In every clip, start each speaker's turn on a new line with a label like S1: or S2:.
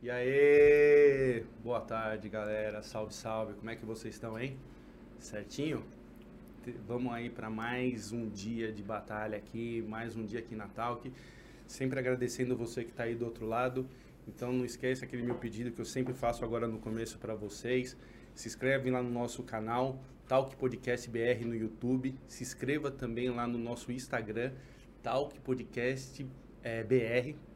S1: E aí, boa tarde, galera. Salve, salve. Como é que vocês estão, hein? Certinho? Vamos aí para mais um dia de batalha aqui, mais um dia aqui na Talk. Sempre agradecendo você que está aí do outro lado. Então não esqueça aquele meu pedido que eu sempre faço agora no começo para vocês. Se inscreve lá no nosso canal, Talk Podcast BR no YouTube. Se inscreva também lá no nosso Instagram, Talk Podcast eh, BR.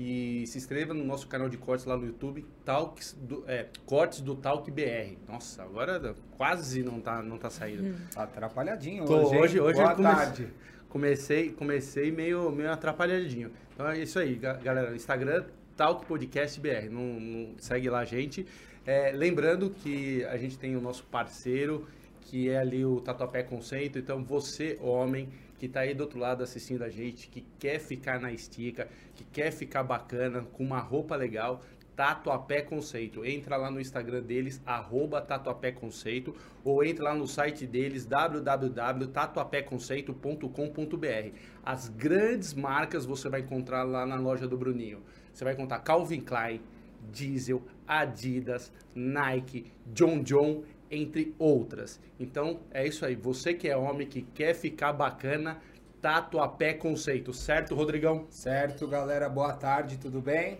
S1: E se inscreva no nosso canal de cortes lá no YouTube, Talks do, é, Cortes do Talk BR. Nossa, agora quase não tá, não tá saindo.
S2: Atrapalhadinho
S1: Tô,
S2: hoje, hein?
S1: hoje, hoje
S2: Boa
S1: eu comece-
S2: tarde.
S1: Comecei, comecei meio, meio atrapalhadinho. Então é isso aí, ga- galera. Instagram, Talk Podcast BR. Não, não- segue lá a gente. É, lembrando que a gente tem o nosso parceiro, que é ali o Tatuapé Conceito. Então você, homem, que tá aí do outro lado assistindo a gente, que quer ficar na estica, que quer ficar bacana, com uma roupa legal, Tatuapé Conceito. Entra lá no Instagram deles, arroba Tatuapé Conceito, ou entra lá no site deles, www.tatuapeconceito.com.br. As grandes marcas você vai encontrar lá na loja do Bruninho. Você vai encontrar Calvin Klein, Diesel, Adidas, Nike, John John, entre outras. Então é isso aí. Você que é homem, que quer ficar bacana, Tatuapé Conceito, certo, Rodrigão?
S2: Certo, galera, boa tarde, tudo bem?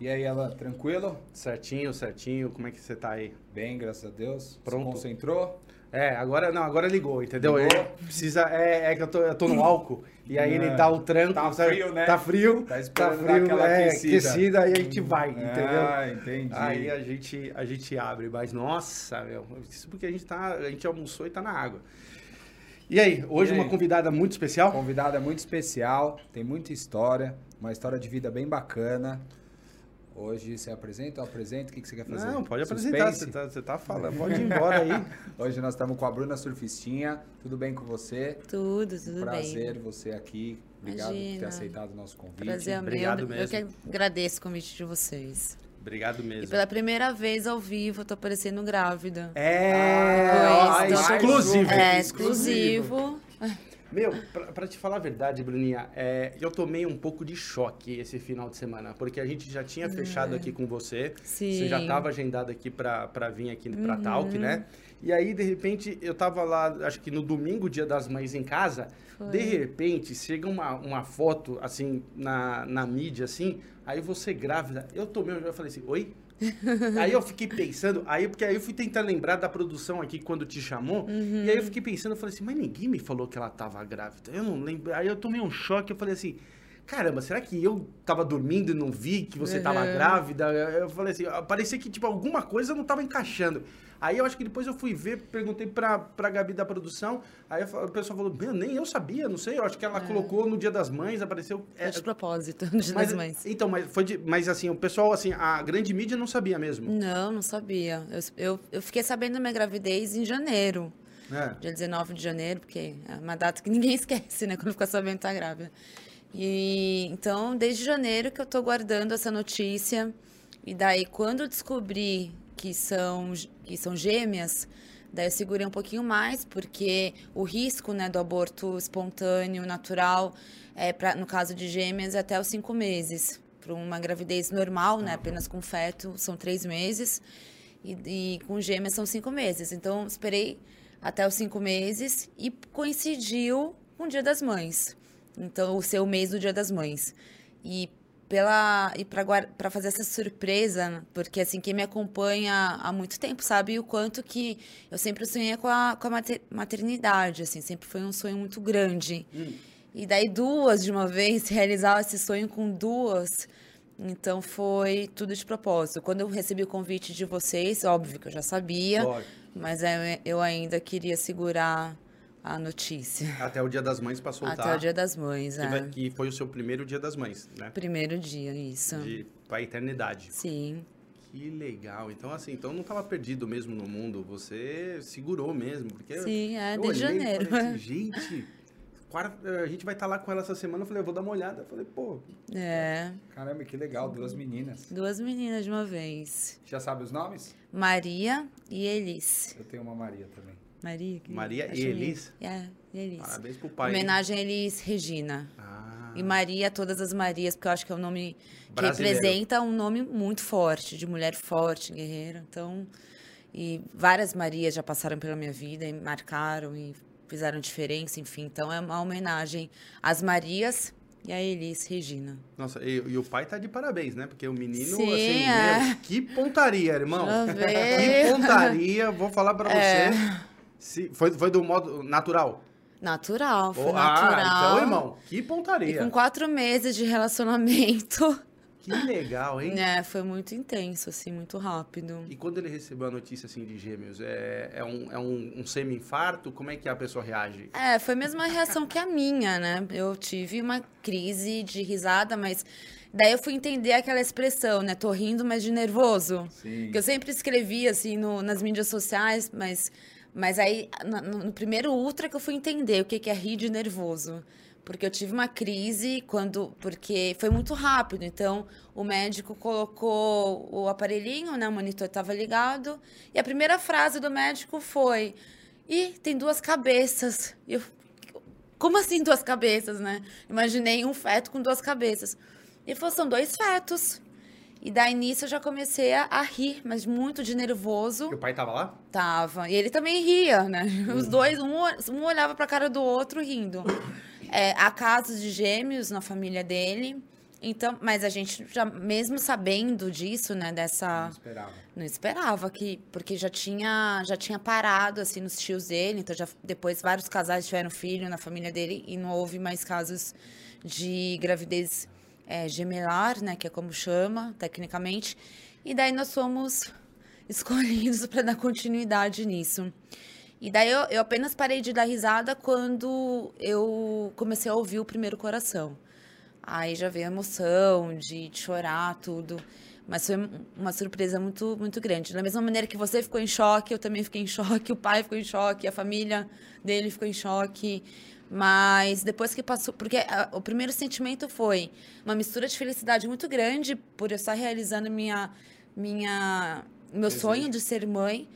S2: E aí, Alan, tranquilo?
S1: Certinho, certinho. Como é que você tá aí?
S2: Bem, graças a Deus.
S1: Pronto.
S2: Se concentrou?
S1: É, agora não, agora ligou, entendeu?
S2: Ligou?
S1: Ele precisa, é, é que eu tô, eu tô no álcool e aí ele dá o tranco.
S2: Tá frio, né?
S1: Tá frio,
S2: Tá
S1: tá frio,
S2: aquela
S1: é,
S2: aquecida.
S1: aquecida, aí a gente vai, entendeu?
S2: Ah, entendi.
S1: Aí a gente, a gente abre, mas nossa, meu, isso porque a gente tá, a gente almoçou e tá na água. E aí, hoje
S2: E aí?
S1: uma convidada muito especial?
S2: Convidada muito especial, tem muita história, uma história de vida bem bacana. Hoje você apresenta, eu apresento, o que que você quer fazer?
S1: Não, pode apresentar,
S2: Suspense?
S1: você tá, você tá falando, pode ir embora aí.
S2: Hoje nós estamos com a Bruna Surfistinha, tudo bem com você?
S3: Tudo, tudo
S2: Prazer
S3: bem.
S2: você aqui, obrigado por ter
S3: Imagina.
S2: aceitado o nosso convite.
S3: Prazer é meu.
S1: Obrigado
S3: Eu
S1: mesmo.
S3: que agradeço o convite de vocês.
S1: Obrigado
S3: E
S1: mesmo.
S3: pela primeira vez ao vivo, eu tô parecendo grávida.
S1: É,
S3: Ah, então-
S1: exclusivo.
S3: É, exclusivo.
S1: Meu, pra, pra te falar a verdade, Bruninha, é, eu tomei um pouco de choque esse final de semana, porque a gente já tinha fechado aqui com você, você
S3: Sim.
S1: já estava agendado aqui pra, pra vir aqui pra Talk, né? E aí, de repente, eu tava lá, acho que no domingo, dia das mães em casa,
S3: Foi.
S1: de repente, chega uma, uma foto, assim, na, na mídia, assim, aí você grávida, eu tomei, eu falei assim, oi? aí eu fiquei pensando, aí porque aí eu fui tentar lembrar da produção aqui quando te chamou, e aí eu fiquei pensando, eu falei assim, mas ninguém me falou que ela tava grávida. Eu não lembro. Aí eu tomei um choque, eu falei assim, caramba, será que eu tava dormindo e não vi que você tava
S3: Uhum.
S1: grávida? Eu falei assim, parecia que tipo alguma coisa não tava encaixando. Aí eu acho que depois eu fui ver, perguntei pra, pra Gabi da produção, aí o pessoal falou, meu, nem eu sabia, não sei, eu acho que ela colocou no Dia das Mães, apareceu...
S3: É
S1: é,
S3: de propósito, no Dia
S1: mas,
S3: das Mães.
S1: Então, mas foi de, mas assim, o pessoal, assim, a grande mídia não sabia mesmo.
S3: Não, não sabia. Eu, eu, eu fiquei sabendo da minha gravidez em janeiro.
S1: É.
S3: Dia 19 de janeiro, porque é uma data que ninguém esquece, né? Quando fica sabendo que tá grávida. E então, desde janeiro que eu tô guardando essa notícia. E daí, quando descobri que são, que são gêmeas, daí eu segurei um pouquinho mais, porque o risco né, do aborto espontâneo, natural, é pra, no caso de gêmeas, é até os cinco meses. Para uma gravidez normal, né, apenas com feto, são três meses. E, e com gêmeas são cinco meses. Então, esperei até os cinco meses e coincidiu com o Dia das Mães. Então, o seu mês do Dia das Mães. E pela e para fazer essa surpresa, porque assim quem me acompanha há muito tempo sabe o quanto que eu sempre sonhei com a, com a mater- maternidade, assim, sempre foi um sonho muito grande. E daí duas de uma vez realizar esse sonho com duas então foi tudo de propósito. Quando eu recebi o convite de vocês, óbvio que eu já sabia,
S1: Lógico.
S3: mas eu, eu ainda queria segurar a notícia.
S1: Até o Dia das Mães pra soltar.
S3: Até o Dia das Mães,
S1: que,
S3: é.
S1: vai- que foi o seu primeiro Dia das Mães, né?
S3: Primeiro dia, isso.
S1: De, pra eternidade.
S3: Sim.
S1: Que legal. Então, assim, então não tava perdido mesmo no mundo. Você segurou mesmo. Porque
S3: Sim, é,
S1: eu
S3: desde
S1: olhei e
S3: janeiro.
S1: falei assim, gente, quarta- a gente vai estar lá com ela essa semana. Eu falei, eu vou dar uma olhada. Eu falei, pô,
S3: É.
S2: Caramba, que legal, duas meninas.
S3: Duas meninas de uma vez.
S2: Já sabe os nomes?
S3: Maria e Elis.
S2: Eu tenho uma Maria também.
S3: Maria? que-
S1: Maria e
S3: que-
S1: Elis?
S3: É, Elis.
S1: parabéns pro pai.
S3: Homenagem a Elis Regina.
S1: Ah,
S3: E Maria, todas as Marias, porque eu acho que é um nome que
S1: Brasileiro.
S3: representa um nome muito forte, de mulher forte, guerreira. Então, e várias Marias já passaram pela minha vida e marcaram e fizeram diferença, enfim. Então, é uma homenagem às Marias e a Elis Regina.
S1: Nossa, e, e o pai tá de parabéns, né? Porque o menino,
S3: Sim,
S1: assim,
S3: é.
S1: meu, que pontaria, irmão. Que pontaria, vou falar pra
S3: É.
S1: você. Se, foi, foi do modo natural?
S3: Natural, foi
S1: Oh,
S3: natural.
S1: Ah, então, irmão, que
S3: E
S1: pontaria.
S3: com quatro meses de relacionamento.
S1: Que legal, hein?
S3: É, foi muito intenso, assim, muito rápido.
S1: E quando ele recebeu a notícia, assim, de gêmeos, é, é um, é um, um semi-infarto? Como é que a pessoa reage?
S3: É, foi a mesma reação que a minha, né? Eu tive uma crise de risada, mas daí eu fui entender aquela expressão, né? Tô rindo, mas de nervoso.
S2: Sim.
S3: Que eu sempre escrevi, assim, no- nas mídias sociais, mas, mas aí, no, no primeiro ultra que eu fui entender o que, que é rir de nervoso. Porque eu tive uma crise quando. Porque foi muito rápido. Então, o médico colocou o aparelhinho, né? O monitor estava ligado. E a primeira frase do médico foi: Ih, tem duas cabeças. E eu, como assim duas cabeças, né? Imaginei um feto com duas cabeças. Ele falou: são dois fetos. E daí nisso eu já comecei a, a rir, mas muito de nervoso.
S1: Que o pai tava lá?
S3: Tava. E ele também ria, né? Os dois, um, um olhava pra cara do outro rindo. É, há casos de gêmeos na família dele. Então, mas a gente já, mesmo sabendo disso, né,
S2: Não
S3: dessa.
S2: esperava.
S3: Não esperava que. Porque já tinha, já tinha parado, assim, nos tios dele. Então, já, depois vários casais tiveram filho na família dele e não houve mais casos de gravidez é, gemelar, né? Que é como chama, tecnicamente. E daí nós fomos escolhidos para dar continuidade nisso. E daí eu, eu apenas parei de dar risada quando eu comecei a ouvir o primeiro coração. Aí já veio a emoção de, de chorar, tudo. Mas foi uma surpresa muito, muito grande. Da mesma maneira que você ficou em choque, eu também fiquei em choque, o pai ficou em choque, a família dele ficou em choque. Mas depois que passou. Porque a- o primeiro sentimento foi uma mistura de felicidade muito grande por eu estar realizando minha, minha, meu
S1: Desejo.
S3: sonho de ser mãe.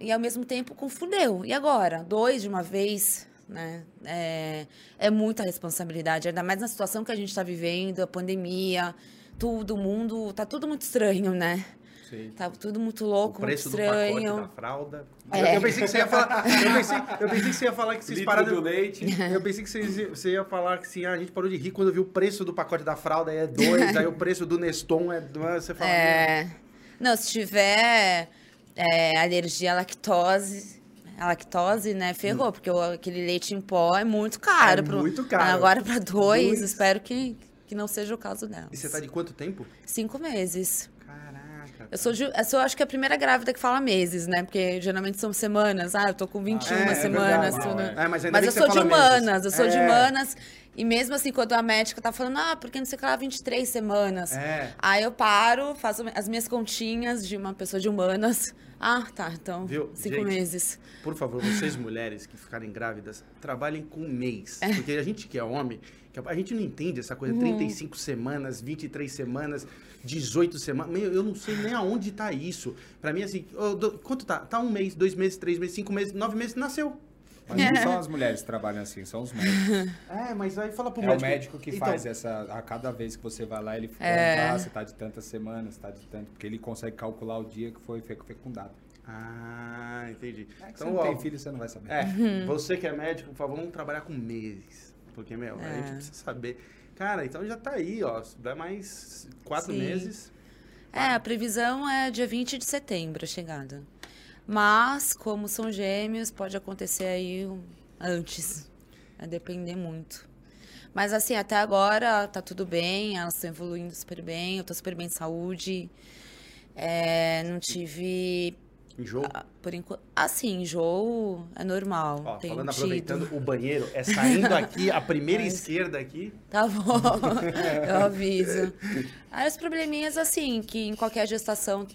S3: E ao mesmo tempo confundeu. E agora? Dois de uma vez, né? É, é muita responsabilidade, ainda mais na situação que a gente está vivendo, a pandemia, tudo, o mundo, tá tudo muito estranho, né?
S1: Sim.
S3: Tá tudo muito
S1: O
S3: louco, muito
S1: preço do pacote
S3: estranho.
S1: da fralda.
S3: É.
S1: Eu, eu pensei que você ia falar. Eu pensei, eu pensei que você ia falar que vocês pararam.
S2: do leite.
S1: Eu pensei que você, você ia falar que assim, ah, a gente parou de rir quando viu o preço do pacote da fralda, aí é dois, aí o preço do Neston é dois. Você fala.
S3: É. Não, se tiver é, alergia à lactose, a lactose, né, ferrou, porque o- aquele leite em pó é muito caro.
S1: É
S3: pro-
S1: muito caro.
S3: Agora para dois,
S1: Dois.
S3: espero que, que não seja o caso dela.
S1: E você tá de quanto tempo?
S3: Cinco meses. Eu sou, eu sou, acho que a primeira grávida que fala meses, né? Porque geralmente são semanas. Ah, eu tô com 21
S1: é, é
S3: semanas.
S2: verdade,
S3: tudo.
S1: é. É, mas
S3: mas eu sou de
S1: meses.
S3: humanas, eu sou de
S1: É.
S3: humanas. E mesmo assim, quando a médica tá falando, ah, porque não sei o que lá, 23 semanas.
S1: É.
S3: Aí eu paro, faço as minhas continhas de uma pessoa de humanas. Ah, tá, então,
S1: Viu?
S3: cinco
S1: Gente,
S3: meses.
S1: Por favor, vocês mulheres que ficarem grávidas, trabalhem com um mês. Porque a gente que é homem, a gente não entende essa coisa, 35 semanas, 23 semanas, 18 semanas. Meu, eu não sei nem aonde tá isso. Pra mim, assim, quanto tá? Tá um mês, dois meses, três meses, cinco meses, nove meses, nasceu.
S2: Mas não são as mulheres que trabalham assim, são os médicos.
S1: É, mas aí fala pro
S2: É
S1: médico.
S2: o médico que
S1: então,
S2: faz essa. A cada vez que você vai lá, ele fala,
S3: É.
S2: ah, você tá de tantas semanas, você tá de tanto. Porque ele consegue calcular o dia que foi fe- fecundado.
S1: Ah, entendi.
S2: É que
S1: Então,
S2: você não
S1: ó,
S2: tem filho, você não vai saber.
S1: É, você que é médico, por favor, vamos trabalhar com meses. Porque, meu, a gente
S3: É.
S1: precisa saber. Cara, então já tá aí, ó. Dá mais quatro
S3: Sim.
S1: meses.
S3: É, a previsão é dia 20 de setembro a chegada. Mas, como são gêmeos, pode acontecer aí antes. Vai depender muito. Mas assim, até agora tá tudo bem, elas estão evoluindo super bem, eu tô super bem de saúde. É, não tive,
S1: Enjoo.
S3: ah, por enquanto. Assim, enjoo é normal.
S1: Ó, falando,
S3: tido.
S1: aproveitando, o banheiro é saindo aqui, a primeira esquerda aqui.
S3: Tá bom, eu aviso. Aí os probleminhas, assim, que em qualquer gestação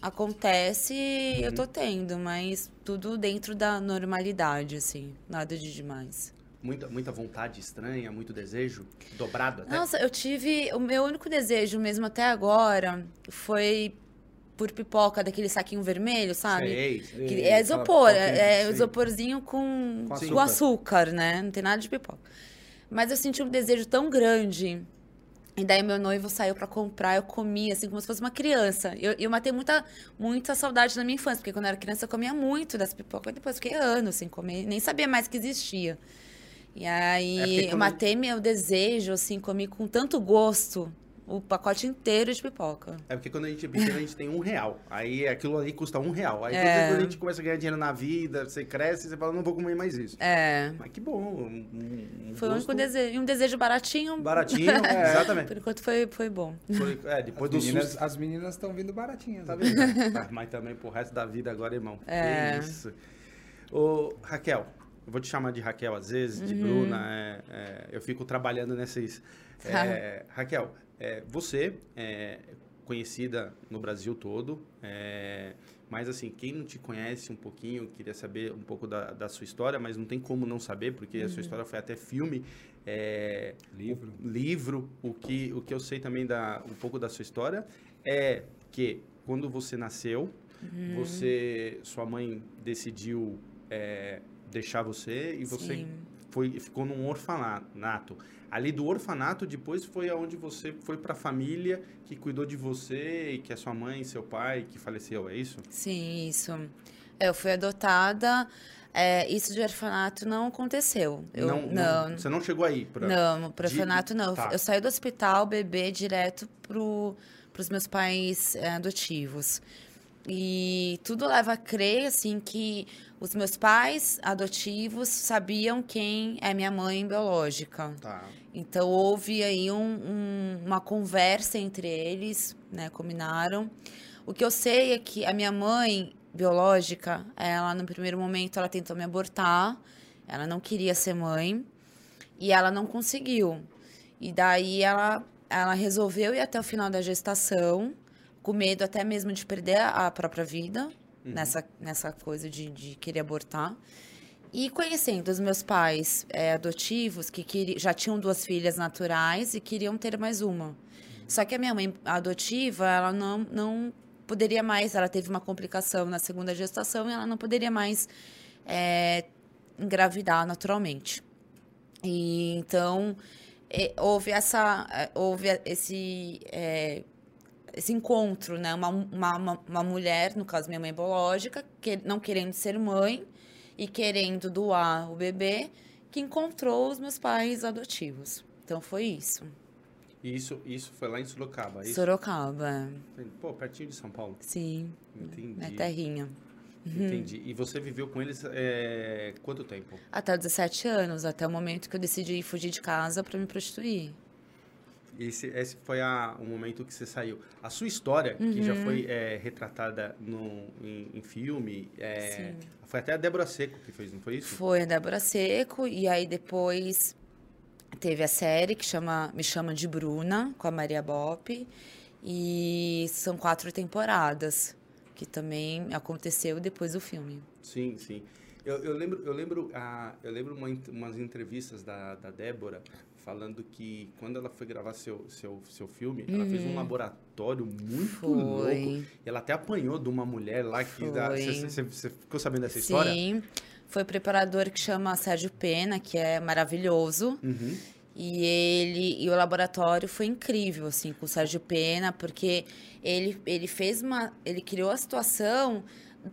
S3: acontece, eu tô tendo, mas tudo dentro da normalidade, assim, nada de demais.
S1: Muita, muita vontade estranha, muito desejo, dobrado até.
S3: Nossa, eu tive. O meu único desejo mesmo até agora foi por pipoca daquele saquinho vermelho, sabe?
S1: Sei.
S3: Que
S2: Ei,
S3: é isopor, é, é isoporzinho com,
S2: Com
S3: com
S2: açúcar.
S3: né? Não tem nada de pipoca. Mas eu senti um desejo tão grande. E daí meu noivo saiu pra comprar, eu comia assim como se fosse uma criança. Eu, eu matei muita, muita saudade da minha infância, porque quando eu era criança eu comia muito das pipocas, depois fiquei anos sem comer, nem sabia mais que existia. E aí
S1: É
S3: eu matei meu desejo, assim, comi com tanto gosto o pacote inteiro de pipoca.
S1: É porque quando a gente é pequeno, a gente tem um real. Aí aquilo ali custa um real. Aí
S3: É.
S1: quando a gente começa a ganhar dinheiro na vida, você cresce, você fala, não vou comer mais isso.
S3: É.
S1: Mas que bom. Um, um
S3: Foi
S1: gosto
S3: único desejo. E um desejo baratinho.
S1: Baratinho, exatamente.
S3: Por enquanto foi, foi bom.
S1: Foi- é, depois
S2: As
S1: do
S2: meninas,
S1: susto.
S2: as meninas estão vindo baratinhas.
S1: Tá
S2: né?
S1: vendo? Tá, mas também pro resto da vida agora, irmão.
S3: É.
S1: Que isso. Ô, Raquel, eu vou te chamar de Raquel às vezes,
S3: Uhum.
S1: de Bruna. é, é, eu fico trabalhando nesses.
S3: Tá.
S1: é, Raquel, é, você é conhecida no Brasil todo, é, mas assim, quem não te conhece um pouquinho, queria saber um pouco da, da sua história, mas não tem como não saber, porque a sua história foi até filme. é,
S2: Livro.
S1: o livro, o que, o que eu sei também da, um pouco da sua história é que quando você nasceu, você, sua mãe decidiu é, deixar você e você
S3: Sim.
S1: foi, ficou num orfanato. Ali do orfanato, depois foi aonde você foi para a família que cuidou de você e que é sua mãe seu pai que faleceu, é isso?
S3: Sim, isso. É, Eu fui adotada. é, isso de orfanato não aconteceu. Eu,
S1: não, não, você não chegou aí pra...
S3: Não, pro
S1: de-
S3: orfanato não.
S1: tá.
S3: Eu saí do hospital, bebê, direto pro, pros meus pais é, adotivos. E tudo leva a crer, assim, que os meus pais adotivos sabiam quem é minha mãe biológica.
S1: Tá.
S3: Então, houve aí um- um- uma conversa entre eles, né? Combinaram. O que eu sei é que a minha mãe biológica, ela, no primeiro momento, ela tentou me abortar. Ela não queria ser mãe. E ela não conseguiu. E daí, ela, ela resolveu ir até o final da gestação, com medo até mesmo de perder a própria vida, nessa, nessa coisa de, de querer abortar. E conhecendo os meus pais é, adotivos, que queri- já tinham duas filhas naturais e queriam ter mais uma. Só que a minha mãe adotiva, ela não, não poderia mais, ela teve uma complicação na segunda gestação e ela não poderia mais é, engravidar naturalmente. E então é, houve essa, é, houve esse é, esse encontro, né? Uma, uma, uma, mulher, no caso minha mãe biológica, que não querendo ser mãe e querendo doar o bebê, que encontrou os meus pais adotivos. Então foi isso.
S1: E isso, isso foi lá em Sorocaba, é isso?
S3: Sorocaba,
S1: Pô, pertinho de São Paulo.
S3: sim,
S1: Entendi.
S3: minha terrinha.
S1: Entendi. E você viveu com eles é, quanto tempo?
S3: Até 17 anos, até o momento que eu decidi fugir de casa para me prostituir.
S1: Esse, esse foi a, o momento que você saiu. A sua história, que já foi é, retratada no, em, em filme, é, foi até a Débora Seco que fez, não foi isso?
S3: Foi a Débora Seco, e aí depois teve a série que chama Me Chama de Bruna, com a Maria Bop. E são quatro temporadas, que também aconteceu depois do filme.
S1: Sim, sim. Eu, eu lembro, eu lembro, a, eu lembro uma, umas entrevistas da, da Débora falando que quando ela foi gravar seu, seu, seu filme, ela fez um laboratório muito
S3: Foi.
S1: louco. E ela até apanhou de uma mulher lá que... Você ficou sabendo dessa história?
S3: Sim, foi o preparador que chama Sérgio Pena, que é maravilhoso.
S1: Uhum.
S3: E ele e o laboratório foi incrível assim com o Sérgio Pena, porque ele ele fez uma ele criou a situação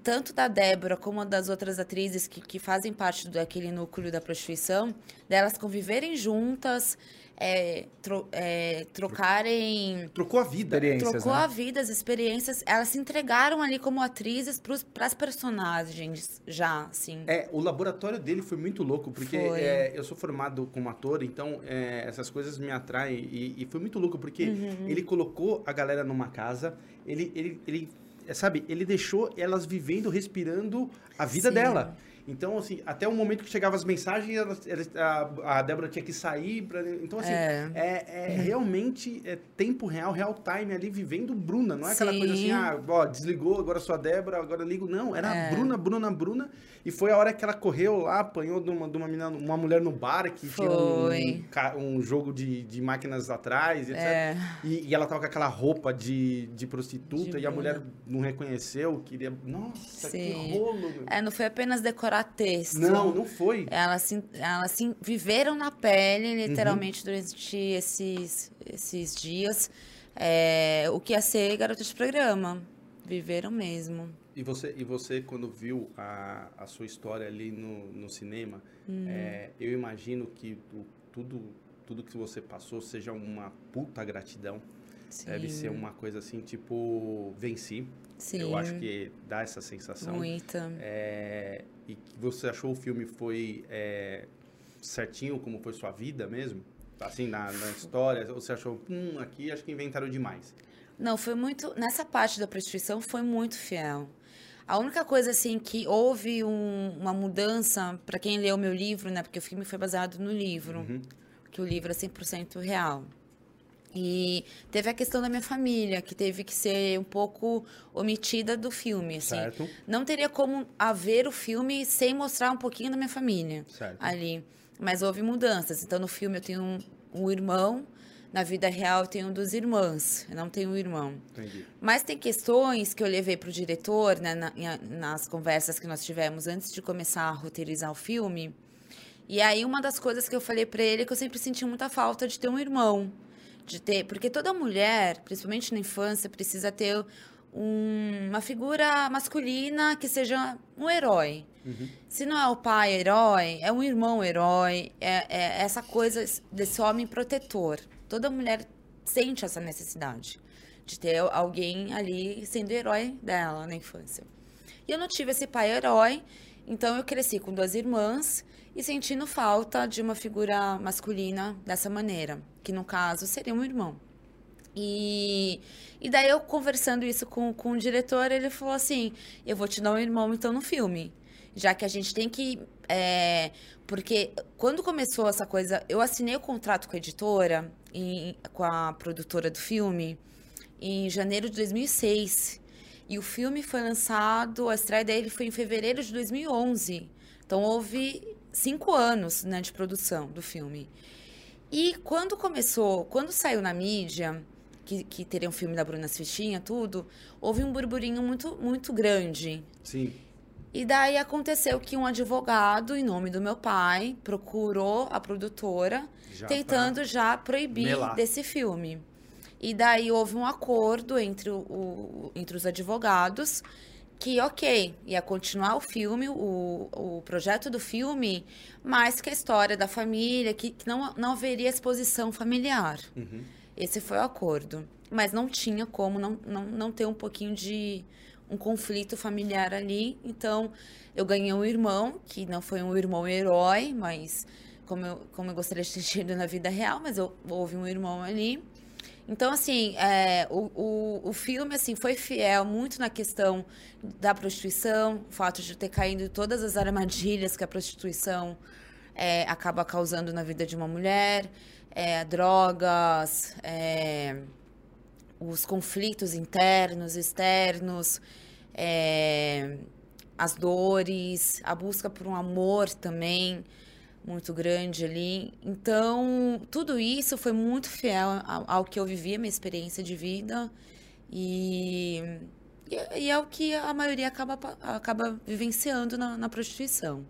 S3: tanto da Débora como das outras atrizes que, que fazem parte daquele núcleo da prostituição, delas conviverem juntas, é, tro- é, trocarem
S1: Trocou a vida.
S2: Experiências,
S3: trocou
S2: né?
S3: a vida, as experiências, elas se entregaram ali como atrizes para as personagens já, assim.
S1: É, o laboratório dele foi muito louco, porque é, eu sou formado como ator, então é, essas coisas me atraem. E, e foi muito louco, porque
S3: Uhum.
S1: ele colocou a galera numa casa, ele, ele, ele sabe, ele deixou elas vivendo, respirando a vida
S3: Sim.
S1: dela. Então, assim, até o momento que chegavam as mensagens, elas- elas- a, a Débora tinha que sair. Pra, então, assim,
S3: É.
S1: é, é realmente é tempo real, real time ali, vivendo Bruna. Não é aquela coisa assim,
S3: Sim.
S1: ah, ó, desligou, agora sou a Débora, agora ligo. Não, era
S3: É.
S1: a Bruna, Bruna, Bruna. E foi a hora que ela correu lá, apanhou de uma, de uma, menina, uma mulher no bar que tinha um,
S3: Foi.
S1: um jogo de, de máquinas atrás, etc.
S3: É.
S1: E, e ela tava com aquela roupa de, de prostituta
S3: De
S1: e a mulher não reconheceu, queria. Nossa, que
S3: Sim.
S1: rolo, meu.
S3: É, não foi apenas decorar texto.
S1: Não, não foi.
S3: Elas, assim, elas viveram na pele,
S1: Uhum.
S3: literalmente, durante esses, esses dias, é, o que ia ser garota de programa. Viveram mesmo.
S1: E você, e você quando viu a, a sua história ali no, no cinema,
S3: Uhum.
S1: é, eu imagino que tudo, tudo que você passou seja uma puta gratidão.
S3: Sim,
S1: Deve ser uma coisa assim, tipo, venci.
S3: sim,
S1: Eu acho que dá essa sensação.
S3: muita.
S1: É, e que você achou o filme foi é, certinho como foi sua vida mesmo? Assim, na, na história? Ou você achou, hum, aqui acho que inventaram demais?
S3: Não, foi muito. Nessa parte da prostituição foi muito fiel. A única coisa assim que houve um- uma mudança para quem leu meu livro, né? Porque o filme foi baseado no livro,
S1: Uhum.
S3: que o livro é 100% real. E teve a questão da minha família, que teve que ser um pouco omitida do filme, assim.
S1: Certo?
S3: Não teria como haver o filme sem mostrar um pouquinho da minha família
S1: Certo.
S3: ali. Mas houve mudanças. Então, no filme eu tenho um, um irmão, na vida real eu tenho duas irmãs, eu não tenho um irmão.
S1: Entendi.
S3: Mas tem questões que eu levei para o diretor, né, na- nas conversas que nós tivemos antes de começar a roteirizar o filme. E aí, uma das coisas que eu falei para ele é que eu sempre senti muita falta de ter um irmão. De ter, porque toda mulher, principalmente na infância, precisa ter um- uma figura masculina que seja um herói. Se não é o pai herói, é um irmão herói, é, é essa coisa desse homem protetor. Toda mulher sente essa necessidade de ter alguém ali sendo herói dela na infância. E eu não tive esse pai herói, então eu cresci com duas irmãs e sentindo falta de uma figura masculina dessa maneira, que no caso seria um irmão. E, e daí eu conversando isso com, com o diretor, ele falou assim: eu vou te dar um irmão então no filme. Já que a gente tem que. é, porque quando começou essa coisa, eu assinei o contrato com a editora, em- com a produtora do filme, em janeiro de 2006. E o filme foi lançado, a estreia dele foi em fevereiro de 2011. Então houve cinco anos né, de produção do filme. E quando começou, quando saiu na mídia, que, que teria um filme da Bruna Sufistinha, tudo, houve um burburinho muito, muito grande.
S1: Sim.
S3: E daí aconteceu que um advogado, em nome do meu pai, procurou a produtora,
S1: Já
S3: tentando já proibir
S1: melar.
S3: desse filme. E daí houve um acordo entre, o- entre os advogados que, ok, ia continuar o filme, o, o projeto do filme, mas que a história da família, que, que não, não haveria exposição familiar.
S1: Uhum.
S3: Esse foi o acordo. Mas não tinha como não, não, não ter um pouquinho de um conflito familiar ali. Então, eu ganhei um irmão, que não foi um irmão herói, mas como eu, como eu gostaria de ter tido na vida real, mas eu, houve um irmão ali. Então, assim, é, o, o, o filme assim, foi fiel muito na questão da prostituição, o fato de ter caído em todas as armadilhas que a prostituição é, acaba causando na vida de uma mulher, é, drogas, é, os conflitos internos, externos, é, as dores, a busca por um amor também muito grande ali. Então, tudo isso foi muito fiel ao, ao que eu vivi, a minha experiência de vida. E, e, é o que a maioria acaba, acaba vivenciando na, na prostituição.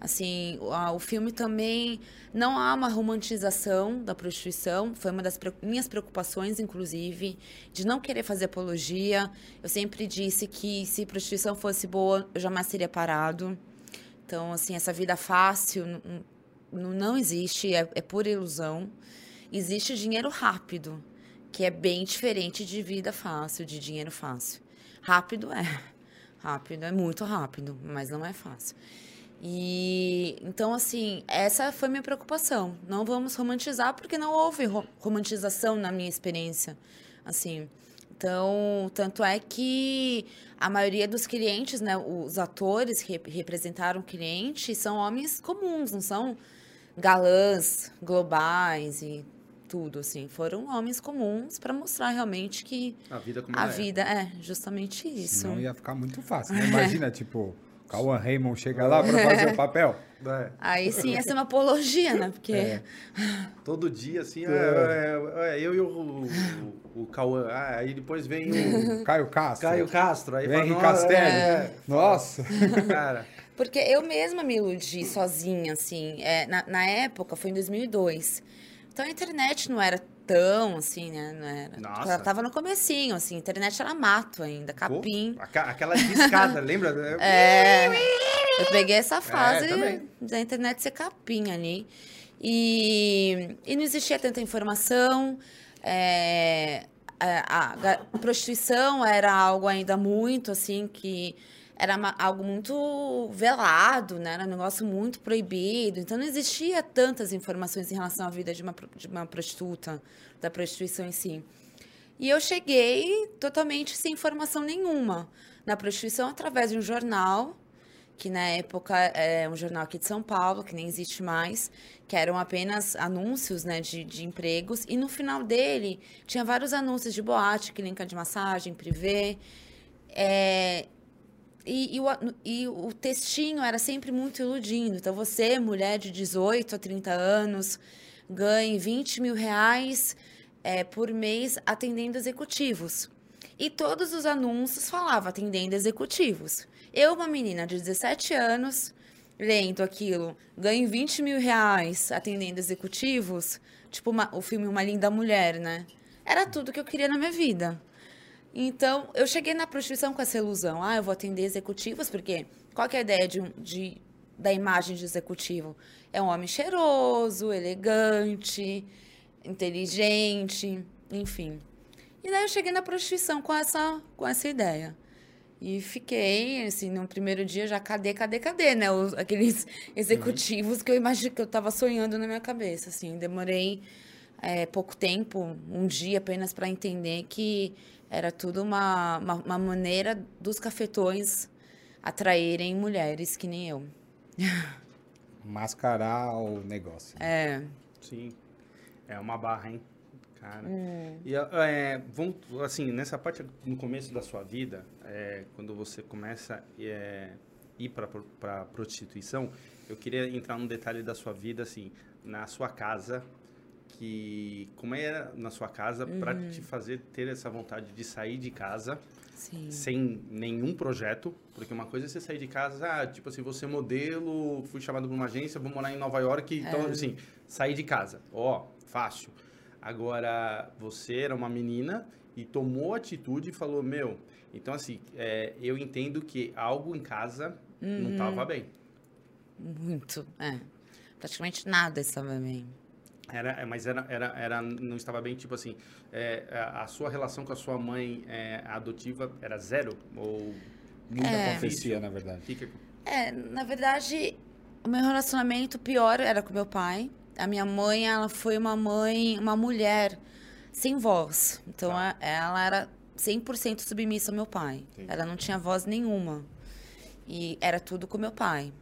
S3: Assim, o, o filme também não há uma romantização da prostituição. Foi uma das minhas preocupações, inclusive, de não querer fazer apologia. Eu sempre disse que se prostituição fosse boa, eu jamais teria parado. Então, assim, essa vida fácil não existe, é, é pura ilusão. Existe dinheiro rápido, que é bem diferente de vida fácil, de dinheiro fácil. Rápido é. Rápido é muito rápido, mas não é fácil. E então, assim, essa foi minha preocupação. Não vamos romantizar, porque não houve ro- romantização na minha experiência. Assim, então, tanto é que a maioria dos clientes, né, os atores que rep- representaram o cliente, são homens comuns, não são galãs globais e tudo, assim. Foram homens comuns para mostrar realmente que
S1: A vida como
S3: a
S1: é.
S3: vida é justamente isso.
S2: Senão ia ficar muito fácil. né? Imagina, tipo, Cauã Raymond chega lá para fazer o papel.
S1: É.
S3: Aí sim, ia ser uma apologia, né? Porque.
S2: É.
S1: Todo dia, assim, é, é, é, eu e o, o, o Cauã. Ah, aí depois vem o
S2: Caio Castro.
S1: Caio Castro. Aí
S2: Vem
S1: fala,
S2: Henrique
S1: "Nossa,
S2: Castelli.
S1: é,
S2: Nossa.
S1: cara.
S3: Porque eu mesma me iludi sozinha, assim. É, na, na época, foi em 2002. Então a internet não era tão assim, né? Não era.
S1: Nossa.
S3: Ela tava no comecinho, assim. A internet era mato ainda, capim.
S1: aquela discada, lembra?
S3: É. Eu peguei essa fase
S1: também.
S3: da internet ser capim ali. E, e não existia tanta informação. é, a, a ga- prostituição era algo ainda muito assim que era ma- algo muito velado, né? Era um negócio muito proibido. Então não existia tantas informações em relação à vida de uma, de uma prostituta, da prostituição em si. E eu cheguei totalmente sem informação nenhuma na prostituição através de um jornal, que na época é um jornal aqui de São Paulo, que nem existe mais, que eram apenas anúncios né, de, de empregos. E no final dele tinha vários anúncios de boate, clínica de massagem, privê. É, e, e o, e o textinho era sempre muito iludindo. Então, você, mulher de 18 a 30 anos, ganhe 20 mil reais é, por mês atendendo executivos. E todos os anúncios falavam atendendo executivos. Eu, uma menina de 17 anos, lendo aquilo, ganho 20 mil reais atendendo executivos, tipo uma- o filme Uma Linda Mulher, né? Era tudo que eu queria na minha vida. Então, eu cheguei na prostituição com essa ilusão. Ah, eu vou atender executivos, porque qual que é a ideia de, de- da imagem de executivo? É um homem cheiroso, elegante, inteligente, enfim. E daí eu cheguei na prostituição com essa, com essa ideia. E fiquei, assim, no primeiro dia já, cadê, cadê, cadê, né? Os, aqueles executivos que eu imagino que eu tava sonhando na minha cabeça, assim. Demorei é, pouco tempo, um dia apenas para entender que era tudo uma, uma, uma maneira dos cafetões atraírem mulheres que nem eu.
S2: Mascarar o negócio.
S3: É,
S1: Sim. É uma barra, hein? Cara.
S3: Hum.
S1: E é, vamos, assim, nessa parte no começo da sua vida, é, quando você começa é, ir para para prostituição, eu queria entrar num detalhe da sua vida, assim, na sua casa, que como era na sua casa
S3: Uhum.
S1: para te fazer ter essa vontade de sair de casa
S3: sim.
S1: sem nenhum projeto, porque uma coisa é você sair de casa, ah, tipo assim, você é modelo, fui chamado por uma agência, vou morar em Nova York, então assim, sair de casa, ó, fácil. Agora, você era uma menina e tomou atitude e falou, meu, então assim, é, eu entendo que algo em casa não estava bem.
S3: Muito, é. Praticamente nada estava bem.
S1: Era, é, mas era, era, era, não estava bem, tipo assim, é, a, sua relação com a sua mãe é, adotiva era zero? Ou
S2: Nunca
S3: É.
S2: acontecia, na verdade.
S1: fica...
S3: É, na verdade, o meu relacionamento pior era com meu pai. A minha mãe, ela foi uma mãe, uma mulher sem voz. Então,
S1: Tá.
S3: a- ela era 100% submissa ao meu pai.
S1: Entendi.
S3: Ela não tinha voz nenhuma. E era tudo com meu pai.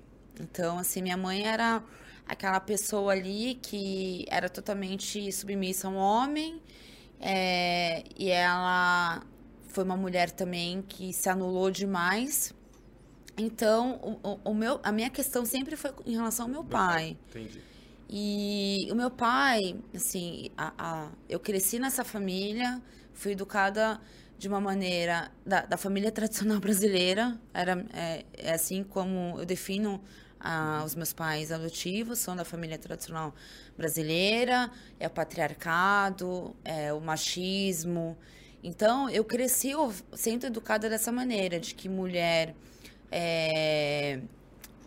S3: Então, assim, minha mãe era aquela pessoa ali que era totalmente submissa a um homem. é, e ela foi uma mulher também que se anulou demais. Então, o, o- meu, a minha questão sempre foi em relação ao meu pai.
S1: Entendi.
S3: E o meu pai, assim, a, a- eu cresci nessa família, fui educada de uma maneira da, da família tradicional brasileira. Era, é, é assim como eu defino ah, os meus pais adotivos, são da família tradicional brasileira, é o patriarcado, é o machismo. Então, eu cresci sendo educada dessa maneira, de que mulher é,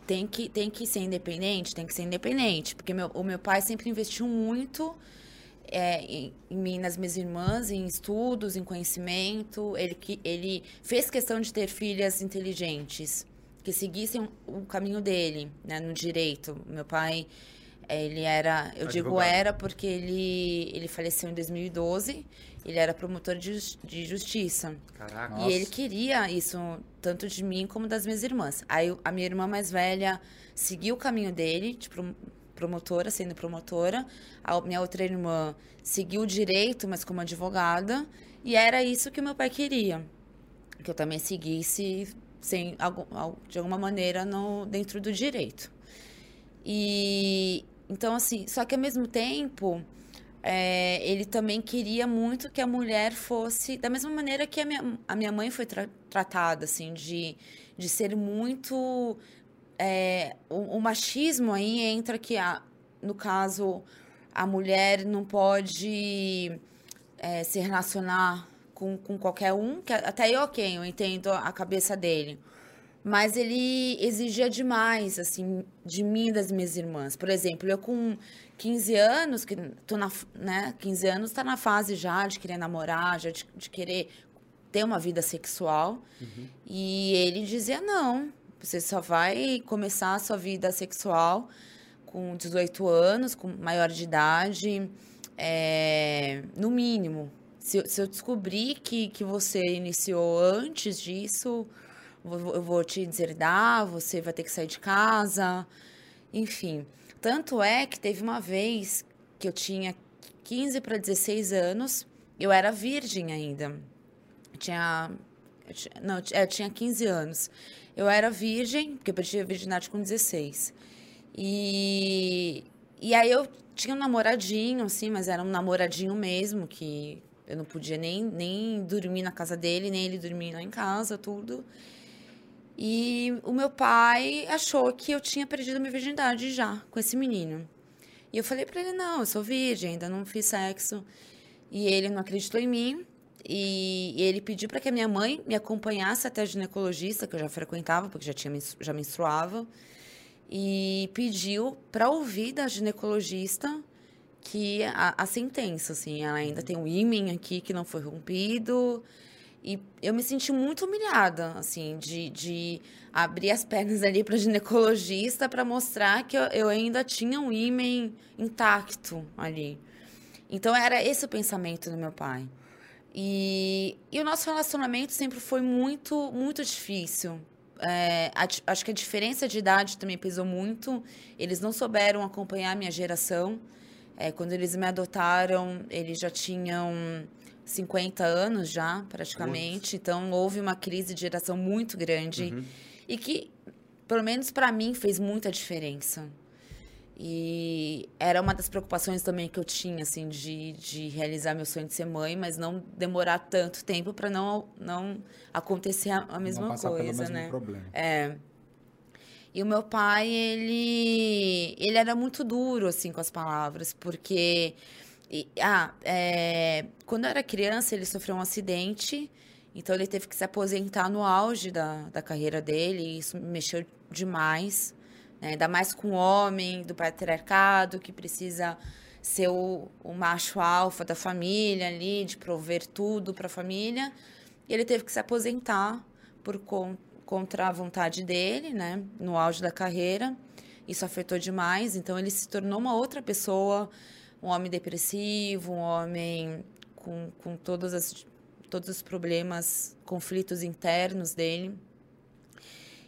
S3: tem que, tem que ser independente, tem que ser independente. Porque meu, o meu pai sempre investiu muito é, em, em mim, nas minhas irmãs, em estudos, em conhecimento. Ele, ele fez questão de ter filhas inteligentes, que seguissem o, caminho dele, né, no direito. Meu pai, ele era, eu digo
S1: Advogado.
S3: era porque ele, ele faleceu em 2012. Ele era promotor de, de justiça.
S1: Caraca.
S2: Nossa.
S3: E ele queria isso tanto de mim como das minhas irmãs. Aí a minha irmã mais velha seguiu o caminho dele, de prom- promotora, sendo promotora. A minha outra irmã seguiu o direito, mas como advogada. E era isso que meu pai queria. Que eu também seguisse sem, de alguma maneira, no, dentro do direito. E então, assim, só que ao mesmo tempo, é, ele também queria muito que a mulher fosse, da mesma maneira que a minha, a minha mãe foi tra tratada, assim, de, de ser muito. É, o, o, machismo aí entra que, a, no caso, a mulher não pode é, se relacionar com, com qualquer um, que até eu, ok, eu entendo a cabeça dele. Mas ele exigia demais, assim, de mim e das minhas irmãs. Por exemplo, eu com 15 anos, que tô na, né, 15 anos tá na fase já de querer namorar, já de, de querer ter uma vida sexual. Uhum. E ele dizia, não, você só vai começar a sua vida sexual com 18 anos, com maior de idade, é, no mínimo. Se, se eu descobrir que, que você iniciou antes disso eu vou te deserdar, você vai ter que sair de casa, enfim. Tanto é que teve uma vez que eu tinha 15 para 16 anos, eu era virgem ainda. Eu tinha. Eu tinha não, é, eu tinha 15 anos. Eu era virgem, porque eu perdi a virgindade com 16. E, e aí eu tinha um namoradinho, assim, mas era um namoradinho mesmo, que eu não podia nem, nem dormir na casa dele, nem ele dormir lá em casa, tudo. E o meu pai achou que eu tinha perdido minha virgindade já com esse menino. E eu falei para ele: não, eu sou virgem, ainda não fiz sexo. E ele não acreditou em mim. E ele pediu para que a minha mãe me acompanhasse até a ginecologista, que eu já frequentava, porque já, tinha, já menstruava. E pediu para ouvir da ginecologista que a, a sentença, assim, ela ainda tem um ímen aqui que não foi rompido e eu me senti muito humilhada, assim, de, de abrir as pernas ali para ginecologista para mostrar que eu, eu, ainda tinha um ímen intacto ali. Então era esse o pensamento do meu pai. E, e o nosso relacionamento sempre foi muito, muito difícil. É, acho que a diferença de idade também pesou muito. Eles não souberam acompanhar a minha geração. É, quando eles me adotaram, eles já tinham 50 anos já, praticamente. Então, houve uma crise de geração muito grande uhum. e que, pelo menos para mim, fez muita diferença. E era uma das preocupações também que eu tinha, assim, de, de realizar meu sonho de ser mãe, mas não demorar tanto tempo para não, não acontecer a, a mesma
S2: não
S3: coisa,
S2: pelo
S3: né?
S2: Problema.
S3: É. E o meu pai, ele, ele era muito duro, assim, com as palavras, porque e, ah, é, quando eu era criança, ele sofreu um acidente, então ele teve que se aposentar no auge da, da carreira dele, e isso mexeu demais, né? ainda mais com o homem do patriarcado, que precisa ser o, o macho alfa da família ali, de prover tudo para a família, e ele teve que se aposentar por contra a vontade dele, né, no auge da carreira. Isso afetou demais, então ele se tornou uma outra pessoa, um homem depressivo, um homem com, com todas as, todos os problemas, conflitos internos dele.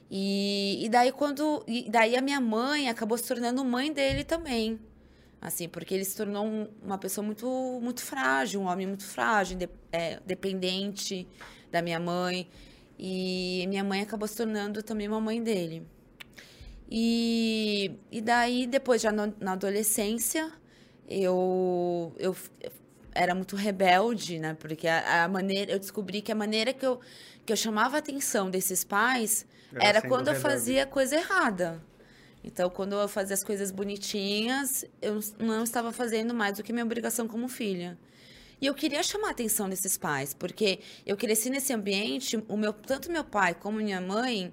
S3: E, e daí quando e daí a minha mãe acabou se tornando mãe dele também assim porque ele se tornou um, uma pessoa muito muito frágil um homem muito frágil de, é, dependente da minha mãe e minha mãe acabou se tornando também uma mãe dele e, e daí depois já no, na adolescência eu, eu era muito rebelde, né? Porque a, a, maneira, eu descobri que a maneira que eu, que eu chamava a atenção desses pais era, era quando eu fazia coisa errada. Então, quando eu fazia as coisas bonitinhas, eu não estava fazendo mais do que minha obrigação como filha. E eu queria chamar a atenção desses pais, porque eu cresci nesse ambiente, o meu, tanto meu pai como minha mãe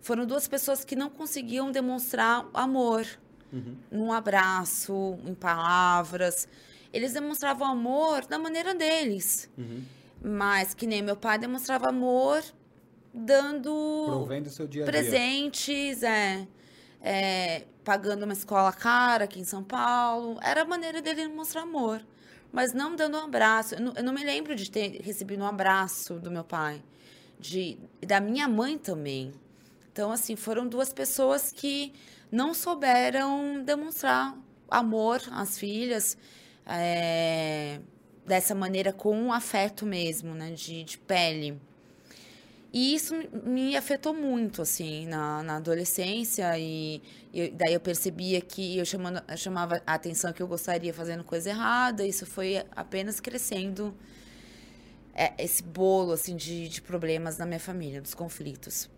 S3: foram duas pessoas que não conseguiam demonstrar amor uhum. num abraço, em palavras. Eles demonstravam amor da maneira deles. Uhum. Mas que nem meu pai demonstrava amor dando
S2: Provendo seu dia a
S3: dia. presentes, é, é, pagando uma escola cara aqui em São Paulo. Era a maneira dele demonstrar amor. Mas não dando um abraço. Eu não, eu não me lembro de ter recebido um abraço do meu pai. De, da minha mãe também. Então, assim, foram duas pessoas que não souberam demonstrar amor às filhas é, dessa maneira com afeto mesmo, né, de, de pele. E isso me afetou muito, assim, na, na adolescência. E daí eu percebia que eu, chamando, eu chamava a atenção que eu gostaria fazendo coisa errada. Isso foi apenas crescendo é, esse bolo, assim, de, de problemas na minha família, dos conflitos.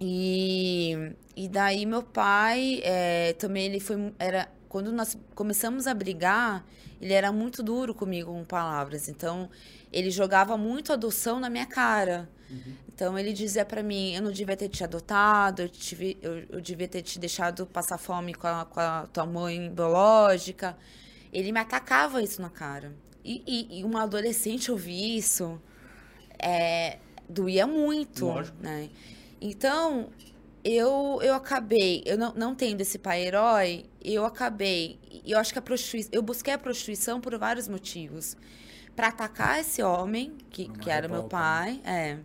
S3: E, e daí meu pai é, também, ele foi... Era, quando nós começamos a brigar, ele era muito duro comigo com palavras. Então, ele jogava muito adoção na minha cara. Uhum. Então ele dizia para mim, eu não devia ter te adotado, eu, tive, eu, eu, devia ter te deixado passar fome com a, com a, tua mãe biológica. Ele me atacava isso na cara. E, e, e uma adolescente ouvir isso é, doía muito, Lógico. né? Então eu, eu acabei, eu não, não tendo esse pai herói, eu acabei, eu acho que a prostituição, eu busquei a prostituição por vários motivos. Para atacar esse homem, que, que era meu pai, é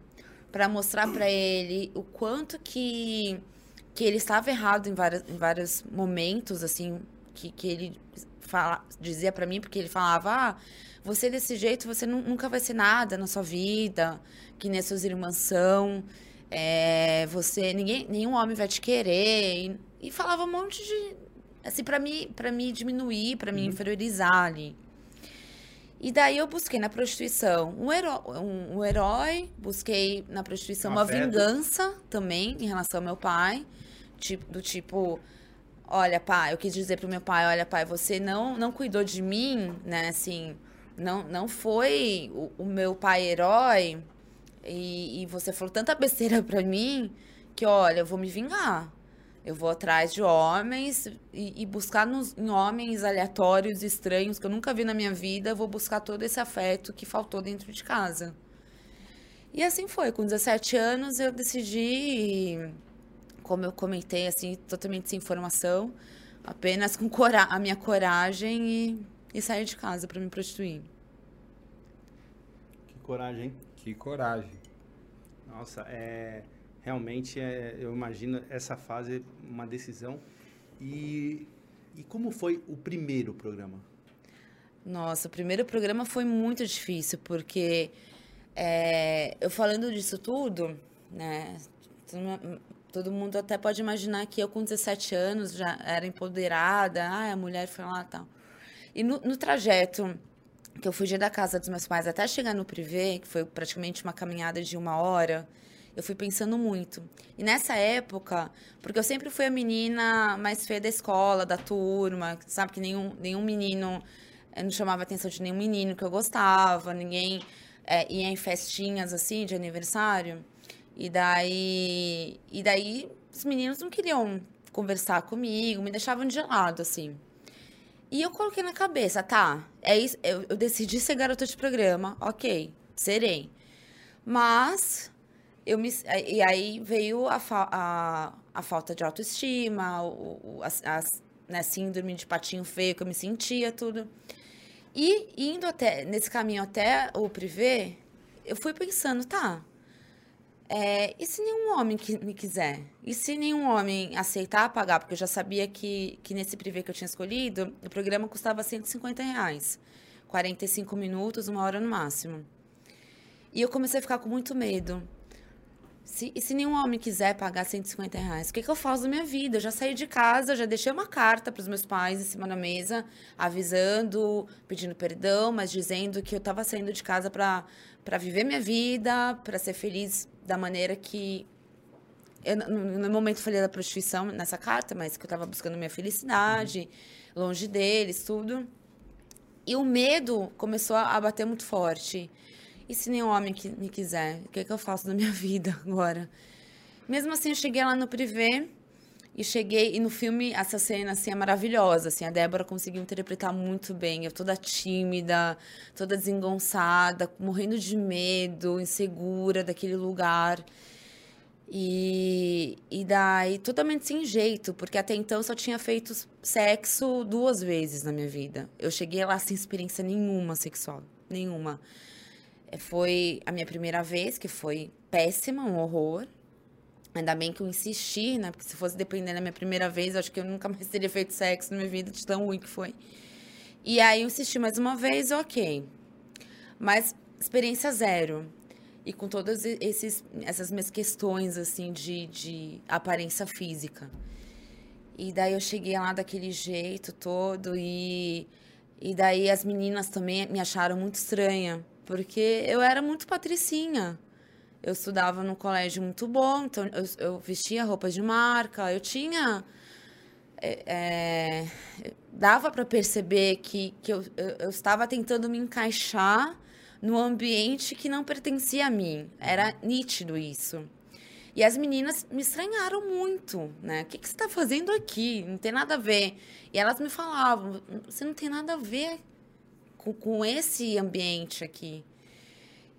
S3: para mostrar para ele o quanto que que ele estava errado em, vários, em vários momentos, assim, que, que ele fala, dizia para mim, porque ele falava, ah, você desse jeito, você nunca vai ser nada na sua vida, que nem seus irmãos são, é, você, ninguém, nenhum homem vai te querer, e, e falava um monte de, assim, para mim, para me diminuir, para me uhum. inferiorizar ali. E daí eu busquei na prostituição um herói, um, um herói busquei na prostituição uma vingança também em relação ao meu pai, tipo, do tipo, olha, pai, eu quis dizer pro meu pai, olha, pai, você não não cuidou de mim, né, assim, não não foi o, o meu pai herói e, e você falou tanta besteira pra mim que, olha, eu vou me vingar. Eu vou atrás de homens e, e buscar nos, em homens aleatórios, estranhos, que eu nunca vi na minha vida, vou buscar todo esse afeto que faltou dentro de casa. E assim foi. Com 17 anos eu decidi, como eu comentei, assim, totalmente sem informação, apenas com a minha coragem e, e sair de casa para me prostituir.
S1: Que coragem, hein?
S2: Que coragem.
S1: Nossa, é realmente é, eu imagino essa fase uma decisão. E, e como foi o primeiro programa?
S3: Nossa, o primeiro programa foi muito difícil, porque é, eu falando disso tudo, né? Todo mundo até pode imaginar que eu com 17 anos já era empoderada, ah, a mulher foi lá e tal. E no, no trajeto que eu fugi da casa dos meus pais até chegar no privê, que foi praticamente uma caminhada de uma hora, eu fui pensando muito. E nessa época, porque eu sempre fui a menina mais feia da escola, da turma, sabe? Que nenhum, nenhum menino, eu não chamava atenção de nenhum menino que eu gostava, ninguém é, ia em festinhas assim de aniversário. E daí, e daí os meninos não queriam conversar comigo, me deixavam de lado, assim. E eu coloquei na cabeça, tá, é isso, eu, eu decidi ser garota de programa, ok, serei. Mas eu me, e aí veio a, a, a falta de autoestima, o, né, síndrome de patinho feio que eu me sentia, tudo. E indo até, nesse caminho até o privê, eu fui pensando, tá, é, e se nenhum homem que me quiser? E se nenhum homem aceitar pagar? Porque eu já sabia que, que nesse privê que eu tinha escolhido, o programa custava 150 reais. 45 minutos, uma hora no máximo. E eu comecei a ficar com muito medo. Se, e se nenhum homem quiser pagar 150 reais, o que, que eu faço da minha vida? Eu já saí de casa, já deixei uma carta para os meus pais em cima da mesa, avisando, pedindo perdão, mas dizendo que eu estava saindo de casa para viver minha vida, para ser feliz da maneira que. Eu, no, no momento, falei da prostituição nessa carta, mas que eu estava buscando minha felicidade, uhum. longe deles, tudo. E o medo começou a bater muito forte. E se nenhum homem que me quiser? O que, é que eu faço da minha vida agora? Mesmo assim, eu cheguei lá no privê e cheguei... E no filme, essa cena, assim, é maravilhosa, assim. A Débora conseguiu interpretar muito bem. Eu toda tímida, toda desengonçada, morrendo de medo, insegura daquele lugar. E, e daí, totalmente sem jeito, porque até então eu só tinha feito sexo duas vezes na minha vida. Eu cheguei lá sem experiência nenhuma sexual, nenhuma. É, foi a minha primeira vez, que foi péssima, um horror. Ainda bem que eu insisti, né? Porque se fosse depender da minha primeira vez, acho que eu nunca mais teria feito sexo na minha vida, de tão ruim que foi. E aí eu insisti mais uma vez, ok. Mas experiência zero. e com todas esses, essas minhas questões, assim, de, de aparência física. E daí eu cheguei lá daquele jeito todo e, e daí as meninas também me acharam muito estranha, porque eu era muito patricinha. Eu estudava num colégio muito bom, então eu, eu vestia roupas de marca, eu tinha... É, é, dava para perceber que, que eu, eu, eu estava tentando me encaixar no ambiente que não pertencia a mim. Era nítido isso. E as meninas me estranharam muito, né? O que, que você está fazendo aqui? Não tem nada a ver. E elas me falavam, você não tem nada a ver com, com esse ambiente aqui.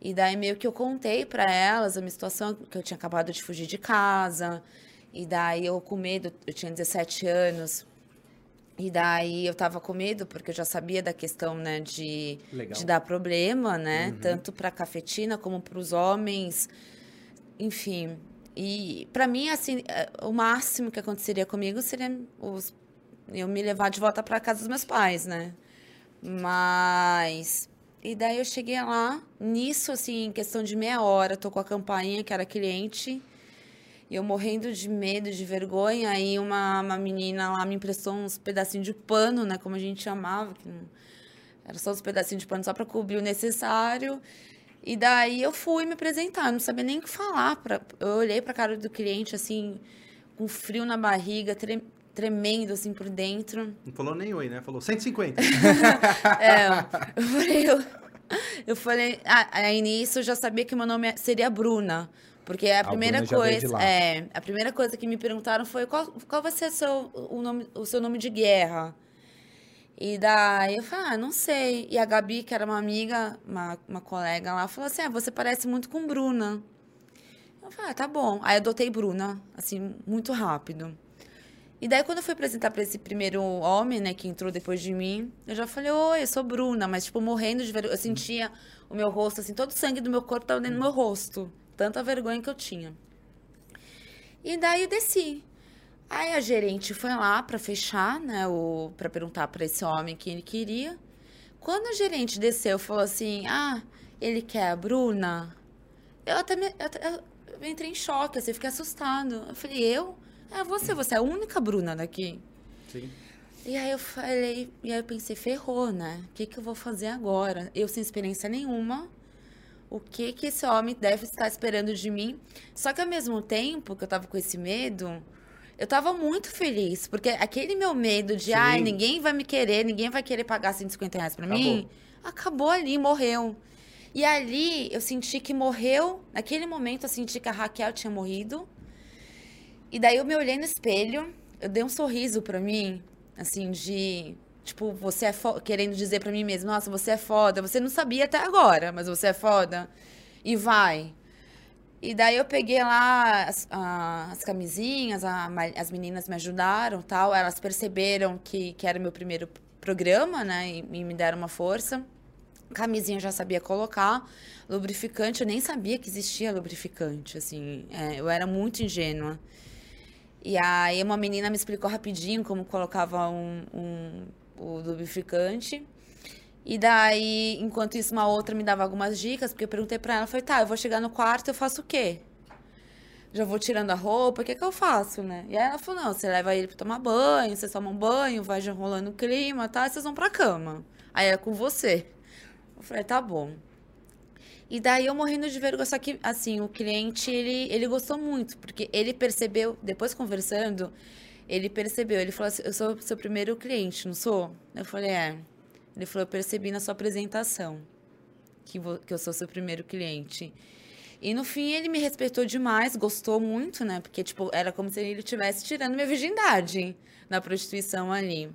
S3: E daí meio que eu contei para elas a minha situação, que eu tinha acabado de fugir de casa. E daí eu com medo, eu tinha 17 anos, e daí eu tava com medo, porque eu já sabia da questão, né, de, de dar problema, né? Uhum. Tanto pra cafetina como pros homens. Enfim. E para mim, assim, é, o máximo que aconteceria comigo seria os, eu me levar de volta para casa dos meus pais, né? Mas. E daí eu cheguei lá, nisso, assim, em questão de meia hora, tô com a campainha, que era cliente. E eu morrendo de medo, de vergonha, aí uma, uma menina lá me emprestou uns pedacinhos de pano, né, como a gente chamava, que não, era só uns pedacinhos de pano só para cobrir o necessário. E daí eu fui me apresentar, não sabia nem o que falar. Pra, eu olhei para cara do cliente, assim, com frio na barriga, tre, tremendo, assim, por dentro.
S1: Não falou nem oi, né? Falou 150.
S3: é, eu falei... Eu, eu falei... Ah, aí nisso eu já sabia que meu nome seria Bruna. Porque a, a primeira coisa, é, a primeira coisa que me perguntaram foi qual, qual vai ser o seu, o, nome, o seu nome de guerra? E daí eu falei, ah, não sei. E a Gabi, que era uma amiga, uma, uma colega lá, falou assim: ah, você parece muito com Bruna. Eu falei, ah, tá bom. Aí adotei Bruna, assim, muito rápido. E daí, quando eu fui apresentar para esse primeiro homem, né, que entrou depois de mim, eu já falei, oi, eu sou Bruna, mas, tipo, morrendo de vergonha. Eu sentia o meu rosto, assim, todo o sangue do meu corpo estava dentro do meu rosto tanta vergonha que eu tinha. E daí eu desci. Aí a gerente foi lá para fechar, né, o para perguntar para esse homem quem ele queria. Quando a gerente desceu, falou assim: "Ah, ele quer a Bruna". Eu até, me, eu, eu entrei em choque, assim, fiquei assustado. Eu falei: "Eu? É você, você é a única Bruna daqui".
S1: Sim.
S3: E aí eu falei, e aí eu pensei, ferrou, né? O que, que eu vou fazer agora? Eu sem experiência nenhuma, o que que esse homem deve estar esperando de mim. Só que ao mesmo tempo que eu tava com esse medo, eu tava muito feliz, porque aquele meu medo de, Sim. ai, ninguém vai me querer, ninguém vai querer pagar 150 reais pra acabou. mim, acabou ali, morreu. E ali eu senti que morreu, naquele momento eu senti que a Raquel tinha morrido. E daí eu me olhei no espelho, eu dei um sorriso pra mim, assim, de Tipo, você é querendo dizer para mim mesmo, nossa, você é foda. Você não sabia até agora, mas você é foda. E vai. E daí eu peguei lá as, a, as camisinhas, a, as meninas me ajudaram tal. Elas perceberam que, que era meu primeiro programa, né? E, e me deram uma força. Camisinha eu já sabia colocar. Lubrificante, eu nem sabia que existia lubrificante, assim. É, eu era muito ingênua. E aí uma menina me explicou rapidinho como colocava um, um o lubrificante. E daí, enquanto isso, uma outra me dava algumas dicas, porque eu perguntei pra ela, falei, tá, eu vou chegar no quarto, eu faço o quê? Já vou tirando a roupa, o que que eu faço, né? E aí ela falou, não, você leva ele pra tomar banho, você toma um banho, vai já rolando o clima, tá? E vocês vão pra cama. Aí é com você. Eu falei, tá bom. E daí eu morrendo de vergonha, só que, assim, o cliente, ele, ele gostou muito, porque ele percebeu, depois conversando, ele percebeu, ele falou assim, eu sou seu primeiro cliente, não sou? Eu falei, é. Ele falou, eu percebi na sua apresentação que, que eu sou seu primeiro cliente. E no fim ele me respeitou demais, gostou muito, né? Porque, tipo, era como se ele estivesse tirando minha virgindade na prostituição ali.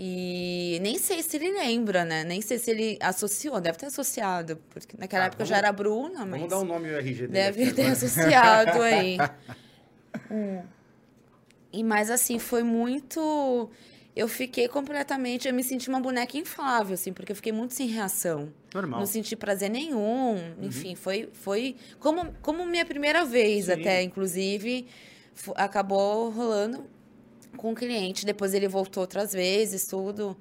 S3: E nem sei se ele lembra, né? Nem sei se ele associou, deve ter associado, porque naquela ah, época vamos, já era Bruna, mas.
S1: Vamos dar o um nome o RG dele.
S3: Deve ter associado aí. hum. E mas assim, foi muito eu fiquei completamente, eu me senti uma boneca inflável, assim, porque eu fiquei muito sem reação.
S1: Normal.
S3: Não senti prazer nenhum, uhum. enfim, foi, foi como, como minha primeira vez Sim. até, inclusive, acabou rolando com o cliente. Depois ele voltou outras vezes, tudo.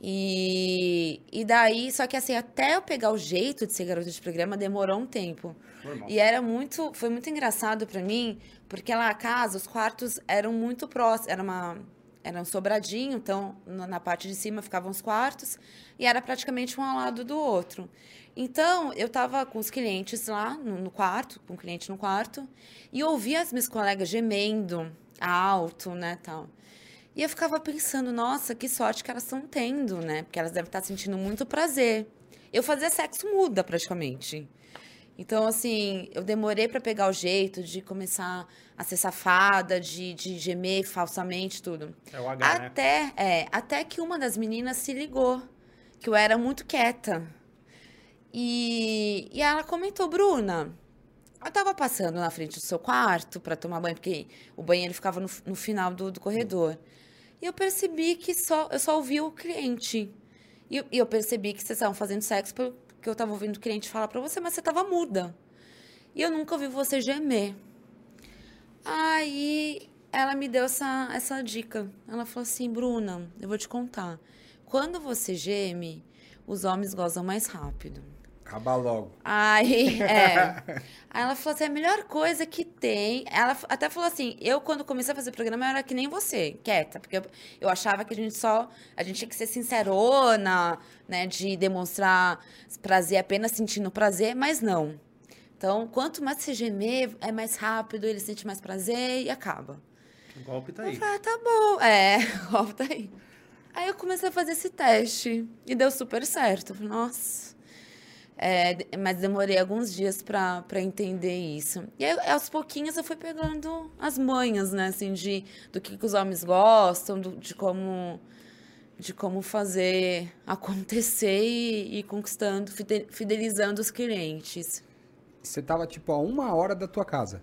S3: E, e daí, só que assim, até eu pegar o jeito de ser garota de programa demorou um tempo.
S1: Normal.
S3: E era muito, foi muito engraçado pra mim, porque lá a casa, os quartos eram muito próximos, era uma era um sobradinho, então na parte de cima ficavam os quartos e era praticamente um ao lado do outro. Então, eu tava com os clientes lá no, no quarto, com o cliente no quarto, e ouvia as minhas colegas gemendo alto, né, tal. E eu ficava pensando, nossa, que sorte que elas estão tendo, né? Porque elas devem estar sentindo muito prazer. Eu fazia sexo muda, praticamente. Então, assim, eu demorei pra pegar o jeito de começar a ser safada, de, de gemer falsamente, tudo.
S1: É o H, né?
S3: Até, é, até que uma das meninas se ligou, que eu era muito quieta. E, e ela comentou, Bruna, eu tava passando na frente do seu quarto pra tomar banho, porque o banheiro ficava no, no final do, do corredor. E eu percebi que só, eu só ouvi o cliente. E, eu- e eu percebi que vocês estavam fazendo sexo porque eu tava ouvindo o cliente falar pra você, mas você tava muda. E eu nunca ouvi você gemer. Aí ela me deu essa, essa dica. Ela falou assim, Bruna, eu vou te contar. Quando você geme, os homens gozam mais rápido.
S2: Acaba logo.
S3: Aí, é. Aí ela falou assim: a melhor coisa que tem. Ela até falou assim: eu, quando comecei a fazer programa, eu era que nem você, quieta, porque eu, eu achava que a gente só. A gente tinha que ser sincerona, né? De demonstrar prazer apenas sentindo prazer, mas não. Então, quanto mais você gemer, é mais rápido, ele sente mais prazer e acaba.
S1: O golpe tá
S3: Eu
S1: aí.
S3: falei, ah, tá bom. É, volta aí. Aí eu comecei a fazer esse teste e deu super certo. Eu Nossa. É, mas demorei alguns dias pra entender isso. E aí, aos pouquinhos eu fui pegando as manhas, né, assim, de, do que, que os homens gostam, do- de como de como fazer acontecer e, e conquistando, fide- fidelizando os clientes.
S2: Você tava, tipo, a uma hora da tua casa.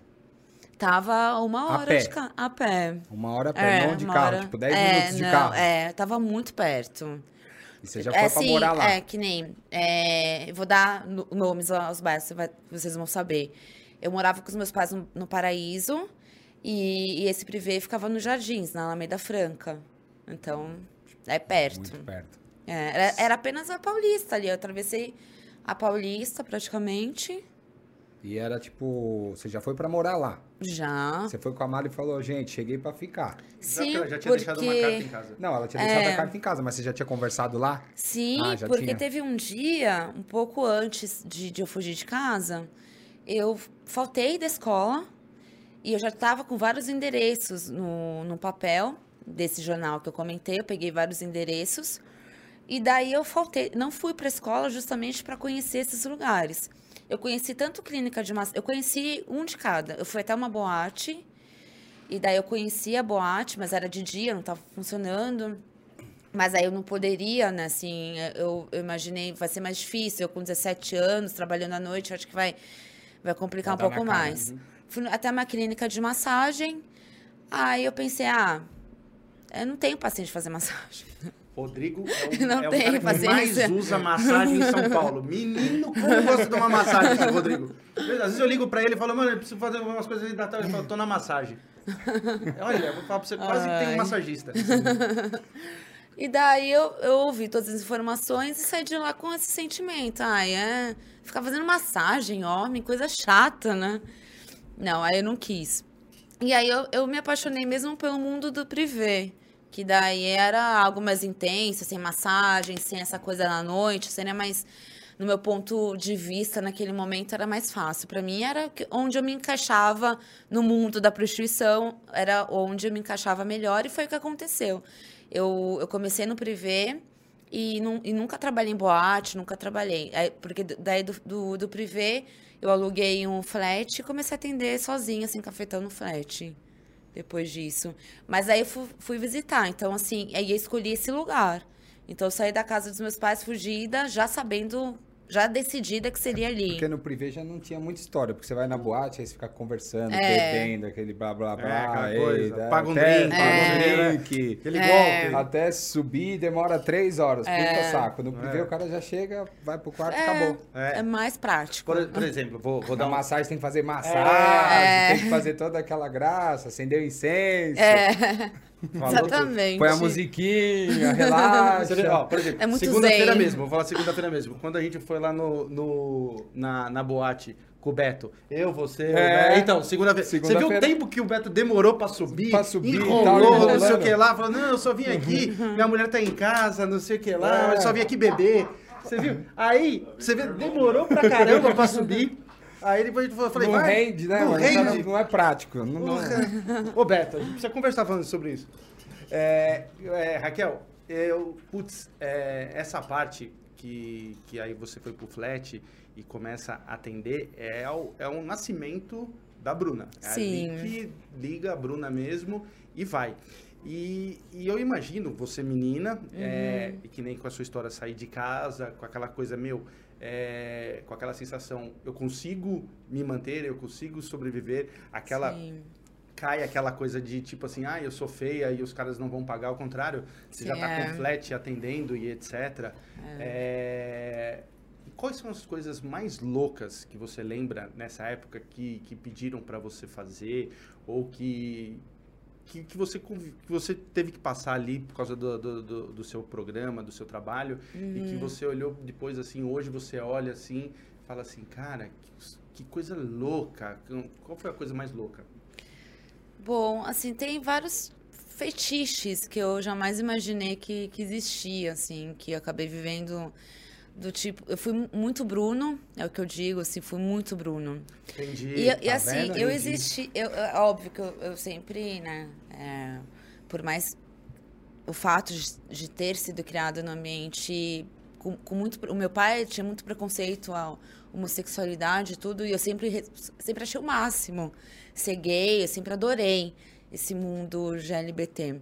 S3: Tava uma
S2: A
S3: hora
S2: pé?
S3: de carro. A pé.
S2: Uma hora a pé,
S3: É,
S2: não de carro.
S3: hora-
S2: Tipo, 10
S3: é,
S2: minutos de
S3: não,
S2: carro.
S3: É, tava muito perto.
S2: E você já
S3: é
S2: foi pra
S3: assim,
S2: morar lá.
S3: É, que nem. é, vou dar no- nomes aos bairros, você vai- vocês vão saber. Eu morava com os meus pais no, no Paraíso e, e esse privê ficava nos Jardins, na Alameda Franca. Então, é perto.
S2: Muito perto.
S3: É, era, era apenas a Paulista ali. Eu atravessei a Paulista praticamente.
S2: E era tipo, você já foi pra morar lá.
S3: Já.
S2: Você foi com a Mari e falou, gente, cheguei pra ficar.
S1: Já
S3: Sim,
S1: ela já tinha deixado uma
S3: porque-
S1: carta em casa.
S2: Não, ela tinha deixado
S3: É.
S2: a carta em casa, mas você já tinha conversado lá?
S3: Sim,
S2: Ah, já
S3: porque
S2: tinha.
S3: teve um dia, um pouco antes de, de eu fugir de casa, eu faltei da escola e eu já estava com vários endereços no, no papel desse jornal que eu comentei. Eu peguei vários endereços e daí eu faltei, não fui para a escola justamente para conhecer esses lugares. Eu conheci tanto clínica de massa, eu conheci um de cada. Eu fui até uma boate e daí eu conheci a boate, mas era de dia, não estava funcionando. Mas aí eu não poderia, né? Assim, eu, eu imaginei, vai ser mais difícil. Eu com 17 anos, trabalhando à noite, acho que vai, vai complicar
S2: Vai
S3: um pouco
S2: cara,
S3: mais. Fui até uma clínica de massagem. Aí eu pensei, ah, eu não tenho paciente fazer massagem.
S1: Rodrigo é o,
S3: Não
S1: é o cara que mais
S3: paciência.
S1: usa massagem em São Paulo. Menino, como gosta de uma massagem esse Rodrigo? Às vezes eu ligo pra ele e falo, mano, eu preciso fazer umas coisas da tarde. Ele fala, tô na massagem. Olha, eu vou falar pra você, quase que tem um massagista.
S3: E daí eu, eu ouvi todas as informações e saí de lá com esse sentimento. Ai, é. Ficar fazendo massagem, homem, coisa chata, né? Não, aí eu não quis. E aí eu, eu me apaixonei mesmo pelo mundo do privê. Que daí era algo mais intenso, sem massagem, sem essa coisa na noite, seria mais. No meu ponto de vista, naquele momento, era mais fácil. Pra mim, era onde eu me encaixava no mundo da prostituição, era onde eu me encaixava melhor, e foi o que aconteceu. Eu, eu comecei no privê e, e nunca trabalhei em boate, nunca trabalhei. Aí, porque daí do, do, do privê, eu aluguei um flat e comecei a atender sozinha, assim, cafetão no flat. Depois disso. Mas aí eu fu- fui visitar. Então, assim, aí eu escolhi esse lugar. Então, eu saí da casa dos meus pais fugida, já sabendo, já decidida que seria ali.
S2: Porque no privê já não tinha muita história, porque você vai na boate, aí você fica conversando,
S3: É.
S2: bebendo, aquele blá blá blá.
S1: É, aquela
S2: ei, dá-
S1: paga um
S2: até-
S1: drink,
S2: paga um
S1: um
S2: drink.
S1: Aquele
S3: É.
S1: golpe.
S2: Até subir demora três horas, puta
S3: É.
S2: saco. No privê
S1: É.
S2: o cara já chega, vai pro quarto e
S3: É,
S2: acabou.
S1: É.
S3: é mais prático.
S1: Por, por exemplo, vou, vou dar uma...
S2: massagem tem que fazer massagem,
S3: É.
S2: tem que fazer toda aquela graça, acender o incenso.
S3: É.
S2: Falou
S3: Exatamente.
S2: tudo. Põe a musiquinha, relaxa.
S1: Ó, por exemplo,
S3: É muito
S1: segunda-feira mesmo, vou falar segunda-feira mesmo. Quando a gente foi lá no, no- na, na boate com o Beto, eu, você, o
S2: É.
S1: Beto. Então, segunda-feira. Você viu o tempo que o Beto demorou pra subir?
S2: Pra subir e tal,
S1: enrolou, não sei o que lá. Falou, não, eu só vim aqui, minha mulher tá em casa, não sei o que lá,
S2: É.
S1: eu só vim aqui beber. Você viu? Aí, você vê, demorou pra caramba pra subir. Aí depois eu falei,
S2: não
S1: vai,
S2: rende, né?
S1: Não
S2: cara
S1: rende.
S2: Não é prático. Não, não-.
S1: Ô, Beto, a gente precisa conversar falando sobre isso. É, é, Raquel, eu, putz, é, essa parte que, que aí você foi pro flat e começa a atender é o, é o nascimento da Bruna. É
S3: Sim.
S1: ali que liga a Bruna mesmo e vai. E, e eu imagino você menina, é, e que nem com a sua história sair de casa, com aquela coisa, meu, é, com aquela sensação, eu consigo me manter, eu consigo sobreviver, aquela
S3: Sim.
S1: cai aquela coisa de tipo assim, ah, eu sou feia e os caras não vão pagar, ao contrário, você já
S3: Sim,
S1: tá
S3: é.
S1: com flat atendendo e etc. É, e Quais são as coisas mais loucas que você lembra nessa época que, que pediram pra você fazer ou que, que, que você, que você teve que passar ali por causa do, do, do- do seu programa, do seu trabalho e
S3: Uhum.
S1: que você olhou depois assim, hoje você olha assim e fala assim, cara, que, que coisa louca. Qual foi a coisa mais louca?
S3: Bom, assim, tem vários fetiches que eu jamais imaginei que, que existia, assim, que acabei vivendo do tipo... Eu fui mu- muito Bruno, é o que eu digo, assim, fui muito Bruno.
S1: Entendi.
S3: E, e
S1: tá
S3: assim,
S1: vendo?
S3: eu existi... Eu, é óbvio que eu, eu sempre, né, é, por mais... O fato de, de ter sido criado num ambiente com, com muito... O meu pai tinha muito preconceito à homossexualidade e tudo, e eu sempre, re- sempre achei o máximo ser gay, eu sempre adorei esse mundo GLBT.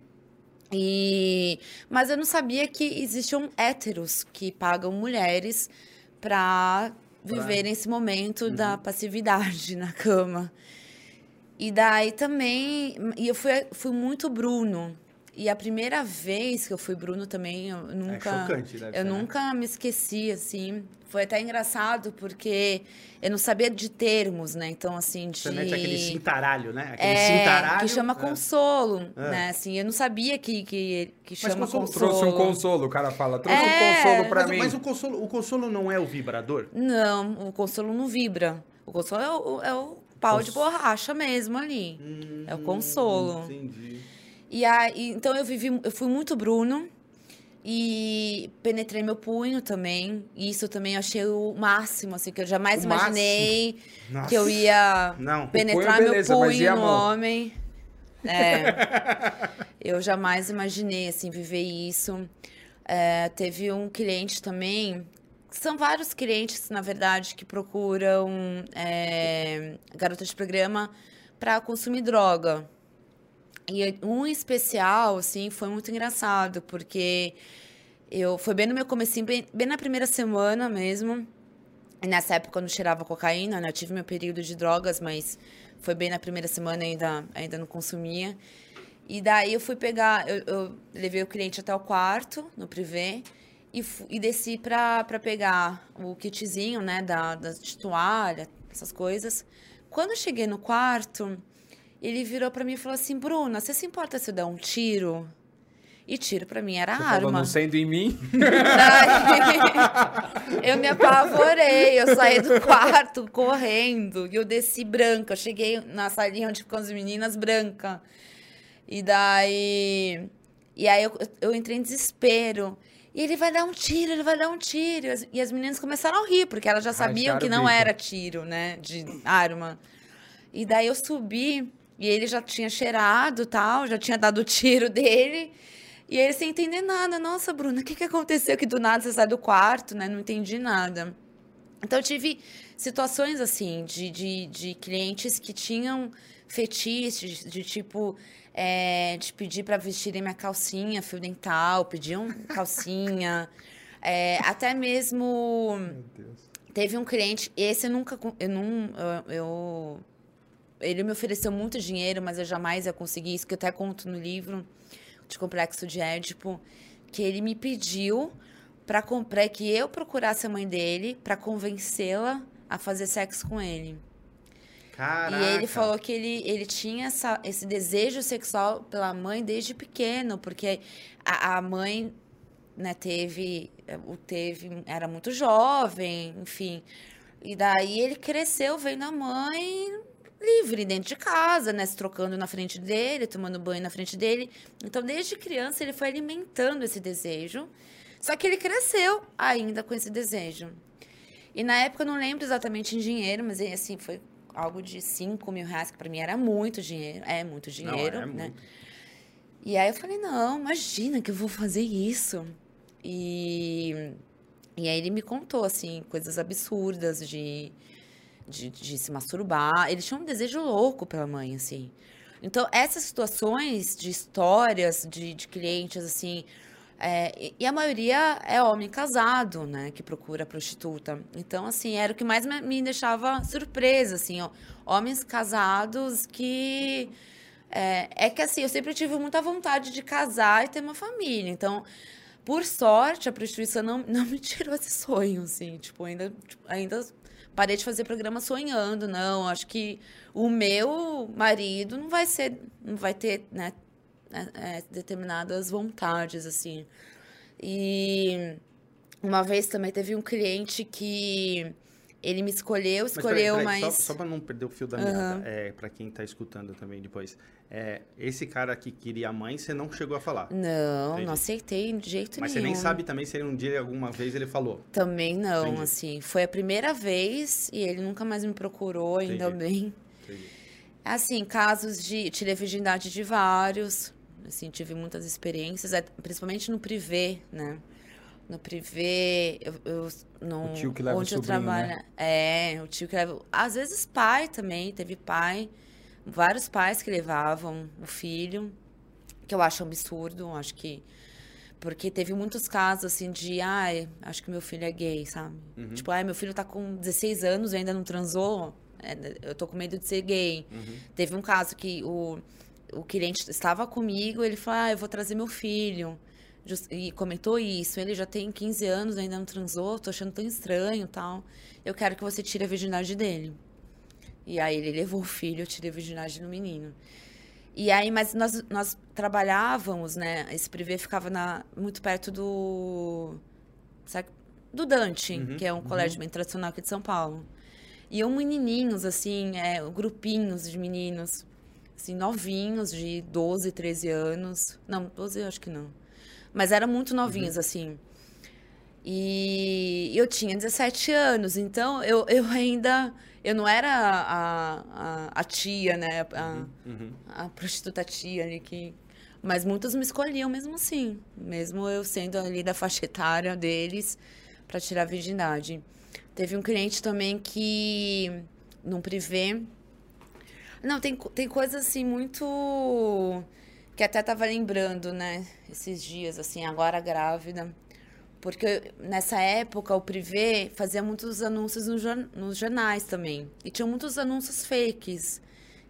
S3: E, mas eu não sabia que existiam héteros que pagam mulheres para viverem esse momento da passividade na cama. E daí também. E eu fui, fui muito Bruno. E a primeira vez que eu fui Bruno também, eu nunca.
S1: É chocante, deve
S3: eu
S1: ser, né?
S3: nunca me esqueci, assim. Foi até engraçado, porque eu não sabia de termos, né? Então, assim, de.
S1: Você mete aquele cintaralho, né? Aquele
S3: É,
S1: cintaralho.
S3: que chama
S1: é.
S3: consolo,
S1: É.
S3: né? Assim, eu não sabia que, que, que chama
S1: consolo-
S3: consolo.
S2: Trouxe um consolo, o cara fala. Trouxe
S3: É,
S2: um consolo pra
S1: Mas,
S2: mim.
S1: mas o, consolo, o consolo não é o vibrador?
S3: Não, o consolo não vibra. O consolo é o, é o pau de borracha mesmo ali. É o consolo.
S1: Hum, Entendi.
S3: E aí, então eu vivi, eu fui muito Bruno e penetrei meu punho também. E isso também eu achei o máximo, assim, que eu jamais
S1: O
S3: imaginei que eu ia
S1: Não.
S3: penetrar
S2: punho, beleza,
S3: meu punho no homem. É. eu jamais imaginei, assim, viver isso. É, teve um cliente também. São vários clientes, na verdade, que procuram é, garota de programa para consumir droga. E um especial, assim, foi muito engraçado, porque eu foi bem no meu comecinho, bem, bem na primeira semana mesmo. E nessa época eu não cheirava cocaína, né? Eu tive meu período de drogas, mas foi bem na primeira semana ainda ainda não consumia. E daí eu fui pegar, eu, eu levei o cliente até o quarto, no privê, e, e desci pra, pegar o kitzinho, né, da, da toalha, essas coisas. Quando eu cheguei no quarto, ele virou pra mim e falou assim, Bruna, você se importa se eu der um tiro? E tiro pra mim era
S2: Você
S3: arma.
S2: falou, não sendo em mim.
S3: Daí, eu me apavorei, eu saí do quarto correndo e eu desci branca. Eu cheguei na salinha onde ficam as meninas branca. E daí. E aí eu, eu entrei em desespero. E ele vai dar um tiro, ele vai dar um tiro. E as, e as meninas começaram a rir, porque elas já sabiam
S2: Racharam
S3: que não era tiro, né? De arma. E daí eu subi e ele já tinha cheirado tal, já tinha dado o tiro dele. E ele sem entender nada. Nossa, Bruna, o que, que aconteceu? Que do nada você sai do quarto, né? Não entendi nada. Então eu tive situações assim, de, de, de clientes que tinham fetiches, de tipo, é, de pedir para vestirem minha calcinha, fio dental, pediam calcinha. É, até mesmo. Teve um cliente, esse eu nunca. Eu não. Eu, eu- ele me ofereceu muito dinheiro, mas eu jamais ia conseguir isso, que eu até conto no livro de Complexo de Édipo, que ele me pediu para comprar que eu procurasse a mãe dele para convencê-la a fazer sexo com ele.
S1: Caraca.
S3: E ele falou que ele, ele tinha essa, esse desejo sexual pela mãe desde pequeno, porque a, a mãe né, teve, o teve, era muito jovem, enfim. E daí ele cresceu vendo a mãe livre dentro de casa, né, se trocando na frente dele, tomando banho na frente dele. Então, desde criança ele foi alimentando esse desejo. Só que ele cresceu ainda com esse desejo. E na época eu não lembro exatamente em dinheiro, mas assim, foi algo de 5 mil reais, que para mim era muito dinheiro. É muito dinheiro,
S1: não, é
S3: né?
S1: muito.
S3: E aí eu falei, não, imagina que eu vou fazer isso. E, e aí ele me contou, assim, coisas absurdas de, de, de se masturbar. Ele tinha um desejo louco pela mãe, assim. Então, essas situações de histórias de, de clientes, assim, é, e- a maioria é homem casado, né, que procura prostituta. Então, assim, era o que mais me, me deixava surpresa, assim, ó, homens casados que... É, é que, assim, eu sempre tive muita vontade de casar e ter uma família. Então, por sorte, a prostituição não, não me tirou esse sonho, assim. Tipo, ainda, tipo, ainda parei de fazer programa sonhando, não. Acho que o meu marido não vai ser, não vai ter, né, é, é, determinadas vontades, assim. E uma vez também teve um cliente que ele me escolheu,
S1: Mas
S3: escolheu,
S1: peraí, peraí,
S3: mas...
S1: Só, só pra não perder o fio da meada, é, pra quem tá escutando também depois. É, esse cara que queria a mãe, você não chegou a falar.
S3: Não,
S1: Entendi.
S3: não aceitei de jeito
S1: Mas você
S3: nenhum.
S1: nem sabe também se ele um dia, alguma vez, ele falou.
S3: Também não,
S1: Entendi.
S3: assim. Foi a primeira vez e ele nunca mais me procurou, ainda
S1: Entendi.
S3: bem.
S1: Entendi.
S3: Assim, casos de. Tirei a virgindade de vários. Assim, tive muitas experiências, é, principalmente no privê, né? No privê, eu, eu não.
S2: O tio que leva o
S3: onde eu
S2: sobrinho,
S3: trabalho.
S2: né?
S3: É, o tio que leva. Às vezes pai também, teve pai. Vários pais que levavam o filho, que eu acho absurdo, acho que. Porque teve muitos casos assim de, ai, acho que meu filho é gay, sabe?
S1: Uhum.
S3: Tipo, ai, meu filho tá com 16 anos e ainda não transou. é, eu tô com medo de ser gay.
S1: Uhum.
S3: Teve um caso que o, o cliente estava comigo, ele falou, ah, eu vou trazer meu filho. E comentou isso. Ele já tem 15 anos, ainda não transou, tô achando tão estranho tal. Eu quero que você tire a virgindade dele. E aí ele levou o filho, eu tirei a virgindade do menino. E aí, mas nós, nós trabalhávamos, né? Esse privê ficava na, muito perto do. Sabe, do Dante,
S1: Uhum,
S3: que é um colégio bem tradicional aqui de São Paulo. E iam menininhos, assim, é, grupinhos de meninos, assim, novinhos, de 12, 13 anos. Não, 12 eu acho que não. Mas eram muito novinhos, assim. E eu tinha 17 anos, então eu, eu ainda. Eu não era a, a, a tia, né? A,
S1: Uhum.
S3: a prostituta tia ali que. Mas muitos me escolhiam mesmo assim, mesmo eu sendo ali da faixa etária deles para tirar a virgindade. Teve um cliente também que num privê. Não, tem, tem coisas assim muito que até tava lembrando, né, esses dias assim, agora grávida. Porque nessa época o privê fazia muitos anúncios no nos jornais também. E tinha muitos anúncios fakes,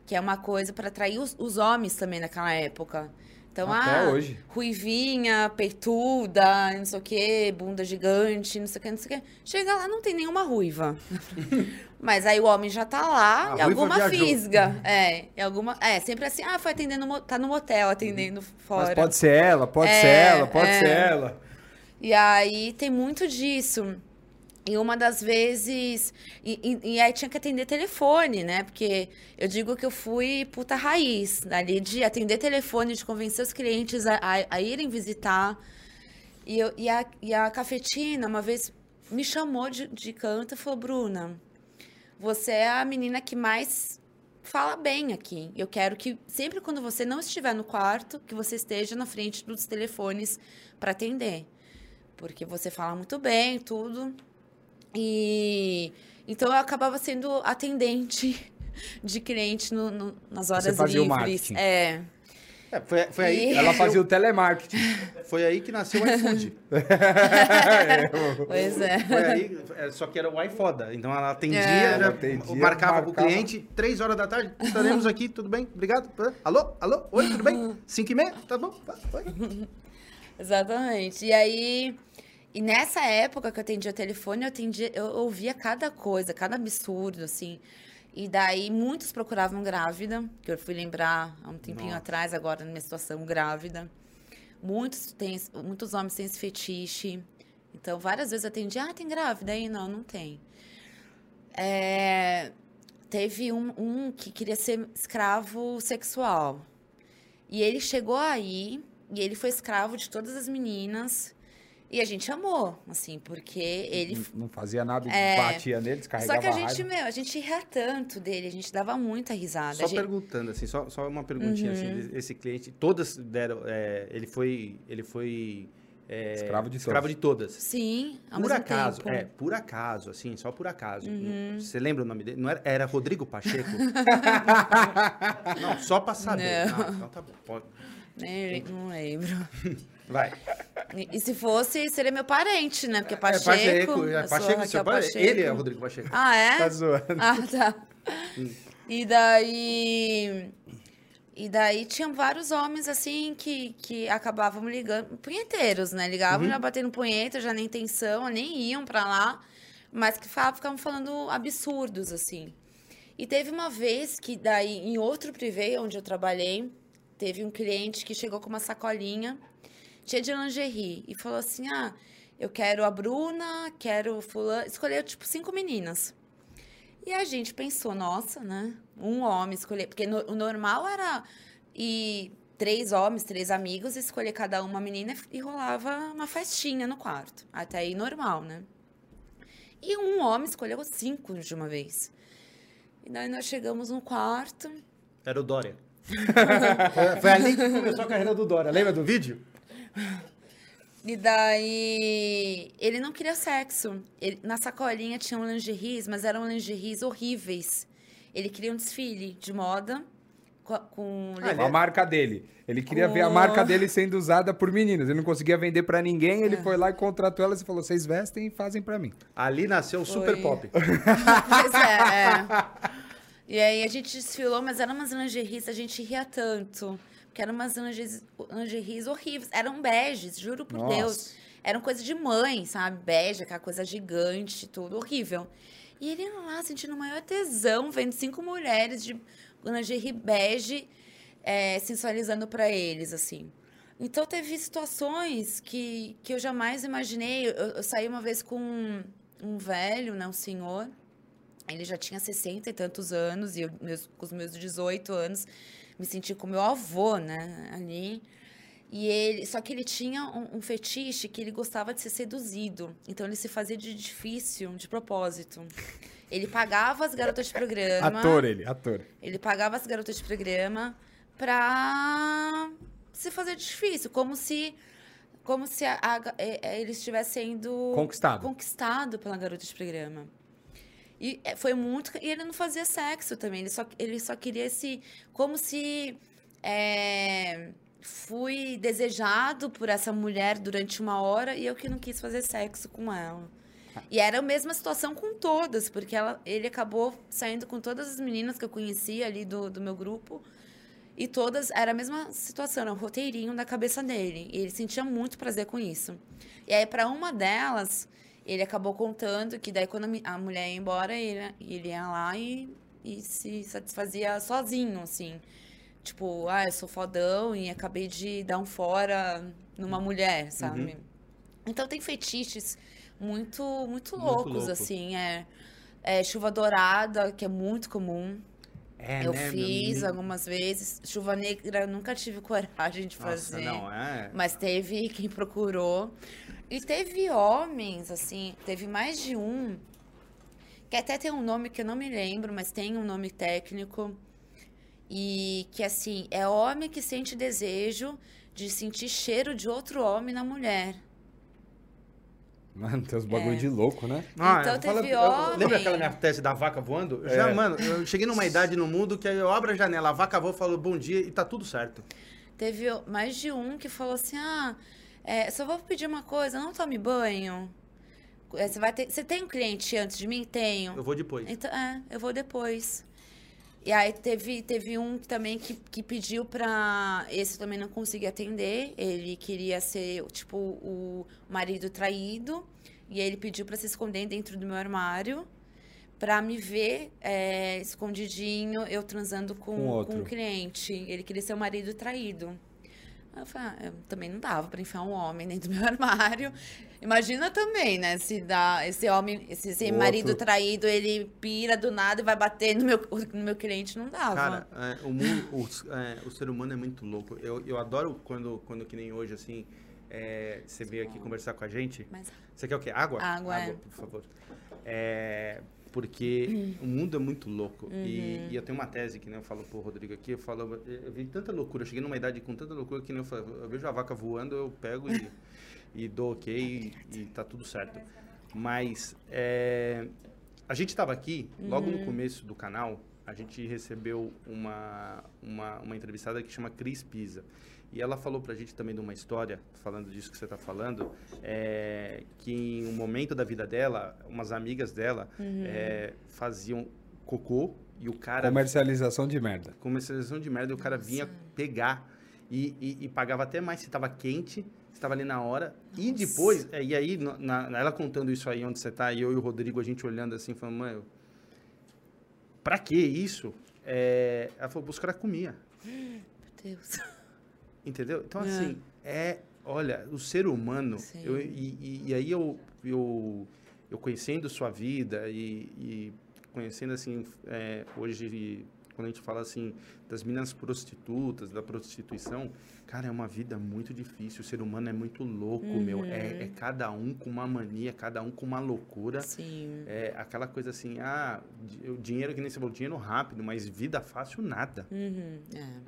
S3: que é uma coisa para atrair os, os homens também naquela época. Então,
S2: Até
S3: ah,
S2: hoje.
S3: ruivinha, peituda, não sei o quê, bunda gigante, não sei o quê, não sei o quê. Chega lá, não tem nenhuma ruiva. Mas aí o homem já tá lá, e alguma fisga. É, alguma. É, sempre assim, ah, foi atendendo, tá no motel atendendo fora.
S2: Mas pode ser ela, pode
S3: É,
S2: ser ela, pode
S3: é.
S2: ser ela.
S3: E aí tem muito disso. E uma das vezes. E, e- e aí tinha que atender telefone, né? Porque eu digo que eu fui puta raiz, ali de atender telefone, de convencer os clientes a, a- a irem visitar. E, eu, e, a, e a cafetina, uma vez, me chamou de, de canto e falou: Bruna, você é a menina que mais fala bem aqui. Eu quero que sempre quando você não estiver no quarto, que você esteja na frente dos telefones para atender. Porque você fala muito bem, tudo. E então eu acabava sendo atendente de cliente no- no- nas horas
S2: fazia o
S3: livres.
S2: marketing.
S3: É.
S1: É, foi, foi aí,
S3: E-
S1: que
S2: Ela fazia o telemarketing.
S1: foi aí que nasceu o iFood.
S3: Pois é.
S1: Foi aí, é, só que era o iFoda. Então ela atendia,
S3: É.
S1: já
S2: atendia,
S1: marcava com o
S2: marcava.
S1: cliente, três horas da tarde, estaremos aqui, tudo bem? Obrigado. Alô? Alô? Oi, tudo bem? Cinco e meia? Tá bom? Tá, oi.
S3: Exatamente. E aí, e nessa época que eu atendia telefone, eu atendia, eu ouvia cada coisa, cada absurdo, assim. E daí muitos procuravam grávida, que eu fui lembrar há um tempinho
S1: Nossa.
S3: atrás, agora na minha situação grávida. Muitos, têm, muitos homens têm esse fetiche. Então, várias vezes eu atendi, ah, tem grávida? Aí, não, não tem. É, teve um, um que queria ser escravo sexual. E ele chegou aí, e ele foi escravo de todas as meninas. E a gente amou, assim, porque ele
S2: Não, não fazia nada,
S3: É.
S2: batia nele, descarregava
S3: só que a gente,
S2: raiva.
S3: meu, a gente ria tanto dele, a gente dava muita risada.
S1: Só
S3: a gente...
S1: perguntando, assim, só, só uma perguntinha,
S3: Uhum.
S1: assim, esse cliente, todas deram, é, ele foi, ele foi é,
S2: Escravo de
S1: escravo
S2: todas.
S1: de todas.
S3: Sim, ao
S1: Por
S3: mesmo
S1: acaso,
S3: tempo. Uhum.
S1: é, por acaso, assim, só por acaso. Você lembra o nome dele? Não era, era Rodrigo Pacheco? não, só pra saber.
S3: Não.
S1: Ah, então tá bom. Pode.
S3: Nem- Não lembro.
S1: Vai.
S3: E, e se fosse, seria meu parente, né? Porque
S1: É
S3: Pacheco.
S1: Pacheco, é
S3: sou
S1: Pacheco,
S3: Raquel
S1: seu pai,
S3: Pacheco.
S1: ele é o Rodrigo Pacheco.
S3: Ah, é?
S2: Tá zoando.
S3: Ah, tá. E daí. E daí tinham vários homens assim que, que acabavam ligando, punheteiros, né? Ligavam já batendo punheta, já nem intenção, nem iam pra lá, mas que ficavam falando absurdos, assim. E teve uma vez que daí, em outro privê onde eu trabalhei, teve um cliente que chegou com uma sacolinha cheia de lingerie e falou assim: Ah, eu quero a Bruna, quero fulano. Escolheu, tipo, cinco meninas. E a gente pensou, nossa, né? Um homem escolher. Porque no- o normal era ir três homens, três amigos, escolher cada uma menina e rolava uma festinha no quarto. Até aí normal, né? E um homem escolheu cinco de uma vez. E daí nós chegamos no quarto.
S1: Era o Dória. Foi, ali que começou a carreira do Dória. Lembra do vídeo?
S3: E daí ele não queria sexo. Ele- na sacolinha tinham lingeries, mas eram lingeries horríveis. Ele queria um desfile de moda com, com
S1: Ah,
S2: A marca dele. Ele queria ver a marca dele sendo usada por meninas. Ele não conseguia vender pra ninguém.
S3: É.
S2: Ele foi lá e contratou elas e falou: vocês vestem e fazem pra mim.
S1: Ali nasceu o Super. Pop.
S3: Pois é, é. E aí a gente desfilou, mas eram umas lingeries, a gente ria tanto. Porque eram umas lingeries, lingeries horríveis. Eram beges, juro por
S2: Nossa.
S3: Deus. Eram coisa de mãe, sabe? Bege, aquela coisa gigante, tudo horrível. E ele lá sentindo o maior tesão, vendo cinco mulheres de lingerie bege é, sensualizando pra eles, assim. Então teve situações que, que eu jamais imaginei. Eu, eu saí uma vez com um, um velho, né, um senhor. Ele já tinha 60 e tantos anos, e eu, meus, com os meus 18 anos, me senti com meu avô, né, ali. E ele, só que ele tinha um, um fetiche que ele gostava de ser seduzido. Então ele se fazia de difícil, de propósito. Ele pagava as garotas de programa.
S2: Ator ele, ator.
S3: Ele pagava as garotas de programa pra se fazer difícil, como se como se a- a- é- é, ele estivesse sendo
S2: Conquistado.
S3: conquistado pela garota de programa. E é, foi muito. E ele não fazia sexo também. Ele só, ele só queria esse. Como se. é, fui desejado por essa mulher durante uma hora e eu que não quis fazer sexo com ela. E era a mesma situação com todas, porque ela, ele acabou saindo com todas as meninas que eu conhecia ali do, do meu grupo. E todas, era a mesma situação, era um roteirinho da cabeça dele. E ele sentia muito prazer com isso. E aí, para uma delas, ele acabou contando que daí, quando a mulher ia embora, ele, ele ia lá e, e se satisfazia sozinho, assim. Tipo, ah, eu sou fodão e acabei de dar um fora numa mulher, sabe? Então, tem fetiches muito, muito
S1: Muito
S3: loucos,
S1: louco.
S3: assim. É, é chuva dourada, que é muito comum.
S1: É,
S3: eu
S1: né, meu
S3: fiz
S1: amigo?
S3: algumas vezes. Chuva negra, nunca tive coragem de
S1: Nossa,
S3: fazer.
S1: não, é.
S3: Mas teve quem procurou. E teve homens, assim, teve mais de um, que até tem um nome que eu não me lembro, mas tem um nome técnico. E que, assim, é homem que sente desejo de sentir cheiro de outro homem na mulher.
S2: Mano, tem uns bagulho
S3: É.
S2: de louco, né?
S3: Então teve
S1: eu-
S3: homem.
S1: Lembra aquela minha tese da vaca voando? Eu Já,
S2: É.
S1: mano, eu cheguei numa idade no mundo que eu abro a janela, a vaca voa, falo bom dia e tá tudo certo.
S3: Teve mais de um que falou assim: ah, é, só vou pedir uma coisa, não tome banho. É, Você, vai ter, você tem um cliente antes de mim? Tenho.
S1: Eu vou depois.
S3: Então, é, eu vou depois. E aí teve, teve um também que, que pediu pra. Esse também não consegui atender. Ele queria ser, tipo, o marido traído. E aí ele pediu pra se esconder dentro do meu armário. pra me ver é, escondidinho, eu transando com,
S2: Com
S3: com, um cliente. Ele queria ser o marido traído. Eu falei, ah, eu também não dava pra enfiar um homem dentro do meu armário. Imagina também, né? Se dá esse homem, esse, esse marido
S2: outro.
S3: traído, ele pira do nada e vai bater no meu, no meu cliente, não dava.
S1: Cara, é, o, mundo, o, é, o ser humano é muito louco. Eu, eu adoro quando, quando que nem hoje, assim, é, você veio aqui conversar com a gente.
S3: Mas
S1: Você quer o quê? Água?
S3: Água, é.
S1: por favor. É, porque o mundo é muito louco. E, e eu tenho uma tese que nem eu falo pro Rodrigo aqui, eu falo, eu vi tanta loucura, eu cheguei numa idade com tanta loucura que nem eu falo, eu vejo a vaca voando, eu pego e, e dou ok e, e tá tudo certo. Mas é, a gente estava aqui, logo no começo do canal, a gente recebeu uma, uma, uma entrevistada que chama Cris Pisa. E ela falou pra gente também de uma história, falando disso que você tá falando, é, que em um momento da vida dela, umas amigas dela é, faziam cocô e o cara
S2: Comercialização de merda.
S1: comercialização de merda, e o cara vinha pegar e, e- e pagava até mais se estava quente, se estava ali na hora. E depois, é, e aí, na- na- ela contando isso aí onde você tá, e eu e o Rodrigo, a gente olhando assim, falando, mano, pra que isso? É, ela falou, os caras comiam,
S3: Meu Deus.
S1: Entendeu? Então,
S3: É.
S1: assim, é, olha, o ser humano, eu- e, e- aí eu, eu, eu conhecendo sua vida e, e conhecendo, assim, é, hoje, quando a gente fala, assim, das meninas prostitutas, da prostituição, cara, é uma vida muito difícil, o ser humano é muito louco, meu, é, é cada um com uma mania, cada um com uma loucura,
S3: Sim.
S1: é aquela coisa assim, ah, o dinheiro, que nem você falou, dinheiro rápido, mas vida fácil, nada.
S3: Uhum, é.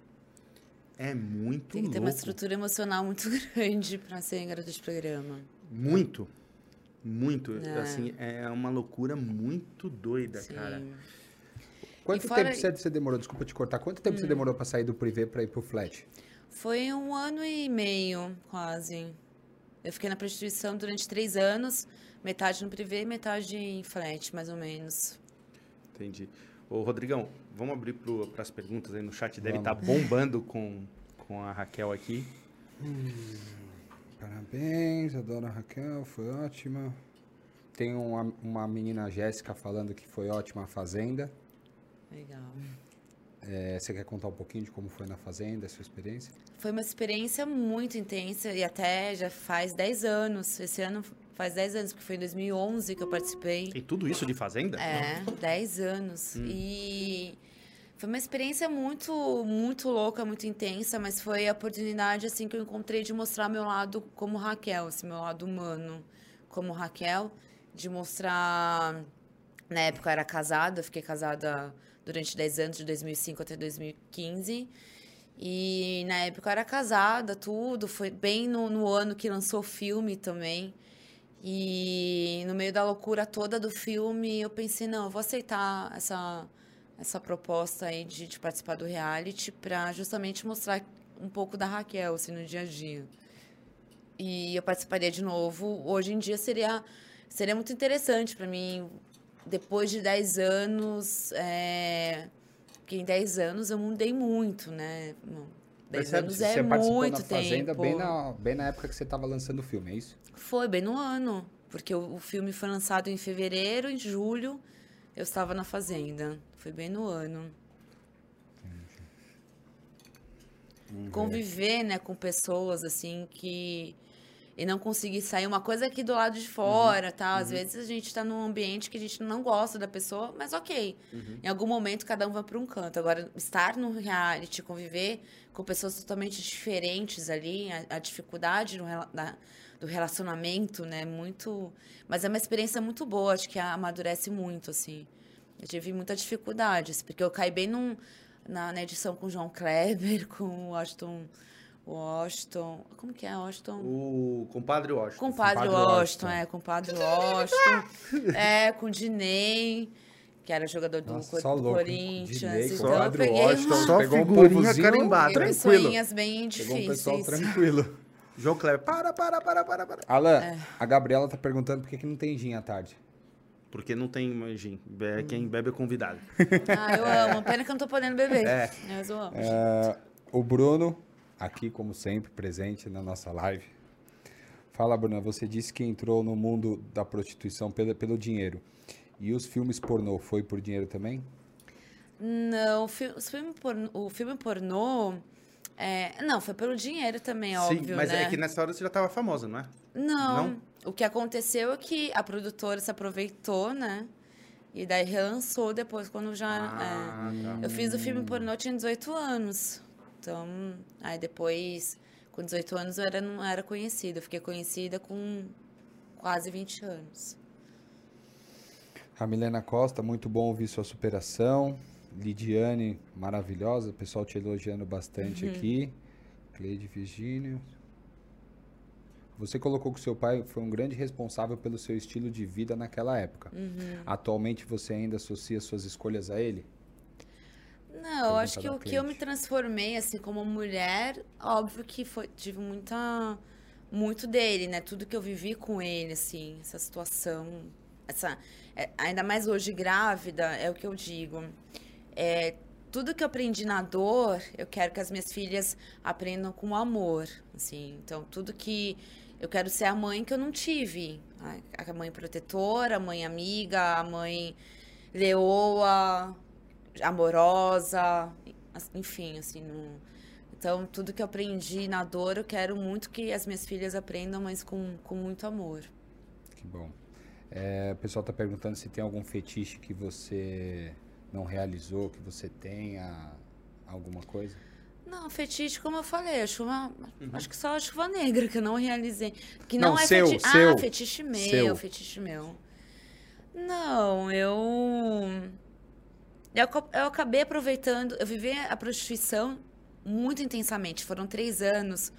S1: É muito
S3: Tem que ter uma estrutura emocional muito grande pra ser garota de programa.
S1: Muito. Muito.
S3: É.
S1: Assim, é uma loucura muito doida,
S3: Sim.
S1: cara.
S2: Quanto
S3: fora- Hum.
S2: tempo você, demorou? Desculpa te cortar. Quanto tempo você demorou pra sair do privê pra ir pro flat?
S3: Foi um ano e meio, quase. Eu fiquei na prostituição durante três anos, metade no privê, metade em flat, mais ou menos.
S1: Entendi. Ô, Rodrigão, vamos abrir para as perguntas aí no chat. Deve estar bombando com, com a Raquel aqui.
S2: Parabéns, adoro a Raquel, foi ótima. Tem uma, uma menina Jéssica falando que foi ótima a Fazenda.
S3: Legal.
S2: É, você quer contar um pouquinho de como foi na Fazenda, a sua experiência?
S3: Foi uma experiência muito intensa e até já faz 10 anos. Esse ano faz 10 anos, porque foi em 2011 que eu participei.
S1: Tem tudo isso de fazenda?
S3: É, 10 anos. E foi uma experiência muito, muito louca, muito intensa, mas foi a oportunidade, assim, que eu encontrei de mostrar meu lado como Raquel, assim, meu lado humano como Raquel, de mostrar... Na época eu era casada, fiquei casada durante 10 anos, de 2005 até 2015. E na época eu era casada, tudo. Foi bem no, no ano que lançou o filme também. E no meio da loucura toda do filme, eu pensei, não, eu vou aceitar essa, essa proposta aí de, de participar do reality para justamente mostrar um pouco da Raquel, assim, no dia a dia. E eu participaria de novo. Hoje em dia seria, seria muito interessante para mim, depois de 10 anos, é... porque em 10 anos eu mudei muito, né? Bom, 10
S2: Percebe?
S3: anos
S2: Você
S3: é
S2: participou
S3: muito
S2: da Fazenda
S3: tempo.
S2: bem na, bem na época que você estava lançando o filme, é isso?
S3: Foi, bem no ano. Porque o, o filme foi lançado em fevereiro, em julho eu estava na Fazenda. Foi bem no ano. Conviver, né, com pessoas, assim, que... E não conseguir sair. Uma coisa aqui do lado de fora, tá? Às vezes a gente tá num ambiente que a gente não gosta da pessoa, mas ok. Em algum momento cada um vai para um canto. Agora, estar no reality, conviver com pessoas totalmente diferentes ali, a, a dificuldade no, da- do relacionamento, né? Muito. Mas é uma experiência muito boa, acho que amadurece muito, assim. Eu tive muita dificuldade, assim, porque eu caí bem num, na, na edição com o João Kleber, com o Washington. Washington. Como que é Washington?
S1: O compadre Washington.
S3: Compadre
S2: Compadre
S3: Washington,
S2: Washington.
S3: é, compadre Washington. é, com o Dinei, que era jogador do,
S2: Nossa,
S3: do
S2: louco, hein?
S3: Corinthians.
S2: Dinei,
S3: então eu peguei
S2: Washington,
S3: uma,
S1: Só
S2: pegou um
S1: figurinha
S2: povozinho,
S1: carimbada,
S3: peguei
S1: tranquilo.
S3: pessoinhas bem
S2: Pegou um pessoal
S3: difíceis.
S2: tranquilo.
S1: João Kleber, para, para, para, para, para.
S2: Alan,
S3: É.
S2: a Gabriela tá perguntando por que, que não tem gin à tarde.
S1: Porque não tem gin. Be- Quem bebe é convidado.
S3: Ah, eu amo. Pena que eu não tô podendo beber.
S1: É.
S3: Mas eu amo.
S2: É, o Bruno, aqui como sempre, presente na nossa live. Fala, Bruna, você disse que entrou no mundo da prostituição pelo, pelo dinheiro. E os filmes pornô, foi por dinheiro também?
S3: Não, o, filme pornô, o filme pornô. é, não, foi pelo dinheiro também, óbvio.
S1: Sim, mas
S3: né?
S1: é que nessa hora você já tava famosa, não é?
S3: Não.
S1: Não?
S3: O que aconteceu é que a produtora se aproveitou, né? E daí relançou depois, quando já.
S1: Ah,
S3: é.
S1: tá.
S3: Eu fiz o filme pornô, tinha 18 anos. Então, aí depois, com 18 anos, eu era, não era conhecida. Eu fiquei conhecida com quase 20 anos.
S2: A Milena Costa, muito bom ouvir sua superação. Lidiane, maravilhosa. O pessoal te elogiando bastante aqui. Cleide Virgínio. Você colocou que seu pai foi um grande responsável pelo seu estilo de vida naquela época. Atualmente você ainda associa suas escolhas a ele?
S3: Não, eu acho que o que eu me transformei, assim, como mulher, óbvio que foi, tive muita, muito dele, né? Tudo que eu vivi com ele, assim, essa situação, essa, é, ainda mais hoje grávida, é o que eu digo. É, tudo que eu aprendi na dor, eu quero que as minhas filhas aprendam com amor, assim. Então, tudo que eu quero ser a mãe que eu não tive, a mãe protetora, a mãe amiga, a mãe leoa, amorosa, enfim, assim, não... Então, tudo que eu aprendi na dor, eu quero muito que as minhas filhas aprendam, mas com, com muito amor.
S2: Que bom. É, o pessoal está perguntando se tem algum fetiche que você não realizou, que você tenha alguma coisa.
S3: Não, fetiche, como eu falei, a chuva, acho que só a chuva negra que eu não realizei. Que
S2: Não,
S3: não, é
S2: seu,
S3: fetiche.
S2: seu.
S3: Ah, fetiche meu,
S2: Seu.
S3: fetiche meu. Não, eu. Eu, eu acabei aproveitando, eu vivi a prostituição muito intensamente. Foram três anos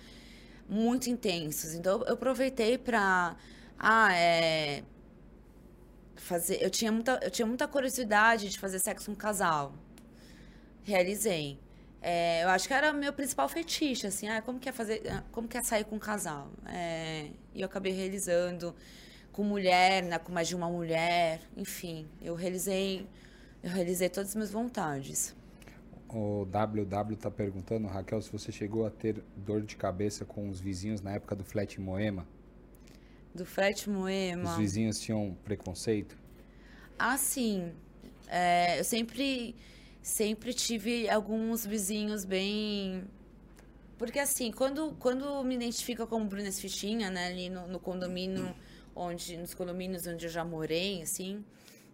S3: muito intensos. Então, eu aproveitei pra. Ah, é. Fazer. Eu tinha muita, eu tinha muita curiosidade de fazer sexo com um casal. Realizei. É, eu acho que era meu principal fetiche, assim, ah, como que é fazer, ah, como que é sair com um casal? É, e eu acabei realizando com mulher, né, com mais de uma mulher, enfim, eu realizei, eu realizei todas as minhas vontades.
S2: O WW está perguntando, Raquel, se você chegou a ter dor de cabeça com os vizinhos na época do flat em Moema.
S3: Do frete Moema.
S2: Os vizinhos tinham preconceito?
S3: Ah, sim. É, eu sempre, sempre tive alguns vizinhos bem. Porque assim, quando, quando me identifica como Bruna Fichinha, né, ali no, no condomínio, onde, nos condomínios onde eu já morei, assim,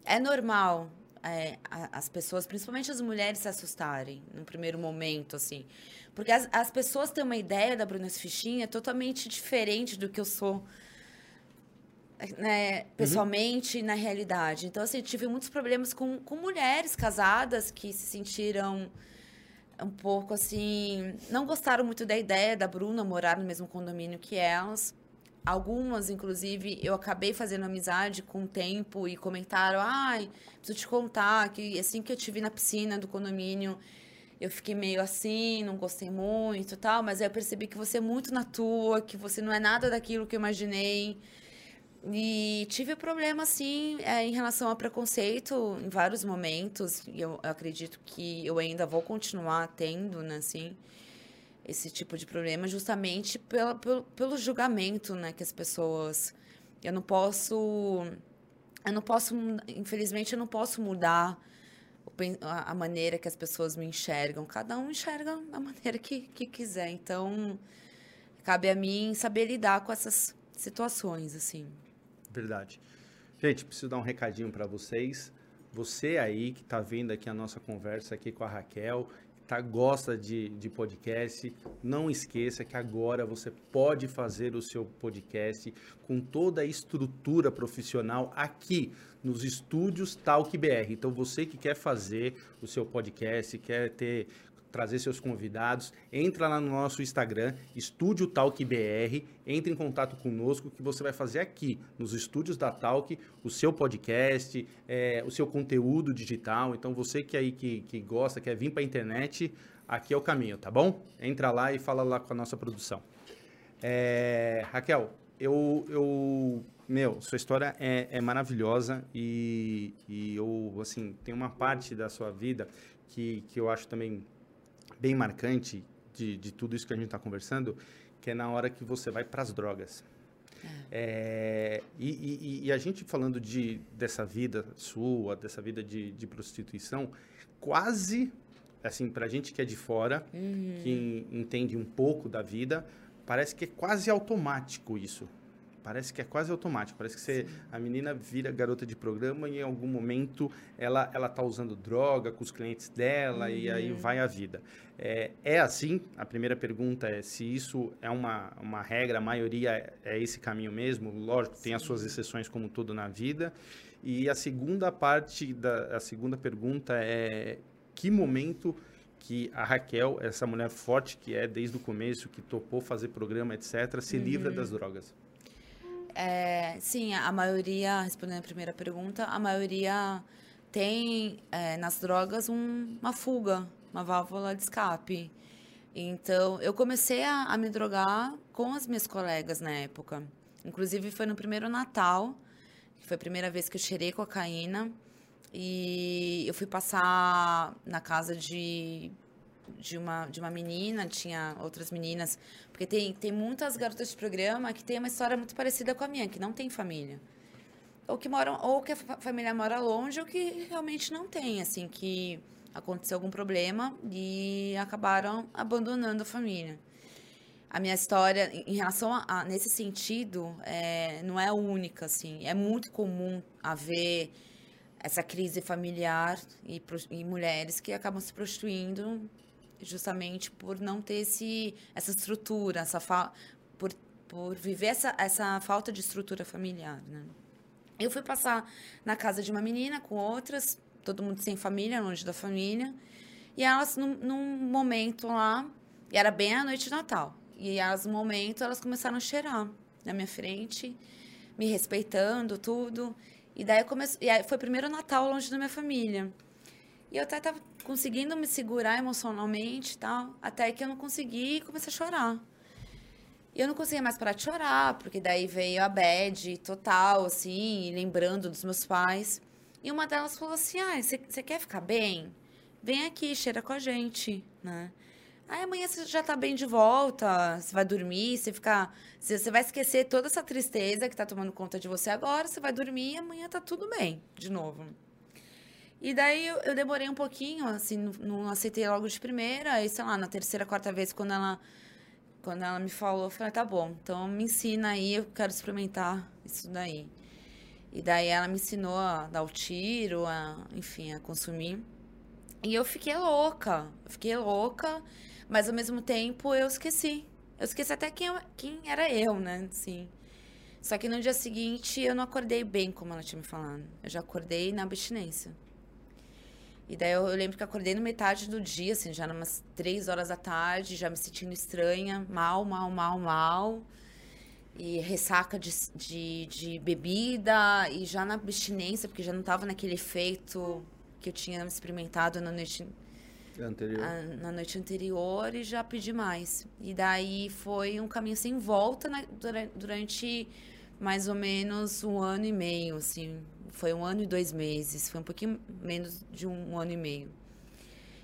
S3: é normal é, as pessoas, principalmente as mulheres, se assustarem no primeiro momento, assim. Porque as, as pessoas têm uma ideia da Bruna Fichinha totalmente diferente do que eu sou né, pessoalmente na realidade. Então, assim, tive muitos problemas com, com mulheres casadas que se sentiram um pouco assim. Não gostaram muito da ideia da Bruna morar no mesmo condomínio que elas. Algumas, inclusive, eu acabei fazendo amizade com o tempo e comentaram: ai, preciso te contar que assim que eu te vi na piscina do condomínio. Eu fiquei meio assim, não gostei muito tal, mas aí eu percebi que você é muito na tua, que você não é nada daquilo que eu imaginei. E tive problema, assim, é, em relação ao preconceito em vários momentos. E eu, eu acredito que eu ainda vou continuar tendo, né, assim, esse tipo de problema, justamente pela, pelo, pelo julgamento, né, que as pessoas... Eu não posso... Eu não posso, infelizmente, eu não posso mudar a maneira que as pessoas me enxergam. Cada um enxerga da maneira que, que quiser. Então, cabe a mim saber lidar com essas situações, assim.
S1: Verdade. Gente, preciso dar um recadinho para vocês. Você aí que está vendo aqui a nossa conversa aqui com a Raquel, tá, gosta de, de podcast, não esqueça que agora você pode fazer o seu podcast com toda a estrutura profissional aqui nos estúdios Talk BR. Então você que quer fazer o seu podcast, quer ter trazer seus convidados, entra lá no nosso Instagram, Estúdio Talk BR, entre em contato conosco que você vai fazer aqui, nos estúdios da Talk, o seu podcast, é, o seu conteúdo digital. Então você que aí que, que gosta, quer vir para a internet, aqui é o caminho, tá bom? Entra lá e fala lá com a nossa produção. É, Raquel, eu, eu, meu, sua história é, é maravilhosa e, e eu, assim, tem uma parte da sua vida que, que eu acho também bem marcante de, de tudo isso que a gente está conversando, que é na hora que você vai para as drogas. É, e, e, e, a gente falando de, dessa vida sua, dessa vida de, de prostituição, quase, assim, pra gente que é de fora, uhum. que entende um pouco da vida, parece que é quase automático isso. Parece que é quase automático. Parece que você, a menina vira garota de programa e em algum momento ela ela tá usando droga com os clientes dela uhum. e aí uhum. vai a vida. É, é assim? A primeira pergunta é se isso é uma, uma regra, a maioria é, é esse caminho mesmo. Lógico, tem as suas exceções como tudo na vida. E a segunda parte da a segunda pergunta é que momento que a Raquel, essa mulher forte que é desde o começo, que topou fazer programa, etc., se uhum. livra das drogas?
S3: É, sim, a maioria, respondendo a primeira pergunta, a maioria tem é, nas drogas um, uma fuga, uma válvula de escape. Então, eu comecei a, a, me drogar com as minhas colegas na época. Inclusive, foi no primeiro Natal, que foi a primeira vez que eu cheirei cocaína. E eu fui passar na casa de de uma, de uma menina, tinha outras meninas. Porque tem, tem muitas garotas de programa que têm uma história muito parecida com a minha, que não tem família. Ou que moram, ou que a família mora longe, ou que realmente não tem, assim, que aconteceu algum problema e acabaram abandonando a família. A minha história, em relação a, a nesse sentido, é, não é única, assim. É muito comum haver essa crise familiar e, e mulheres que acabam se prostituindo justamente por não ter esse, essa estrutura, essa fa por, por viver essa, essa falta de estrutura familiar. Né? Eu fui passar na casa de uma menina com outras, todo mundo sem família, longe da família, e elas, num, num momento lá, e era bem a noite de Natal, e elas, no momento, elas começaram a cheirar na minha frente, me respeitando, tudo. E daí comece... e aí foi o primeiro Natal longe da minha família. E eu até tava conseguindo me segurar emocionalmente e tal, até que eu não consegui e comecei a chorar. E eu não conseguia mais parar de chorar, porque daí veio a bad total, assim, lembrando dos meus pais. E uma delas falou assim: Ah, você quer ficar bem? Vem aqui, cheira com a gente, né? Aí amanhã você já tá bem de volta, você vai dormir, você fica. Você vai esquecer toda essa tristeza que tá tomando conta de você agora, você vai dormir e amanhã tá tudo bem, de novo. E daí eu, eu demorei um pouquinho, assim, não, não, aceitei logo de primeira. Aí, sei lá, na terceira, quarta vez, quando ela, quando ela me falou, eu falei, tá bom, então me ensina aí, eu quero experimentar isso daí. E daí ela me ensinou a dar o tiro, a, enfim, a consumir. E eu fiquei louca, eu fiquei louca, mas ao mesmo tempo eu esqueci. Eu esqueci até quem, quem era eu, né, assim. Só que no dia seguinte eu não acordei bem, como ela tinha me falado. Eu já acordei na abstinência. E daí eu, eu, lembro que acordei no metade do dia, assim, já umas três horas da tarde, já me sentindo estranha, mal, mal, mal, mal. E ressaca de, de, de bebida, e já na abstinência, porque já não estava naquele efeito que eu tinha experimentado na noite anterior. A, na noite anterior e já pedi mais. E daí foi um caminho sem volta na, durante mais ou menos um ano e meio, assim, foi um ano e dois meses, foi um pouquinho menos de um ano e meio.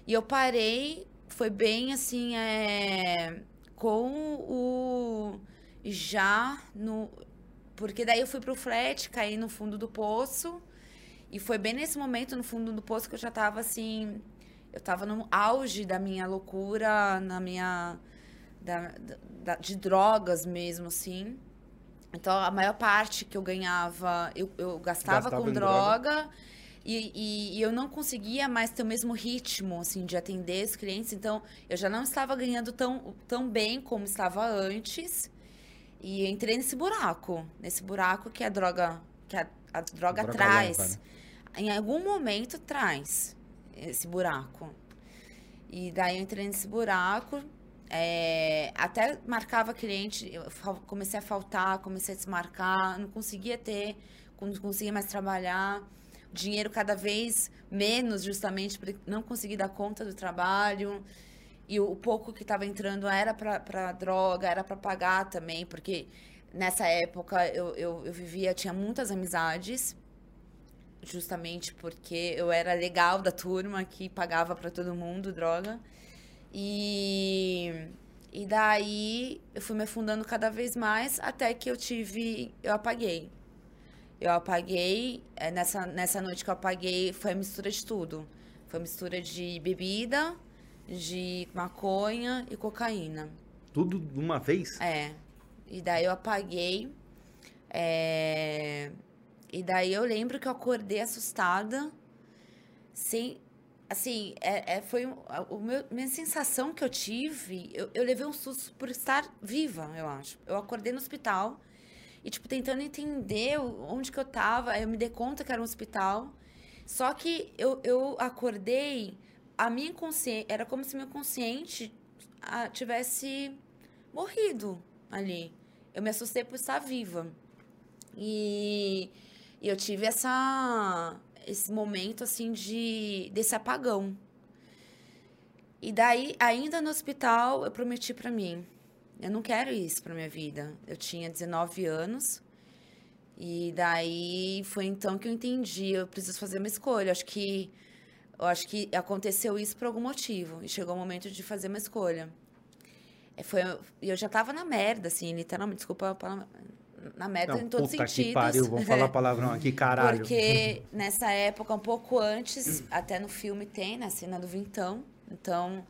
S3: E eu parei, foi bem assim, é, com o. Já no. Porque daí eu fui pro flat, caí no fundo do poço. E foi bem nesse momento, no fundo do poço, que eu já tava assim. Eu tava no auge da minha loucura, na minha. Da, da, de drogas mesmo, assim. Então, a maior parte que eu ganhava, eu, eu gastava, gastava com droga, droga. E, e, e, eu não conseguia mais ter o mesmo ritmo, assim, de atender os clientes. Então, eu já não estava ganhando tão, tão bem como estava antes. E entrei nesse buraco. Nesse buraco que a droga, que a, a droga, droga traz. Leva, né? Em algum momento traz esse buraco. E daí eu entrei nesse buraco, é, até marcava cliente, comecei a faltar, comecei a desmarcar, não conseguia ter, não conseguia mais trabalhar. Dinheiro cada vez menos, justamente porque não consegui dar conta do trabalho. E o, pouco que estava entrando era para droga, era para pagar também, porque nessa época eu, eu, eu vivia, tinha muitas amizades, justamente porque eu era legal da turma que pagava para todo mundo droga. E, E daí eu fui me afundando cada vez mais até que eu tive. Eu apaguei. Eu apaguei. é, Nessa, nessa noite que eu apaguei foi a mistura de tudo. Foi a mistura de bebida, de maconha e cocaína.
S1: Tudo de uma vez?
S3: É. E daí eu apaguei. é, E daí eu lembro que eu acordei assustada. Sem. Assim, é, é- foi a minha sensação que eu tive. Eu, eu levei um susto por estar viva, eu acho. Eu acordei no hospital e, tipo, tentando entender onde que eu tava. Eu me dei conta que era um hospital. Só que eu, eu acordei, a minha consciência. Era como se meu consciente ah, tivesse morrido ali. Eu me assustei por estar viva. E, e eu tive essa, esse momento, assim, de, desse apagão. E daí, ainda no hospital, eu prometi pra mim, eu não quero isso pra minha vida. Eu tinha 19 anos. E daí foi então que eu entendi, eu preciso fazer uma escolha. Acho que eu acho que aconteceu isso por algum motivo e chegou o momento de fazer uma escolha. É, Foi, e eu já tava na merda, assim, literalmente, desculpa a palavra, na merda
S1: Não,
S3: em todos os sentidos.
S1: que pariu, vamos falar palavrão aqui, caralho.
S3: Porque nessa época, um pouco antes, até no filme tem, na cena do Vintão. Então,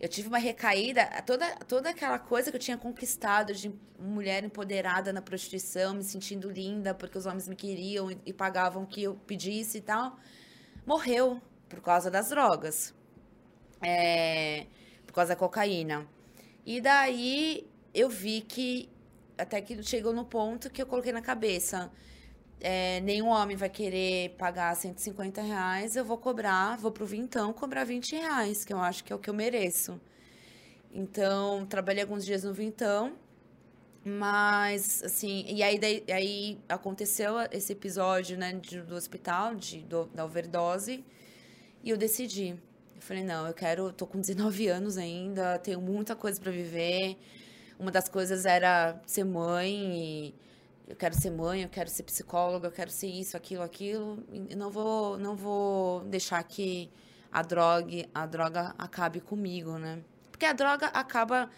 S3: eu tive uma recaída. Toda, toda aquela coisa que eu tinha conquistado de mulher empoderada na prostituição, me sentindo linda porque os homens me queriam e, e pagavam o que eu pedisse e tal, morreu por causa das drogas. É, por causa da cocaína. E daí eu vi que até que chegou no ponto que eu coloquei na cabeça. é, nenhum homem vai querer pagar 150 reais, eu vou cobrar, vou pro Vintão cobrar 20 reais, que eu acho que é o que eu mereço. Então, trabalhei alguns dias no Vintão, mas, assim, e aí, daí- aí aconteceu esse episódio, né, de- do hospital, de, do- da overdose, e eu decidi. Eu falei, não, eu quero, tô com 19 anos ainda, tenho muita coisa para viver. Uma das coisas era ser mãe, e eu quero ser mãe, eu quero ser psicóloga, eu quero ser isso, aquilo, aquilo. E não vou, não vou deixar que a droga, a droga acabe comigo, né? Porque a droga acaba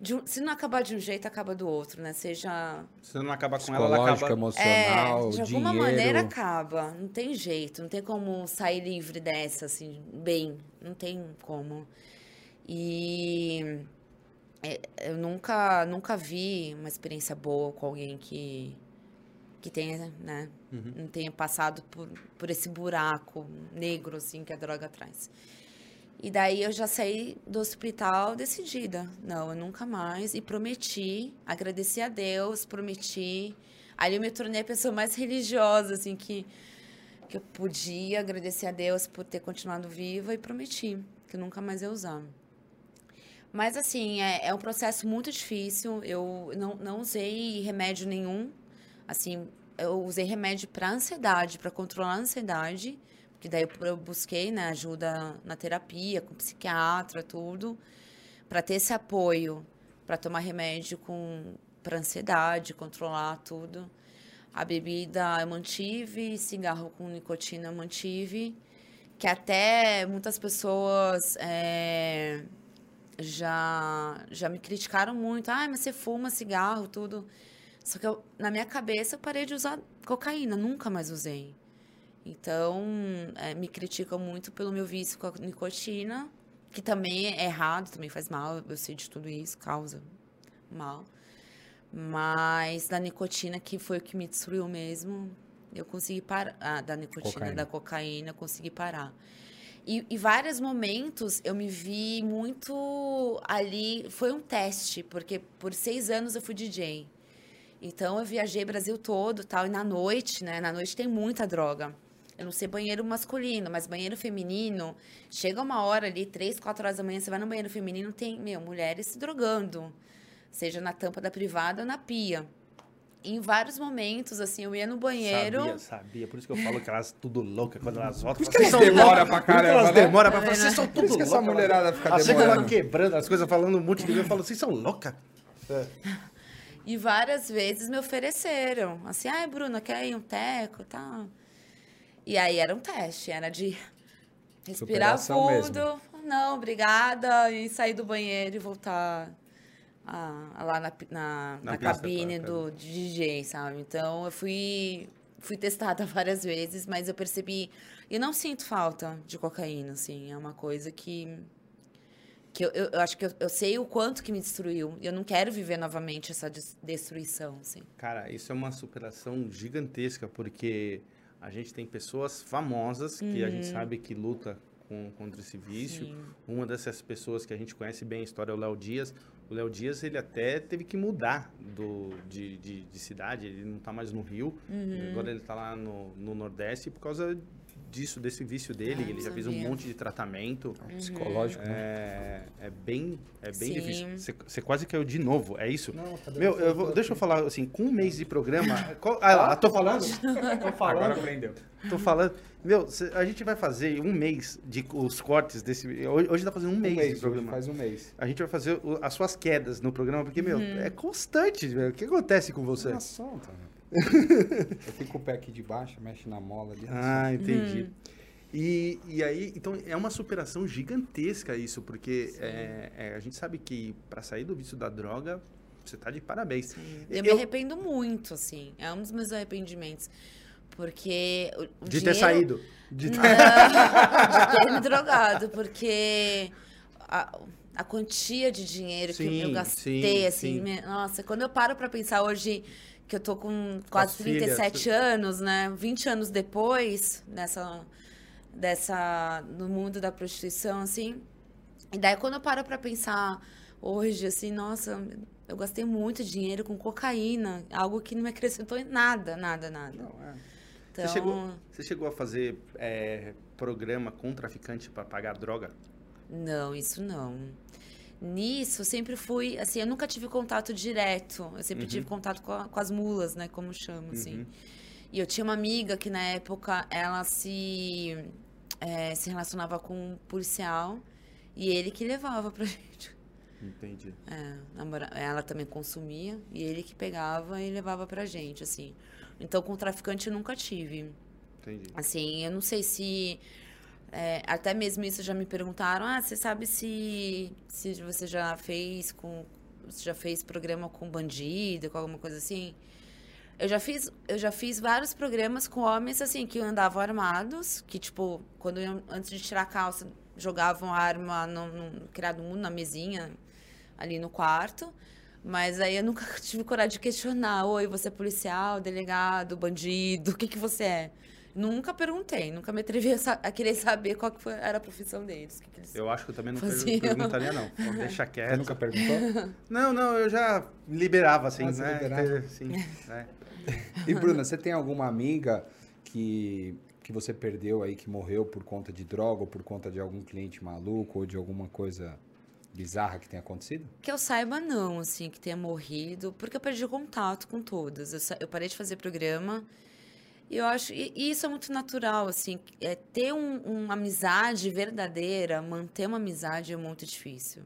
S3: de um- se não acabar de um jeito, acaba do outro, né? Seja
S1: Se não acabar com ela, ela
S2: Psicológica,
S1: acaba...
S2: emocional,
S3: é, de
S2: dinheiro.
S3: alguma maneira acaba. Não tem jeito, não tem como sair livre dessa, assim, bem. Não tem como. E eu nunca, nunca vi uma experiência boa com alguém que, que tenha, né? Não tenha passado por, por esse buraco negro, assim, que a droga traz. E daí eu já saí do hospital decidida. Não, eu nunca mais. E prometi, agradeci a Deus, prometi. Ali eu me tornei a pessoa mais religiosa, assim, que, que eu podia agradecer a Deus por ter continuado viva e prometi que nunca mais ia usar. Mas, assim, é, é um processo muito difícil. Eu não, não usei remédio nenhum. Assim, eu usei remédio para ansiedade, para controlar a ansiedade. Porque daí eu eu busquei né, ajuda na terapia, com psiquiatra, tudo. Para ter esse apoio, para tomar remédio com para ansiedade, controlar tudo. A bebida eu mantive, cigarro com nicotina eu mantive. Que até muitas pessoas é, já, já me criticaram muito. Ah, mas você fuma cigarro, tudo. Só que eu, na minha cabeça eu parei de usar cocaína, nunca mais usei. Então, é, me criticam muito pelo meu vício com a nicotina, que também é errado, também faz mal, eu sei de tudo isso, causa mal. Mas da nicotina, que foi o que me destruiu mesmo, eu consegui parar. Ah, da nicotina,
S2: Cocaína.
S3: da cocaína, eu consegui parar. E, e vários momentos eu me vi muito ali. Foi um teste, porque por seis anos eu fui DJ. Então eu viajei Brasil todo tal. E na noite, né? Na noite tem muita droga. Eu não sei banheiro masculino, mas banheiro feminino. Chega uma hora ali, três, quatro horas da manhã, você vai no banheiro feminino, tem, meu, mulheres se drogando. Seja na tampa da privada ou na pia. Em vários momentos, assim, eu ia no banheiro.
S1: Sabia, sabia. Por isso que eu falo que elas tudo loucas quando elas voltam.
S2: Por isso que elas
S1: são
S2: demoram pra
S1: Por
S2: caramba,
S1: Elas
S2: né?
S1: demoram pra falar,
S3: É,
S1: vocês
S3: né?
S1: são
S2: Por
S1: tudo
S2: isso que essa mulherada fica
S1: Assim que ela
S2: demorando.
S1: quebrando as coisas, falando um monte de vezes, eu falo, vocês são loucas.
S3: E várias vezes me ofereceram. Assim, ai, Bruna, quer ir um teco e tal? E aí era um teste, era de respirar
S2: Superação
S3: fundo. Não, obrigada. E sair do banheiro e voltar. Lá na, na,
S1: Na
S3: na cabine do DJ, sabe? Então eu fui, fui testada várias vezes, mas eu percebi. Eu não sinto falta de cocaína, assim. É uma coisa que. que eu, eu, eu acho que eu, eu sei o quanto que me destruiu. E eu não quero viver novamente essa des- destruição, assim.
S1: Cara, isso é uma superação gigantesca, porque a gente tem pessoas famosas que a gente sabe que luta com, contra esse vício.
S3: Sim.
S1: Uma dessas pessoas que a gente conhece bem a história é o Léo Dias. O Léo Dias, ele até teve que mudar do, de, de, de cidade, ele não tá mais no Rio.
S3: Uhum.
S1: Agora ele tá lá no, no Nordeste por causa disso, desse vício dele.
S3: Ah,
S1: ele já fez um monte de tratamento.
S2: Psicológico, né?
S1: É, é bem, é bem
S3: Sim.
S1: difícil. Você- Você quase caiu de novo, é isso?
S2: Não, tá
S1: Meu, eu vou- deixa eu falar assim, com um mês de programa. qual- ah, lá, tô falando?
S2: Tô falando. Agora aprendeu.
S1: Tô falando. Meu, cê- a gente vai fazer um mês de os cortes desse. Hoje, hoje tá fazendo um,
S2: Um
S1: mês,
S2: mês,
S1: de programa.
S2: faz um mês.
S1: A gente vai fazer o- as suas quedas no programa, porque, meu, é constante, meu. O que acontece com você?
S2: Tá solta, Eu fico com o pé aqui de baixo, mexe na mola ali.
S1: Ah, entendi. E, e aí, então, é uma superação gigantesca isso, porque é, é, a gente sabe que para sair do vício da droga, você tá de parabéns.
S3: Eu, me arrependo muito, assim. É um dos meus arrependimentos. Porque. o- o
S1: de ter
S3: dinheiro-
S1: saído.
S2: De
S3: Não, de ter me drogado, porque a, a quantia de dinheiro que
S1: Sim,
S3: eu gastei,
S1: sim,
S3: assim,
S1: sim.
S3: me- nossa, quando eu paro pra pensar hoje que eu tô com quase
S1: as filhas,
S3: 37 anos, né? 20 anos depois nessa dessa no mundo da prostituição, assim. E daí quando eu paro pra pensar hoje, assim, nossa, eu gastei muito dinheiro com cocaína, algo que não me acrescentou em nada, nada, nada.
S1: Não, é.
S3: Então,
S1: Você, chegou, você chegou a fazer é, programa com traficante para pagar droga?
S3: Não, isso não. Nisso, eu sempre fui, assim, eu nunca tive contato direto. Eu sempre tive contato com, a- com as mulas, né, como chama, assim.
S1: Uhum.
S3: E eu tinha uma amiga que, na época, ela se, eh, se relacionava com um policial e ele que levava pra gente.
S1: Entendi.
S3: É, namora- ela também consumia e ele que pegava e levava pra gente, assim. Então, com traficante eu nunca tive.
S1: Entendi.
S3: Assim, eu não sei se. É, até mesmo isso já me perguntaram: ah, você sabe se, se você já fez com. Você já fez programa com bandido, com alguma coisa assim? Eu já fiz, eu já fiz vários programas com homens assim que andavam armados, que tipo, quando iam- antes de tirar a calça, jogavam a arma no, no criado mundo na mesinha ali no quarto. Mas aí eu nunca tive coragem de questionar. Oi, você é policial, delegado, bandido, o que, que você é? Nunca perguntei, nunca me atrevi a, sa- a querer saber qual que foi- era a profissão deles. que que eles-
S1: Eu acho que eu também não per-
S3: Fazia.
S1: perguntaria, não. Deixa
S2: Você
S1: quieto.
S2: nunca perguntou?
S1: Não, não, eu já liberava, assim,
S2: Ah, você
S1: né?
S2: liberava?
S1: Sim, né?
S2: E Bruna, você tem alguma amiga que, que você perdeu aí, que morreu por conta de droga, ou por conta de algum cliente maluco, ou de alguma coisa bizarra que tenha acontecido?
S3: Que eu saiba, não, assim, que tenha morrido, porque eu perdi o contato com todas. Eu, eu parei de fazer programa. E eu acho. E, e isso é muito natural, assim. É, ter um- uma amizade verdadeira, manter uma amizade é muito difícil.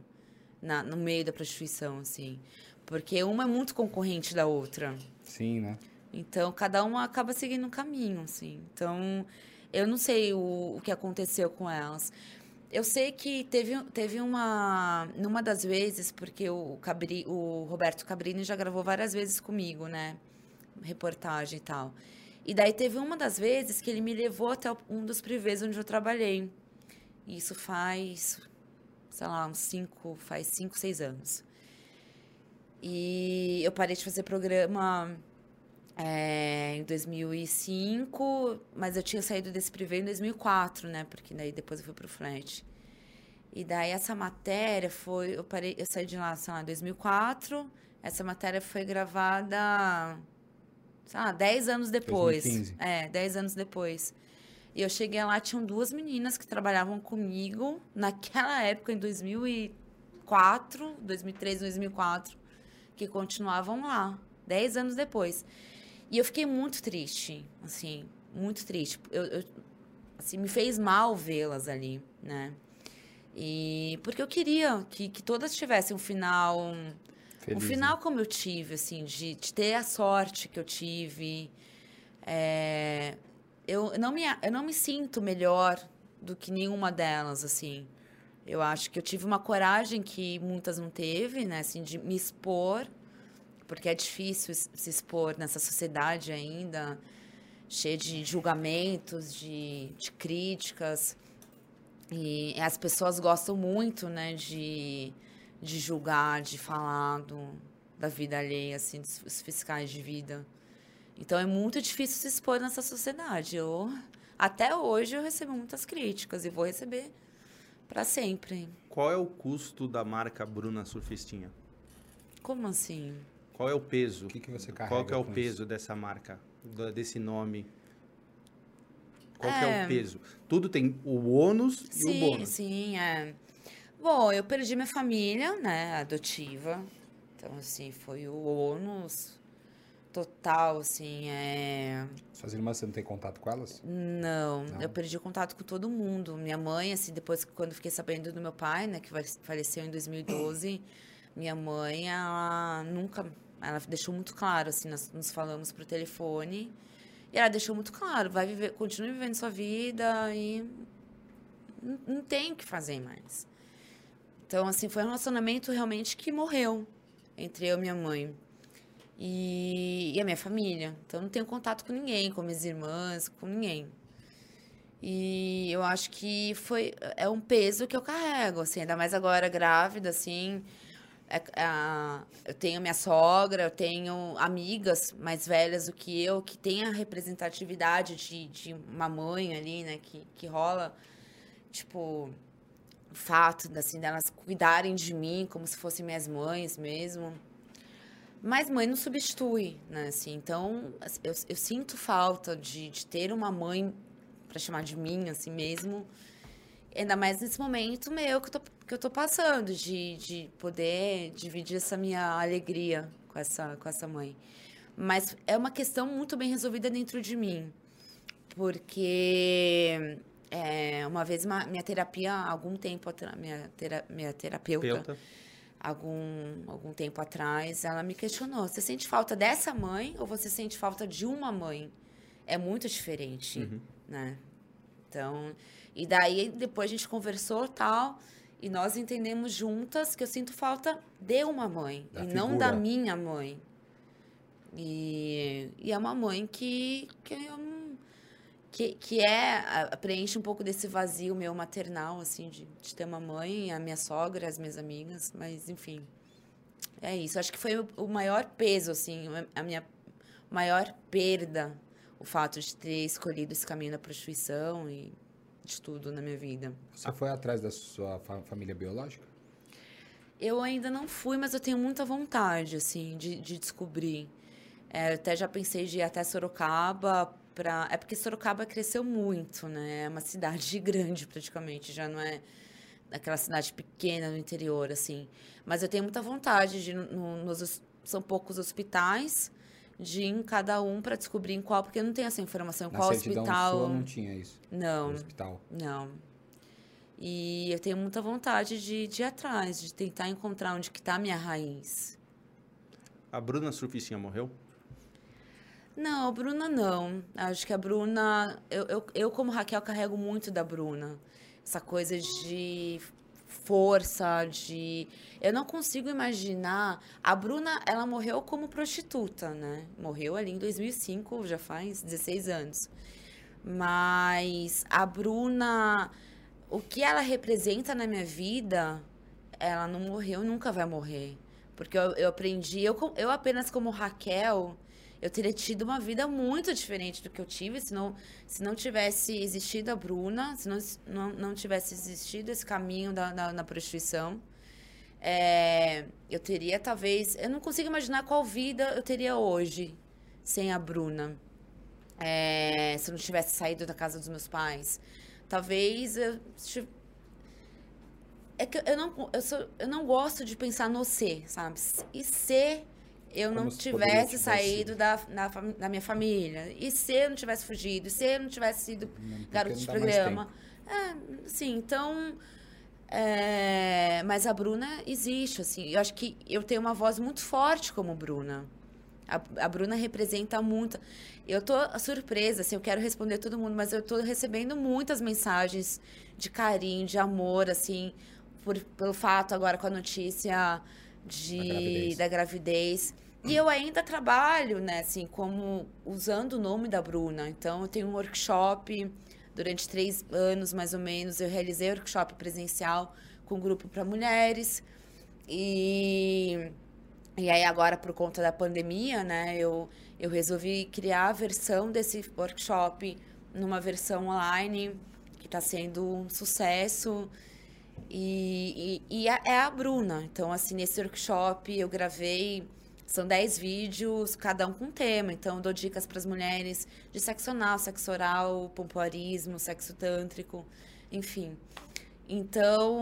S3: Na, no meio da prostituição, assim. Porque uma é muito concorrente da outra.
S2: Sim, né?
S3: Então, cada uma acaba seguindo um caminho, assim. Então, eu não sei o, o que aconteceu com elas. Eu sei que teve, teve uma... Numa das vezes, porque o, Cabri, o Roberto Cabrini já gravou várias vezes comigo, né? Reportagem e tal. E daí teve uma das vezes que ele me levou até um dos privês onde eu trabalhei. Isso faz, sei lá, uns cinco... Faz cinco, seis anos. E eu parei de fazer programa é, em 2005, mas eu tinha saído desse privê em 2004, né? Porque daí depois eu fui pro flat. E daí essa matéria foi, eu parei, eu saí de lá, sei lá, em 2004. Essa matéria foi gravada, sei lá, 10 anos depois.
S2: 2015.
S3: É, 10 anos depois. E eu cheguei lá, tinham duas meninas que trabalhavam comigo naquela época, em 2004, 2003, 2004, que continuavam lá, 10 anos depois. E eu fiquei muito triste, assim, muito triste. Eu, eu- assim, me fez mal vê-las ali, né? E porque eu queria que, que todas tivessem um final,
S2: Feliz,
S3: um final como eu tive, assim, de, de ter a sorte que eu tive. É, eu, não me, eu não me sinto melhor do que nenhuma delas, assim. Eu acho que eu tive uma coragem que muitas não teve, né? Assim, de me expor, porque é difícil se expor nessa sociedade ainda, cheia de julgamentos, de, de críticas. E as pessoas gostam muito, né, de, de julgar, de falar do, da vida alheia, assim, dos fiscais de vida. Então é muito difícil se expor nessa sociedade. Eu, até hoje eu recebo muitas críticas e vou receber para sempre.
S1: Qual é o custo da marca Bruna Surfistinha?
S3: Como assim?
S1: Qual é o peso?
S2: O que, que você carrega
S1: Qual que é o peso
S2: isso?
S1: dessa marca, desse nome? Qual que é
S3: É.
S1: o peso? Tudo tem o ônus e o
S3: Sim,
S1: bônus.
S3: sim, é. Bom, eu perdi minha família, né, adotiva. Então, assim, foi o ônus total, assim, é...
S2: Suas irmãs, você não tem contato com elas?
S3: Não,
S2: Não?
S3: eu perdi contato com todo mundo. Minha mãe, assim, depois que quando fiquei sabendo do meu pai, né, que fale- faleceu em 2012, minha mãe, ela nunca, ela deixou muito claro, assim, nós nos falamos por telefone, e ela deixou muito claro, vai viver, continue vivendo sua vida e não, não tem o que fazer mais. Então, assim, foi um relacionamento realmente que morreu entre eu e minha mãe. E, e a minha família. Então, não tenho contato com ninguém, com minhas irmãs, com ninguém. E eu acho que foi é um peso que eu carrego, assim, ainda mais agora grávida, assim. É- a- eu tenho minha sogra, eu tenho amigas mais velhas do que eu, que têm a representatividade de, de uma mãe ali, né, que, que rola, tipo, fato, assim, delas cuidarem de mim como se fossem minhas mães mesmo. Mas mãe não substitui, né? Assim, então, eu, eu sinto falta de, de ter uma mãe para chamar de mim, assim mesmo. Ainda mais nesse momento meu que eu tô, que eu tô passando, de, de poder dividir essa minha alegria com essa, com essa mãe. Mas é uma questão muito bem resolvida dentro de mim. Porque é, uma vez uma- minha terapia, algum tempo atrás, minha, tera, minha terapeuta,
S1: Pelta.
S3: algum, algum tempo atrás, ela me questionou: você sente falta dessa mãe ou você sente falta de uma mãe? É muito diferente,
S1: Uhum.
S3: né? Então, e daí depois a gente conversou tal, e nós entendemos juntas que eu sinto falta de uma mãe
S2: Da
S3: e não da
S2: figura.
S3: minha mãe. E, e é uma mãe que, que eu que, que é preenche um pouco desse vazio meu maternal assim de, de ter uma mãe a minha sogra as minhas amigas mas enfim é isso acho que foi o, o maior peso assim a minha maior perda o fato de ter escolhido esse caminho da prostituição e de tudo na minha vida
S2: Você foi atrás da sua fa- família biológica?
S3: Eu ainda não fui, mas eu tenho muita vontade, assim, de, de descobrir. É, até já pensei de ir até Sorocaba pra... É porque Sorocaba cresceu muito, né? É uma cidade grande, praticamente. Já não é aquela cidade pequena no interior, assim. Mas eu tenho muita vontade de ir no, nos... São poucos hospitais, de ir em cada um para descobrir em qual... Porque eu não tenho essa informação. Em
S2: Na
S3: qual hospital...
S2: sua não tinha isso.
S3: Não,
S2: No hospital.
S3: não. E eu tenho muita vontade de, de ir atrás, de tentar encontrar onde que tá a minha raiz.
S1: A Bruna Surficinha morreu?
S3: Não, a Bruna não. Acho que a Bruna. Eu, eu, eu, como Raquel, carrego muito da Bruna. Essa coisa de força, de. Eu não consigo imaginar. A Bruna, ela morreu como prostituta, né? Morreu ali em 2005, já faz 16 anos. Mas a Bruna. O que ela representa na minha vida, ela não morreu, nunca vai morrer. Porque eu, eu aprendi, eu, eu apenas como Raquel, eu teria tido uma vida muito diferente do que eu tive se não, se não tivesse existido a Bruna, se não, não, não tivesse existido esse caminho da, da, da prostituição. É, eu teria talvez. Eu não consigo imaginar qual vida eu teria hoje sem a Bruna. É, se eu não tivesse saído da casa dos meus pais. Talvez eu. É que eu não, eu, sou, eu não gosto de pensar no ser, sabe? E se eu
S2: Como
S3: não tivesse saído da, da, fami- da minha família? E se eu não tivesse fugido? E se eu não tivesse sido
S2: Não,
S3: garoto de programa? É, sim, então. é, mas a Bruna existe, assim. Eu acho que eu tenho uma voz muito forte como Bruna. A, a Bruna representa muito. Eu tô surpresa, assim, eu quero responder todo mundo, mas eu tô recebendo muitas mensagens de carinho, de amor, assim. por, pelo fato agora com a notícia de,
S2: gravidez.
S3: da gravidez. E eu ainda trabalho, né, assim, como usando o nome da Bruna. Então, eu tenho um workshop durante três anos, mais ou menos. Eu realizei workshop presencial com um grupo para mulheres. E, e aí, agora, por conta da pandemia, né, eu, eu resolvi criar a versão desse workshop numa versão online que está sendo um sucesso. E, e, e é é a Bruna. Então, assim, nesse workshop eu gravei. São 10 vídeos, cada um com um tema. Então, eu dou dicas para as mulheres de sexo anal, sexo oral, pompoarismo, sexo tântrico, enfim. Então,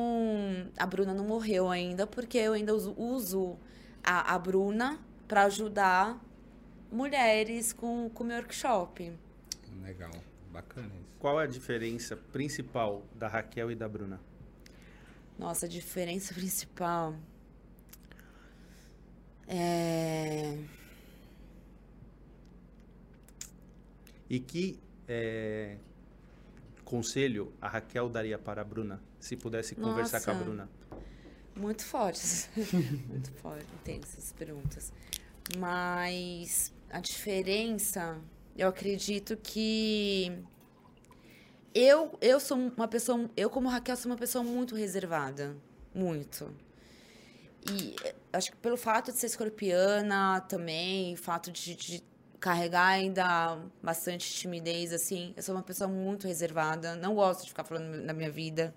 S3: a Bruna não morreu ainda, porque eu ainda uso, uso a, a Bruna para ajudar mulheres com o meu workshop.
S2: Legal, bacana isso.
S1: Qual é a diferença principal da Raquel e da Bruna?
S3: Nossa, a diferença principal é.
S1: E que é, conselho a Raquel daria para a Bruna, se pudesse conversar com a
S3: Nossa.
S1: Bruna?
S3: Muito fortes. Muito fortes, intensas perguntas. Mas a diferença, eu acredito que eu, eu sou uma pessoa, eu como Raquel sou uma pessoa muito reservada, muito. E eh, acho que pelo fato de ser escorpiana também, fato de, de carregar ainda bastante timidez, assim, eu sou uma pessoa muito reservada, não gosto de ficar falando da minha vida.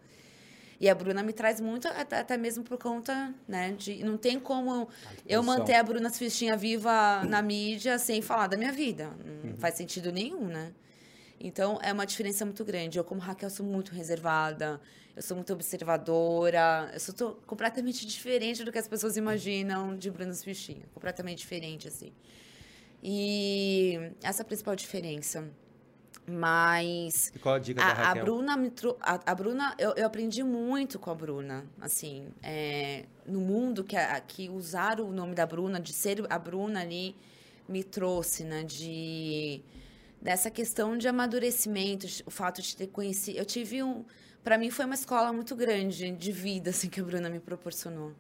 S3: E a Bruna me traz muito, até, até mesmo por conta, né, de... Não tem como eu manter a Bruna Fistinha viva na mídia sem falar da minha vida. Não
S2: Uhum.
S3: faz sentido nenhum, né? Então, é uma diferença muito grande. Eu, como Raquel, sou muito reservada, eu sou muito observadora, eu sou completamente diferente do que as pessoas imaginam de Bruna Fistinha. Completamente diferente, assim. E essa é a principal diferença. Mas
S1: E qual a dica da
S3: a, a
S1: Raquel?
S3: Bruna me trou- a, a Bruna, eu, eu aprendi muito com a Bruna, assim, é, no mundo que, a- que usar o nome da Bruna, de ser a Bruna ali, me trouxe, né, de dessa questão de amadurecimento, o fato de ter conhecido, eu tive um, para mim foi uma escola muito grande de vida, assim, que a Bruna me proporcionou.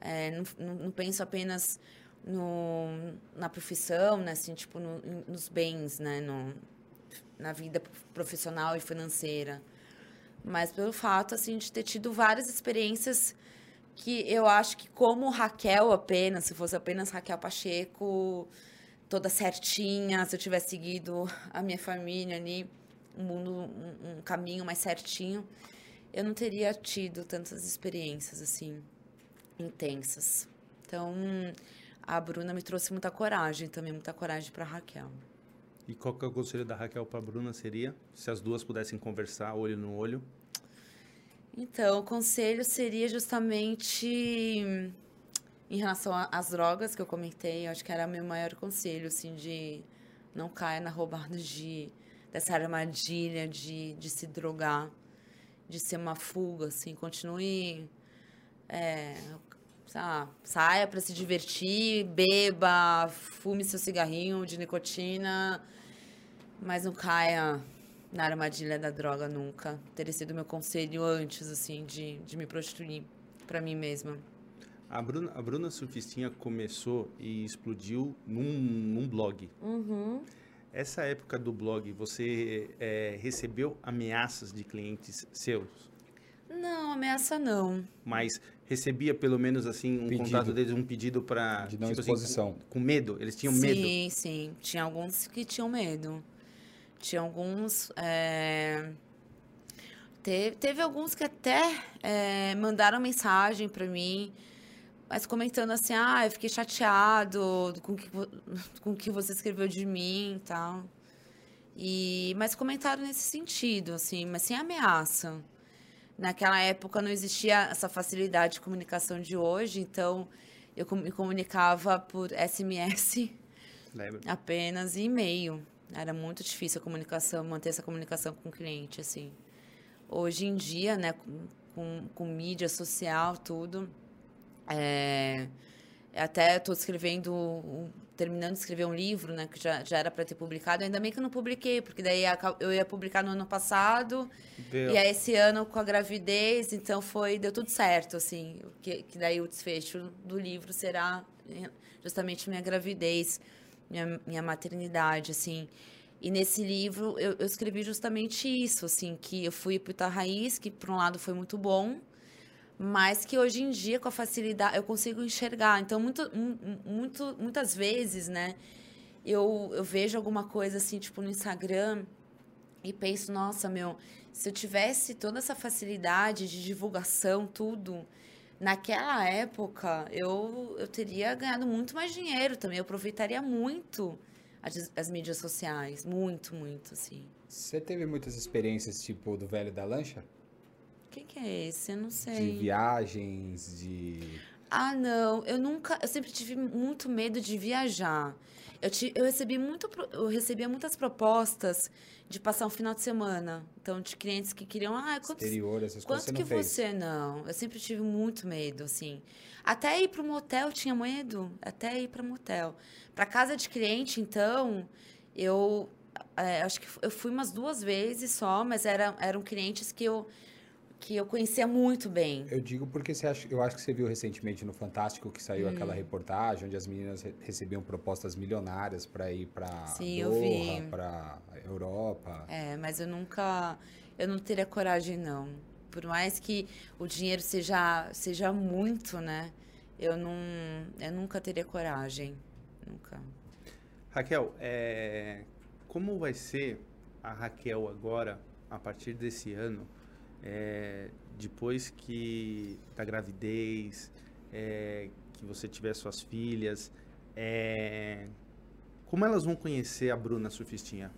S3: É, não, não, penso apenas no, na profissão, né, assim, tipo, no- nos bens, né, no, na vida profissional e financeira. Mas pelo fato, assim, de ter tido várias experiências que eu acho que como Raquel apenas, se fosse apenas Raquel Pacheco, toda certinha, se eu tivesse seguido a minha família ali, um mundo, um, um caminho mais certinho, eu não teria tido tantas experiências, assim, intensas. Então, a Bruna me trouxe muita coragem também, muita coragem para Raquel.
S1: E qual que é o conselho da Raquel para a Bruna seria? Se as duas pudessem conversar olho no olho.
S3: Então, o conselho seria justamente em relação às drogas que eu comentei, eu acho que era meu maior conselho, assim, de não caia na roubada de, dessa armadilha de, de se drogar, de ser uma fuga, assim, continue, é, saia para se divertir, beba, fume seu cigarrinho de nicotina, mas não caia na armadilha da droga nunca. Teria sido meu conselho antes, assim, de, de me prostituir para mim mesma.
S1: A Bruna, a Bruna Surfistinha começou e explodiu num, num blog.
S3: Uhum.
S1: Essa época do blog, você é, recebeu ameaças de clientes seus?
S3: Não, ameaça não.
S1: Mas recebia pelo menos assim um
S2: Pedido.
S1: contato deles, um pedido para
S2: De não exposição.
S1: com, com medo. Eles tinham
S3: sim,
S1: medo.
S3: sim. Tinha alguns que tinham medo. Tinha alguns. é, Teve, teve alguns que até é, mandaram mensagem para mim, mas comentando assim: ah, eu fiquei chateado com o que, o que você escreveu de mim e tal. E, mas comentaram nesse sentido, assim, mas sem ameaça. Naquela época não existia essa facilidade de comunicação de hoje, então eu me comunicava por SMS
S1: Lembra?
S3: apenas e e-mail. Era muito difícil a comunicação, manter essa comunicação com o cliente, assim. Hoje em dia, né, com, com mídia social, tudo, é, até estou escrevendo terminando de escrever um livro, né, que já, já era para ter publicado. Ainda bem que eu não publiquei, porque daí eu ia publicar no ano passado. Deu. E aí esse ano com a gravidez, então foi deu tudo certo, assim, que, que daí o desfecho do livro será justamente minha gravidez, minha, minha maternidade, assim. E nesse livro eu, eu escrevi justamente isso, assim, que eu fui para o Raiz, que por um lado foi muito bom, mas que hoje em dia, com a facilidade, eu consigo enxergar. Então, muito, muito, muitas vezes, né, eu, eu vejo alguma coisa assim, tipo, no Instagram e penso, nossa, meu, se eu tivesse toda essa facilidade de divulgação, tudo, naquela época, eu, eu teria ganhado muito mais dinheiro também. Eu aproveitaria muito as, as mídias sociais. Muito, muito, assim.
S2: Você teve muitas experiências, tipo, do velho da lancha?
S3: Quem que é esse? Eu não sei.
S2: De viagens, de.
S3: Ah, não. Eu nunca. Eu sempre tive muito medo de viajar. Eu, te, eu, recebi muito, eu recebia muitas propostas de passar um final de semana. Então, de clientes que queriam. Ah, quantos,
S2: Exterior, essas
S3: quanto
S2: coisas
S3: que você, você não? Eu sempre tive muito medo, assim. Até ir para o motel tinha medo. Até ir para motel. Para casa de cliente, então, eu. É, acho que eu fui umas duas vezes só, mas era, eram clientes que eu que eu conhecia muito bem.
S2: Eu digo porque você acha, eu acho que você viu recentemente no Fantástico que saiu hum. aquela reportagem onde as meninas recebiam propostas milionárias para ir para Doha, para Europa.
S3: É, mas eu nunca, eu não teria coragem não. Por mais que o dinheiro seja seja muito, né? Eu não, eu nunca teria coragem, nunca.
S1: Raquel, é, como vai ser a Raquel agora a partir desse ano? É, depois que da gravidez, é, que você tiver suas filhas, é, como elas vão conhecer a Bruna Surfistinha?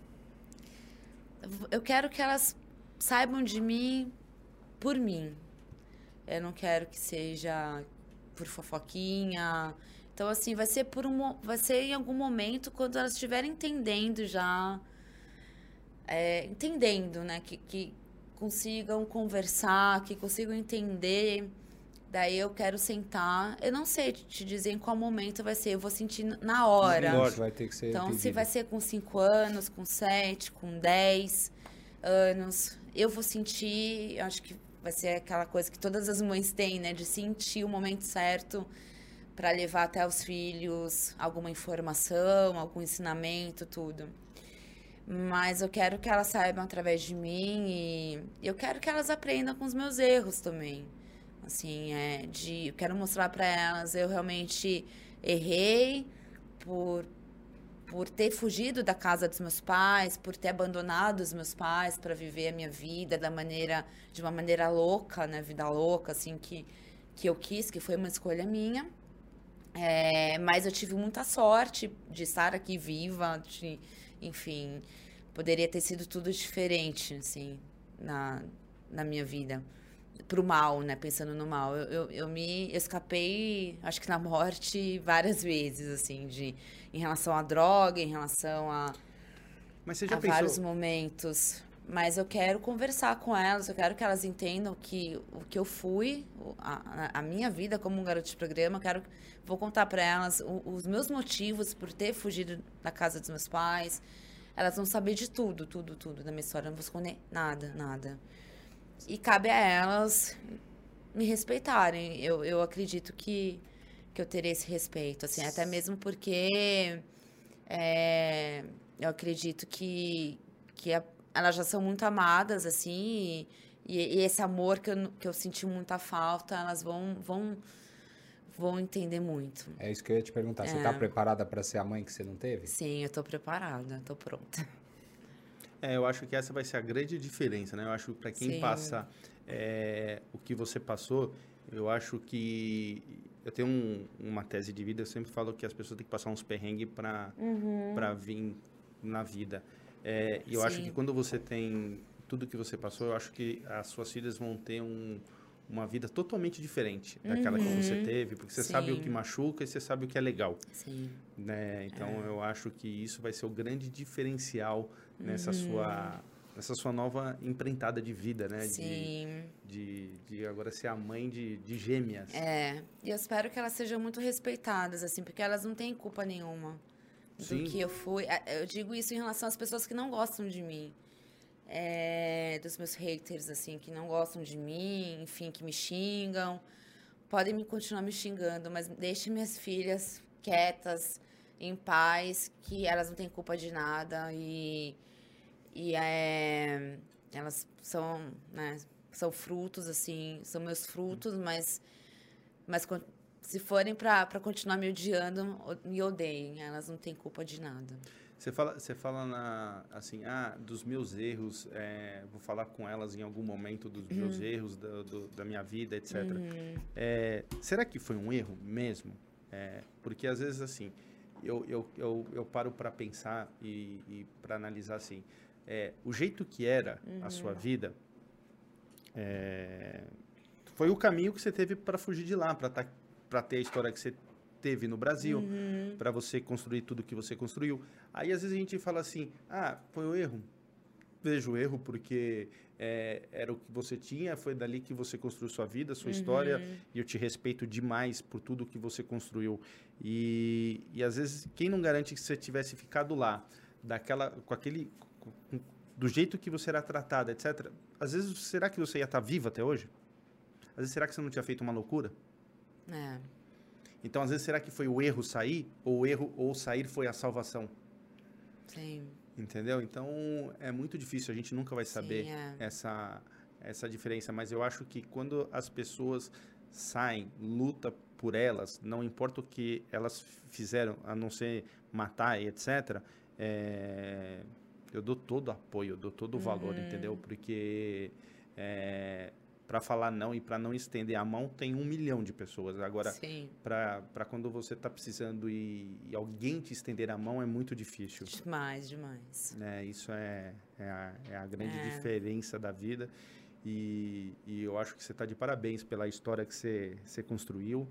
S3: Eu quero que elas saibam de mim por mim. Eu não quero que seja por fofoquinha. Então assim, vai ser por um vai ser em algum momento quando elas estiverem entendendo já é, entendendo, né, que, que consigam conversar, que consigam entender. Daí eu quero sentar. Eu não sei te dizer em qual momento vai ser. Eu vou sentir na hora.
S2: Lógico, vai ter que ser.
S3: Então, pedido. se vai ser com 5 anos, com 7, com 10 anos, eu vou sentir. Acho que vai ser aquela coisa que todas as mães têm, né? De sentir o momento certo para levar até os filhos alguma informação, algum ensinamento, tudo. Mas eu quero que elas saibam através de mim e eu quero que elas aprendam com os meus erros também. Assim, é de eu quero mostrar para elas eu realmente errei por por ter fugido da casa dos meus pais, por ter abandonado os meus pais para viver a minha vida da maneira de uma maneira louca, né, vida louca assim que que eu quis, que foi uma escolha minha. É, mas eu tive muita sorte de estar aqui viva, de, enfim, poderia ter sido tudo diferente, assim, na, na minha vida. Pro mal, né? Pensando no mal. Eu, eu, eu me escapei, acho que na morte, várias vezes, assim, de, em relação à droga, em relação a,
S1: Mas você já
S3: a
S1: pensou...
S3: vários momentos. Mas eu quero conversar com elas, eu quero que elas entendam que o que eu fui, a, a minha vida como um garoto de programa, quero, vou contar para elas os meus motivos por ter fugido da casa dos meus pais. Elas vão saber de tudo, tudo, tudo da minha história. Eu não vou esconder nada, nada. E cabe a elas me respeitarem. Eu, eu acredito que, que eu terei esse respeito, assim, até mesmo porque é, eu acredito que, que a, elas já são muito amadas, assim, e, e, esse amor que eu, que eu senti muita falta, elas vão, vão, vão entender muito.
S2: É isso que eu ia te perguntar. Você está é. preparada para ser a mãe que você não teve?
S3: Sim, eu estou preparada, estou pronta.
S1: É, eu acho que essa vai ser a grande diferença, né? Eu acho que para quem Sim. passa é, o que você passou, eu acho que eu tenho um, uma tese de vida, eu sempre falo que as pessoas têm que passar uns perrengues para uhum. para vir na vida. É, e eu Sim. acho que quando você tem tudo que você passou, eu acho que as suas filhas vão ter um, uma vida totalmente diferente daquela uhum. que você uhum. teve, porque você Sim. sabe o que machuca e você sabe o que é legal.
S3: Sim.
S1: Né? Então, é. eu acho que isso vai ser o grande diferencial nessa uhum. sua nessa sua nova empreitada de vida, né?
S3: Sim.
S1: De, de, de, agora ser a mãe de, de gêmeas.
S3: É. E eu espero que elas sejam muito respeitadas, assim, porque elas não têm culpa nenhuma. Do
S1: Sim.
S3: que eu fui. A- Eu digo isso em relação às pessoas que não gostam de mim. É, dos meus haters, assim, que não gostam de mim, enfim, que me xingam. Podem me continuar me xingando, mas deixem minhas filhas quietas, em paz, que elas não têm culpa de nada e, e é, elas são, né, são frutos, assim, são meus frutos, mas, mas se forem pra pra continuar me odiando, me odeiem, elas não têm culpa de nada.
S1: Você fala, você fala na, assim, ah, dos meus erros, é, vou falar com elas em algum momento dos meus erros da, do- da minha vida, etc. É, será que foi um erro mesmo? É, porque às vezes, assim, eu, eu, eu, eu paro para pensar e, e para analisar, assim, é, o jeito que era a sua vida é, foi o caminho que você teve para fugir de lá, para ter a história que você teve no Brasil, para você construir tudo que você construiu. Aí às vezes a gente fala assim, ah, foi o erro. Vejo o erro porque é, era o que você tinha, foi dali que você construiu sua vida, sua história, e eu te respeito demais por tudo que você construiu. E, e às vezes, quem não garante que você tivesse ficado lá, daquela, com aquele, com- do jeito que você era tratado, etc. Às vezes, será que você ia estar vivo até hoje? Às vezes, será que você não tinha feito uma loucura?
S3: É,
S1: Então, às vezes, será que foi o erro sair? Ou o erro ou sair foi a salvação?
S3: sim.
S1: Entendeu? Então, é muito difícil, a gente nunca vai saber
S3: Sim, é.
S1: essa, essa diferença. Mas eu acho que quando as pessoas saem, luta por elas, não importa o que elas fizeram, a não ser matar e etc., é, eu dou todo o apoio, eu dou todo o valor,
S3: Uhum.
S1: entendeu? Porque para falar não e para não estender a mão, tem um milhão de pessoas. Agora, para quando você está precisando e, e alguém te estender a mão, é muito difícil.
S3: demais, demais.
S1: né? Isso é, é, a, é a grande
S3: É.
S1: diferença da vida. E, e eu acho que você está de parabéns pela história que você, você construiu.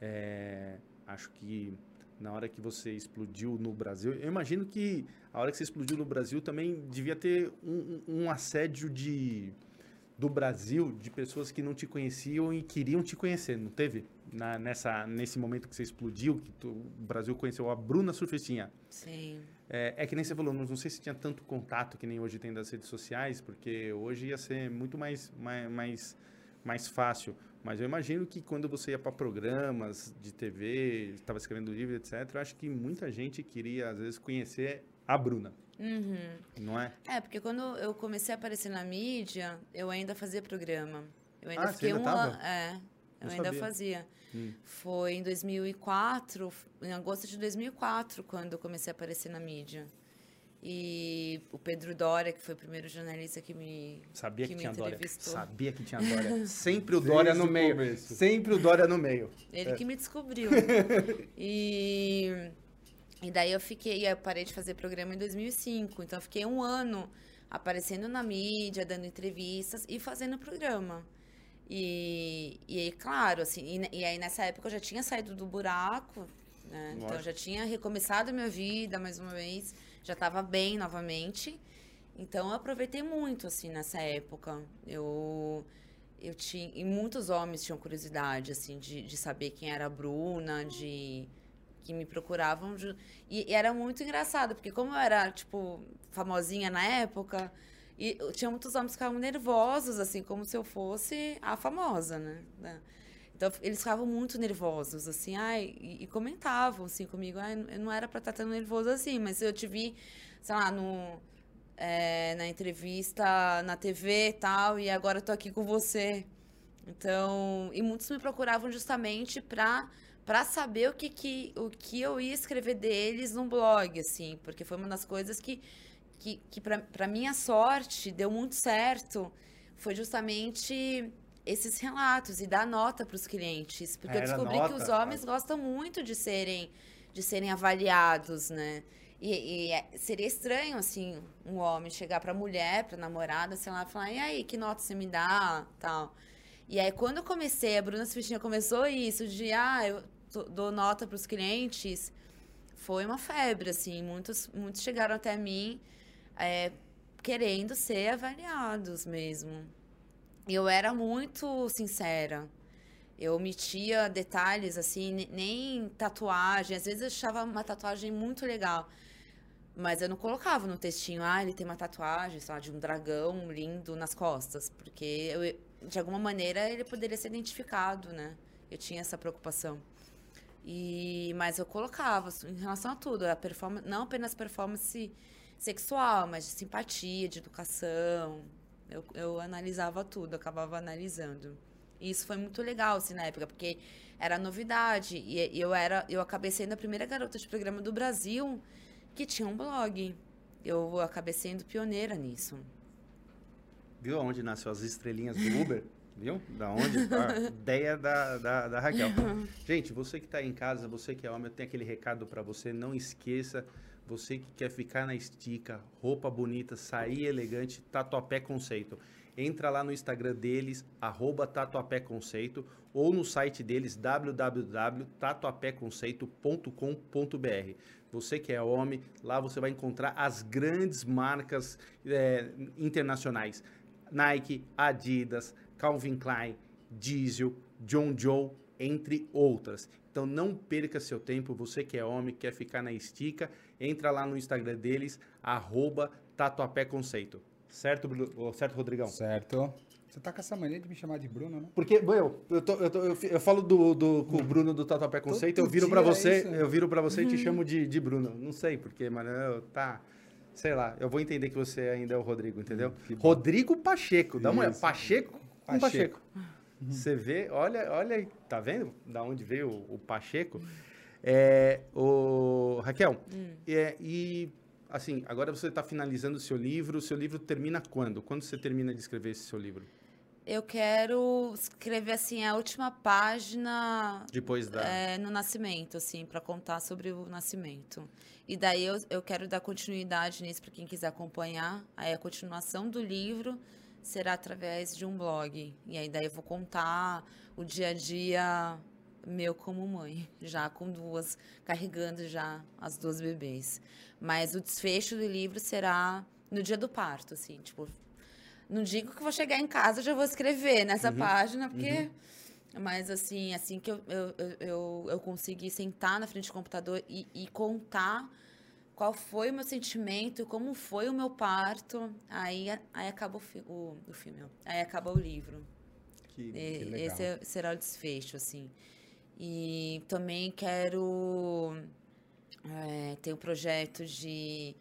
S1: É, acho que na hora que você explodiu no Brasil, eu imagino que a hora que você explodiu no Brasil também devia ter um- um assédio de do Brasil de pessoas que não te conheciam e queriam te conhecer, não teve? Na, nessa, nesse momento que você explodiu, que tu- o Brasil conheceu a Bruna Surfistinha.
S3: Sim.
S1: É, é que nem você falou, não, não sei se tinha tanto contato que nem hoje tem das redes sociais, porque hoje ia ser muito mais, mais, mais, mais fácil. Mas eu imagino que quando você ia para programas de TV, estava escrevendo livro, etc., eu acho que muita gente queria, às vezes, conhecer a Bruna,
S3: Uhum.
S1: não é?
S3: É, porque quando eu comecei a aparecer na mídia, eu ainda fazia programa. Eu ainda
S1: Ah, você
S3: fiquei
S1: ainda
S3: um ano. É, eu
S1: Não
S3: ainda
S1: sabia.
S3: fazia.
S1: Hum.
S3: Foi em 2004, em agosto de 2004, quando eu comecei a aparecer na mídia. E o Pedro Dória, que foi o primeiro jornalista que me,
S1: Sabia que,
S3: me
S1: tinha Dória.
S3: entrevistou.
S1: Sabia que tinha Dória. Sempre o
S2: Desde
S1: Dória no meio.
S2: começo.
S1: Sempre o Dória no meio.
S3: Ele que me descobriu. e, e daí eu fiquei, eu parei de fazer programa em 2005. Então eu fiquei um ano aparecendo na mídia, dando entrevistas e fazendo programa. E, e aí, claro, assim, e, e aí nessa época eu já tinha saído do buraco, né? Então eu já tinha recomeçado a minha vida mais uma vez, já estava bem novamente. Então eu aproveitei muito, assim, nessa época. Eu, eu tinha. E muitos homens tinham curiosidade, assim, de, de saber quem era a Bruna, de. Que me procuravam. e, e era muito engraçado, porque como eu era, tipo, famosinha na época, e tinha muitos homens que ficavam nervosos, assim, como se eu fosse a famosa, né? né? Então, eles ficavam muito nervosos, assim, ai, e, e comentavam, assim, comigo, ai, eu não era pra estar tão nervoso assim, mas eu te vi, sei lá, no, é, na entrevista na TV e tal, e agora eu tô aqui com você. Então, e muitos me procuravam justamente pra, pra saber o que, que, o que eu ia escrever deles no blog, assim, porque foi uma das coisas que, que, que pra minha sorte, deu muito certo, foi justamente esses relatos e dar nota para os clientes, porque eu
S1: Era
S3: descobri que
S1: nota?
S3: os homens gostam muito de serem de serem avaliados, né? E, e é- seria estranho, assim, um homem chegar pra mulher, pra namorada, sei lá, e falar, e aí, que nota você me dá, tal. E aí, quando eu comecei, a Bruna Sufistinha começou isso, de, ah, eu dou nota pros clientes, foi uma febre, assim, muitos, muitos chegaram até mim é, querendo ser avaliados mesmo. Eu era muito sincera. Eu omitia detalhes, assim, nem tatuagem. Às vezes eu achava uma tatuagem muito legal. Mas eu não colocava no textinho, ah, ele tem uma tatuagem, sei lá, de um dragão lindo nas costas. Porque, eu, de alguma maneira, ele poderia ser identificado, né? Eu tinha essa preocupação. E, mas eu colocava, em relação a tudo, a performance, não apenas performance sexual, mas de simpatia, de educação. Eu, eu analisava tudo, acabava analisando. E isso foi muito legal, assim, na época, porque era novidade. E eu era, eu acabei sendo a primeira garota de programa do Brasil que tinha um blog. Eu acabei sendo pioneira nisso.
S1: Viu onde nasceu as estrelinhas do Uber? Viu? Da onde? A ideia da, da, da Raquel. Gente, você que está em casa, você que é homem, eu tenho aquele recado para você. Não esqueça, você que quer ficar na estica, roupa bonita, sair elegante, Tatuapé Conceito. Entra lá no Instagram deles, arroba Tatuapé Conceito, ou no site deles, www.tatuapéconceito.com.br. Você que é homem, lá você vai encontrar as grandes marcas é, internacionais. Nike, Adidas, Calvin Klein, Diesel, John Joe, entre outras. Então não perca seu tempo, você que é homem, quer ficar na estica, entra lá no Instagram deles, arroba Tatuapé Conceito. Certo, Bruno? certo, Rodrigão?
S2: Certo. Você tá com essa mania de me chamar de Bruno, né?
S1: Porque, eu, eu, tô, eu, tô, eu, eu, falo do, do, com o Bruno do Tatuapé Conceito, Todo eu viro para você, é eu viro para você uhum. e te chamo de, de Bruno. Não sei porque, mano, eu, tá sei lá, eu vou entender que você ainda é o Rodrigo, entendeu? Rodrigo Pacheco, dá uma olhada. Pacheco com Pacheco. Uhum. Você vê, olha, olha, tá vendo da onde veio o, o Pacheco? É, o Raquel, hum. é, e assim, agora você está finalizando o seu livro. O seu livro termina quando? Quando você termina de escrever esse seu livro?
S3: Eu quero escrever assim a última página
S1: depois da
S3: é, no nascimento, assim, para contar sobre o nascimento. E daí eu, eu quero dar continuidade nisso para quem quiser acompanhar. Aí a continuação do livro será através de um blog. E aí daí eu vou contar o dia a dia meu como mãe, já com duas, carregando já as duas bebês. Mas o desfecho do livro será no dia do parto, assim, tipo, não digo que vou chegar em casa já vou escrever nessa uhum, página, porque uhum. mas assim, assim que eu, eu, eu, eu consegui sentar na frente do computador e, e contar qual foi o meu sentimento, como foi o meu parto, aí, aí acaba o, fi o, o filme, aí acaba o livro.
S1: Que, que
S3: legal. Esse é, será o desfecho, assim. E também quero é, ter um projeto de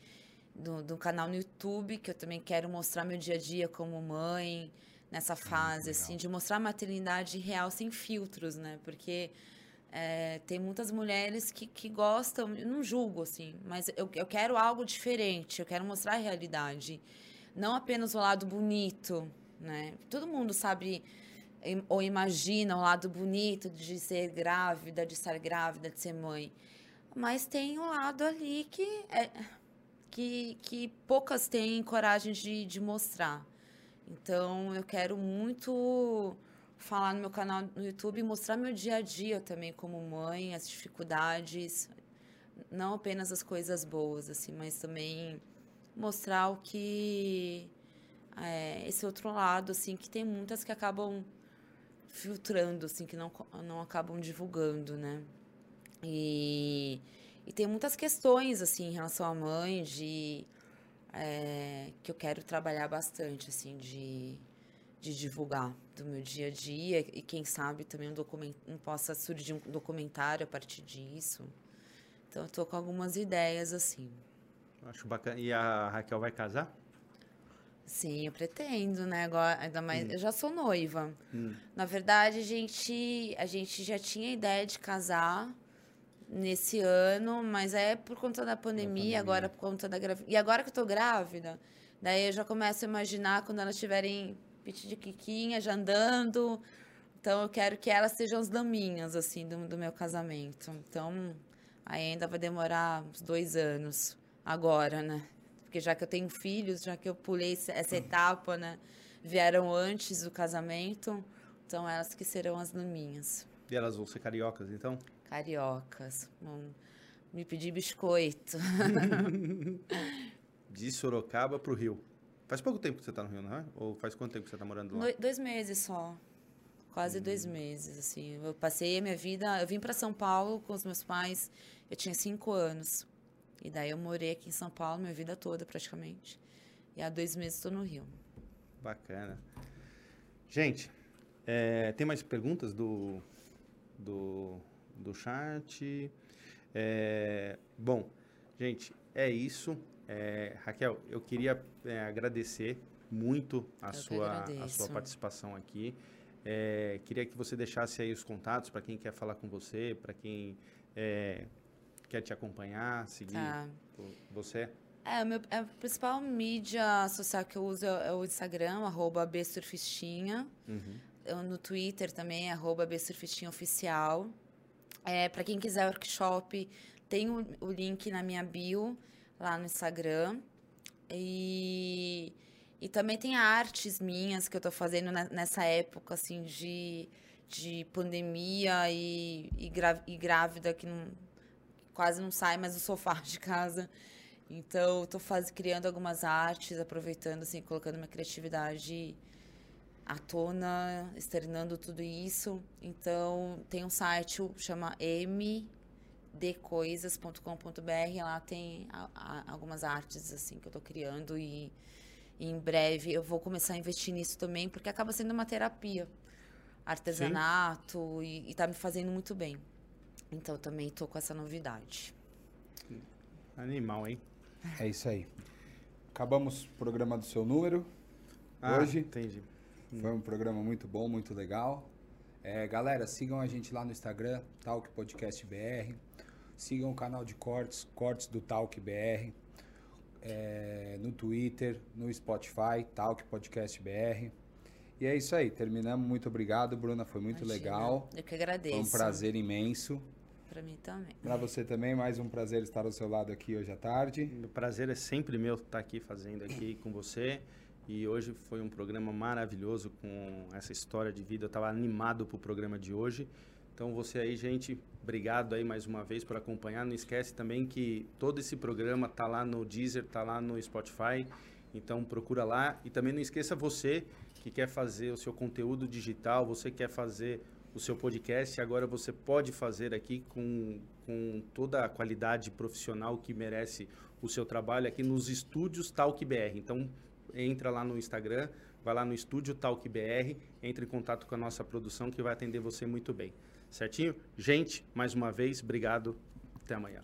S3: do, do, canal no YouTube, que eu também quero mostrar meu dia a dia como mãe, nessa fase, assim, de mostrar a maternidade real sem filtros, né? Porque é, tem muitas mulheres que, que gostam, eu não julgo, assim, mas eu, eu quero algo diferente, eu quero mostrar a realidade. Não apenas o lado bonito, né? Todo mundo sabe ou imagina o lado bonito de ser grávida, de estar grávida, de ser mãe. Mas tem um lado ali que, é, que, que poucas têm coragem de, de mostrar. Então, eu quero muito falar no meu canal no YouTube e mostrar meu dia a dia também como mãe, as dificuldades, não apenas as coisas boas, assim, mas também mostrar o que é, esse outro lado, assim, que tem muitas que acabam filtrando, assim, que não, não acabam divulgando, né? E, e tem muitas questões, assim, em relação à mãe, de... É, que eu quero trabalhar bastante, assim, de de divulgar do meu dia a dia e quem sabe também um documento possa surgir um documentário a partir disso. Então eu tô com algumas ideias assim.
S1: Acho bacana. E a Raquel vai casar?
S3: Sim, eu pretendo, né? Agora, ainda mais, hum. eu já sou noiva. Hum. Na verdade, a gente, a gente já tinha ideia de casar nesse ano, mas é por conta da pandemia, pandemia. agora por conta da gravidez. E agora que eu tô grávida, daí eu já começo a imaginar quando elas tiverem pit de quiquinha, já andando. Então, eu quero que elas sejam as daminhas, assim, do, do meu casamento. Então, ainda vai demorar uns dois anos agora, né? Porque já que eu tenho filhos, já que eu pulei essa etapa, né? Vieram antes do casamento, então elas que serão as daminhas.
S1: E elas vão ser cariocas, então?
S3: Cariocas. Vão me pedir biscoito.
S1: De Sorocaba para o Rio. Faz pouco tempo que você está no Rio, não é? Ou faz quanto tempo que você está morando lá?
S3: Dois meses só. Quase dois meses, assim. Eu passei a minha vida. Eu vim para São Paulo com os meus pais. Eu tinha cinco anos. E daí eu morei aqui em São Paulo minha vida toda, praticamente. E há dois meses estou no Rio.
S1: Bacana. Gente, é, tem mais perguntas do, do, do chat? É, bom, gente, é isso. É, Raquel, eu queria é, agradecer muito a sua, a sua participação aqui. É, queria que você deixasse aí os contatos para quem quer falar com você, para quem é, quer te acompanhar, seguir tá. você.
S3: É, meu, a principal mídia social que eu uso é, o Instagram, arroba bsurfistinha. Uhum. Eu, no Twitter também, arroba bsurfistinhaoficial. É, para quem quiser workshop, tem o, o link na minha bio, lá no Instagram. E e também tem artes minhas que eu estou fazendo nessa época, assim, de, de pandemia e, e, e grávida, que não, quase não sai mais do sofá de casa. Então, estou criando algumas artes, aproveitando, assim, colocando minha criatividade à tona, externando tudo isso. Então, tem um site, chama mdcoisas.com.br, lá tem a, a, algumas artes, assim, que eu estou criando e e em breve eu vou começar a investir nisso também, porque acaba sendo uma terapia. Artesanato e, e tá me fazendo muito bem. Então também tô com essa novidade.
S1: Animal, hein?
S2: É isso aí. Acabamos o programa do seu número. Ah, hoje.
S1: Entendi.
S2: Foi um programa muito bom, muito legal. É, galera, sigam a gente lá no Instagram, Talk Podcast BR. Sigam o canal de cortes, Cortes do Talk BR é, no Twitter, no Spotify, Talk Podcast BR. E é isso aí, terminamos. Muito obrigado, Bruna. Foi muito Imagina, legal.
S3: Eu que agradeço.
S2: Foi um prazer imenso.
S3: Para mim também.
S2: Para você também, mais um prazer estar ao seu lado aqui hoje à tarde.
S1: O prazer é sempre meu estar aqui fazendo aqui com você. E hoje foi um programa maravilhoso com essa história de vida. Eu estava animado para o programa de hoje. Então você aí, gente, obrigado aí mais uma vez por acompanhar. Não esquece também que todo esse programa tá lá no Deezer, tá lá no Spotify. Então procura lá e também não esqueça você que quer fazer o seu conteúdo digital, você quer fazer o seu podcast, agora você pode fazer aqui com, com toda a qualidade profissional que merece o seu trabalho aqui nos estúdios Talk BR. Então entra lá no Instagram, vai lá no estúdio Talk BR, entre em contato com a nossa produção que vai atender você muito bem. Certinho? Gente, mais uma vez, obrigado. Até amanhã.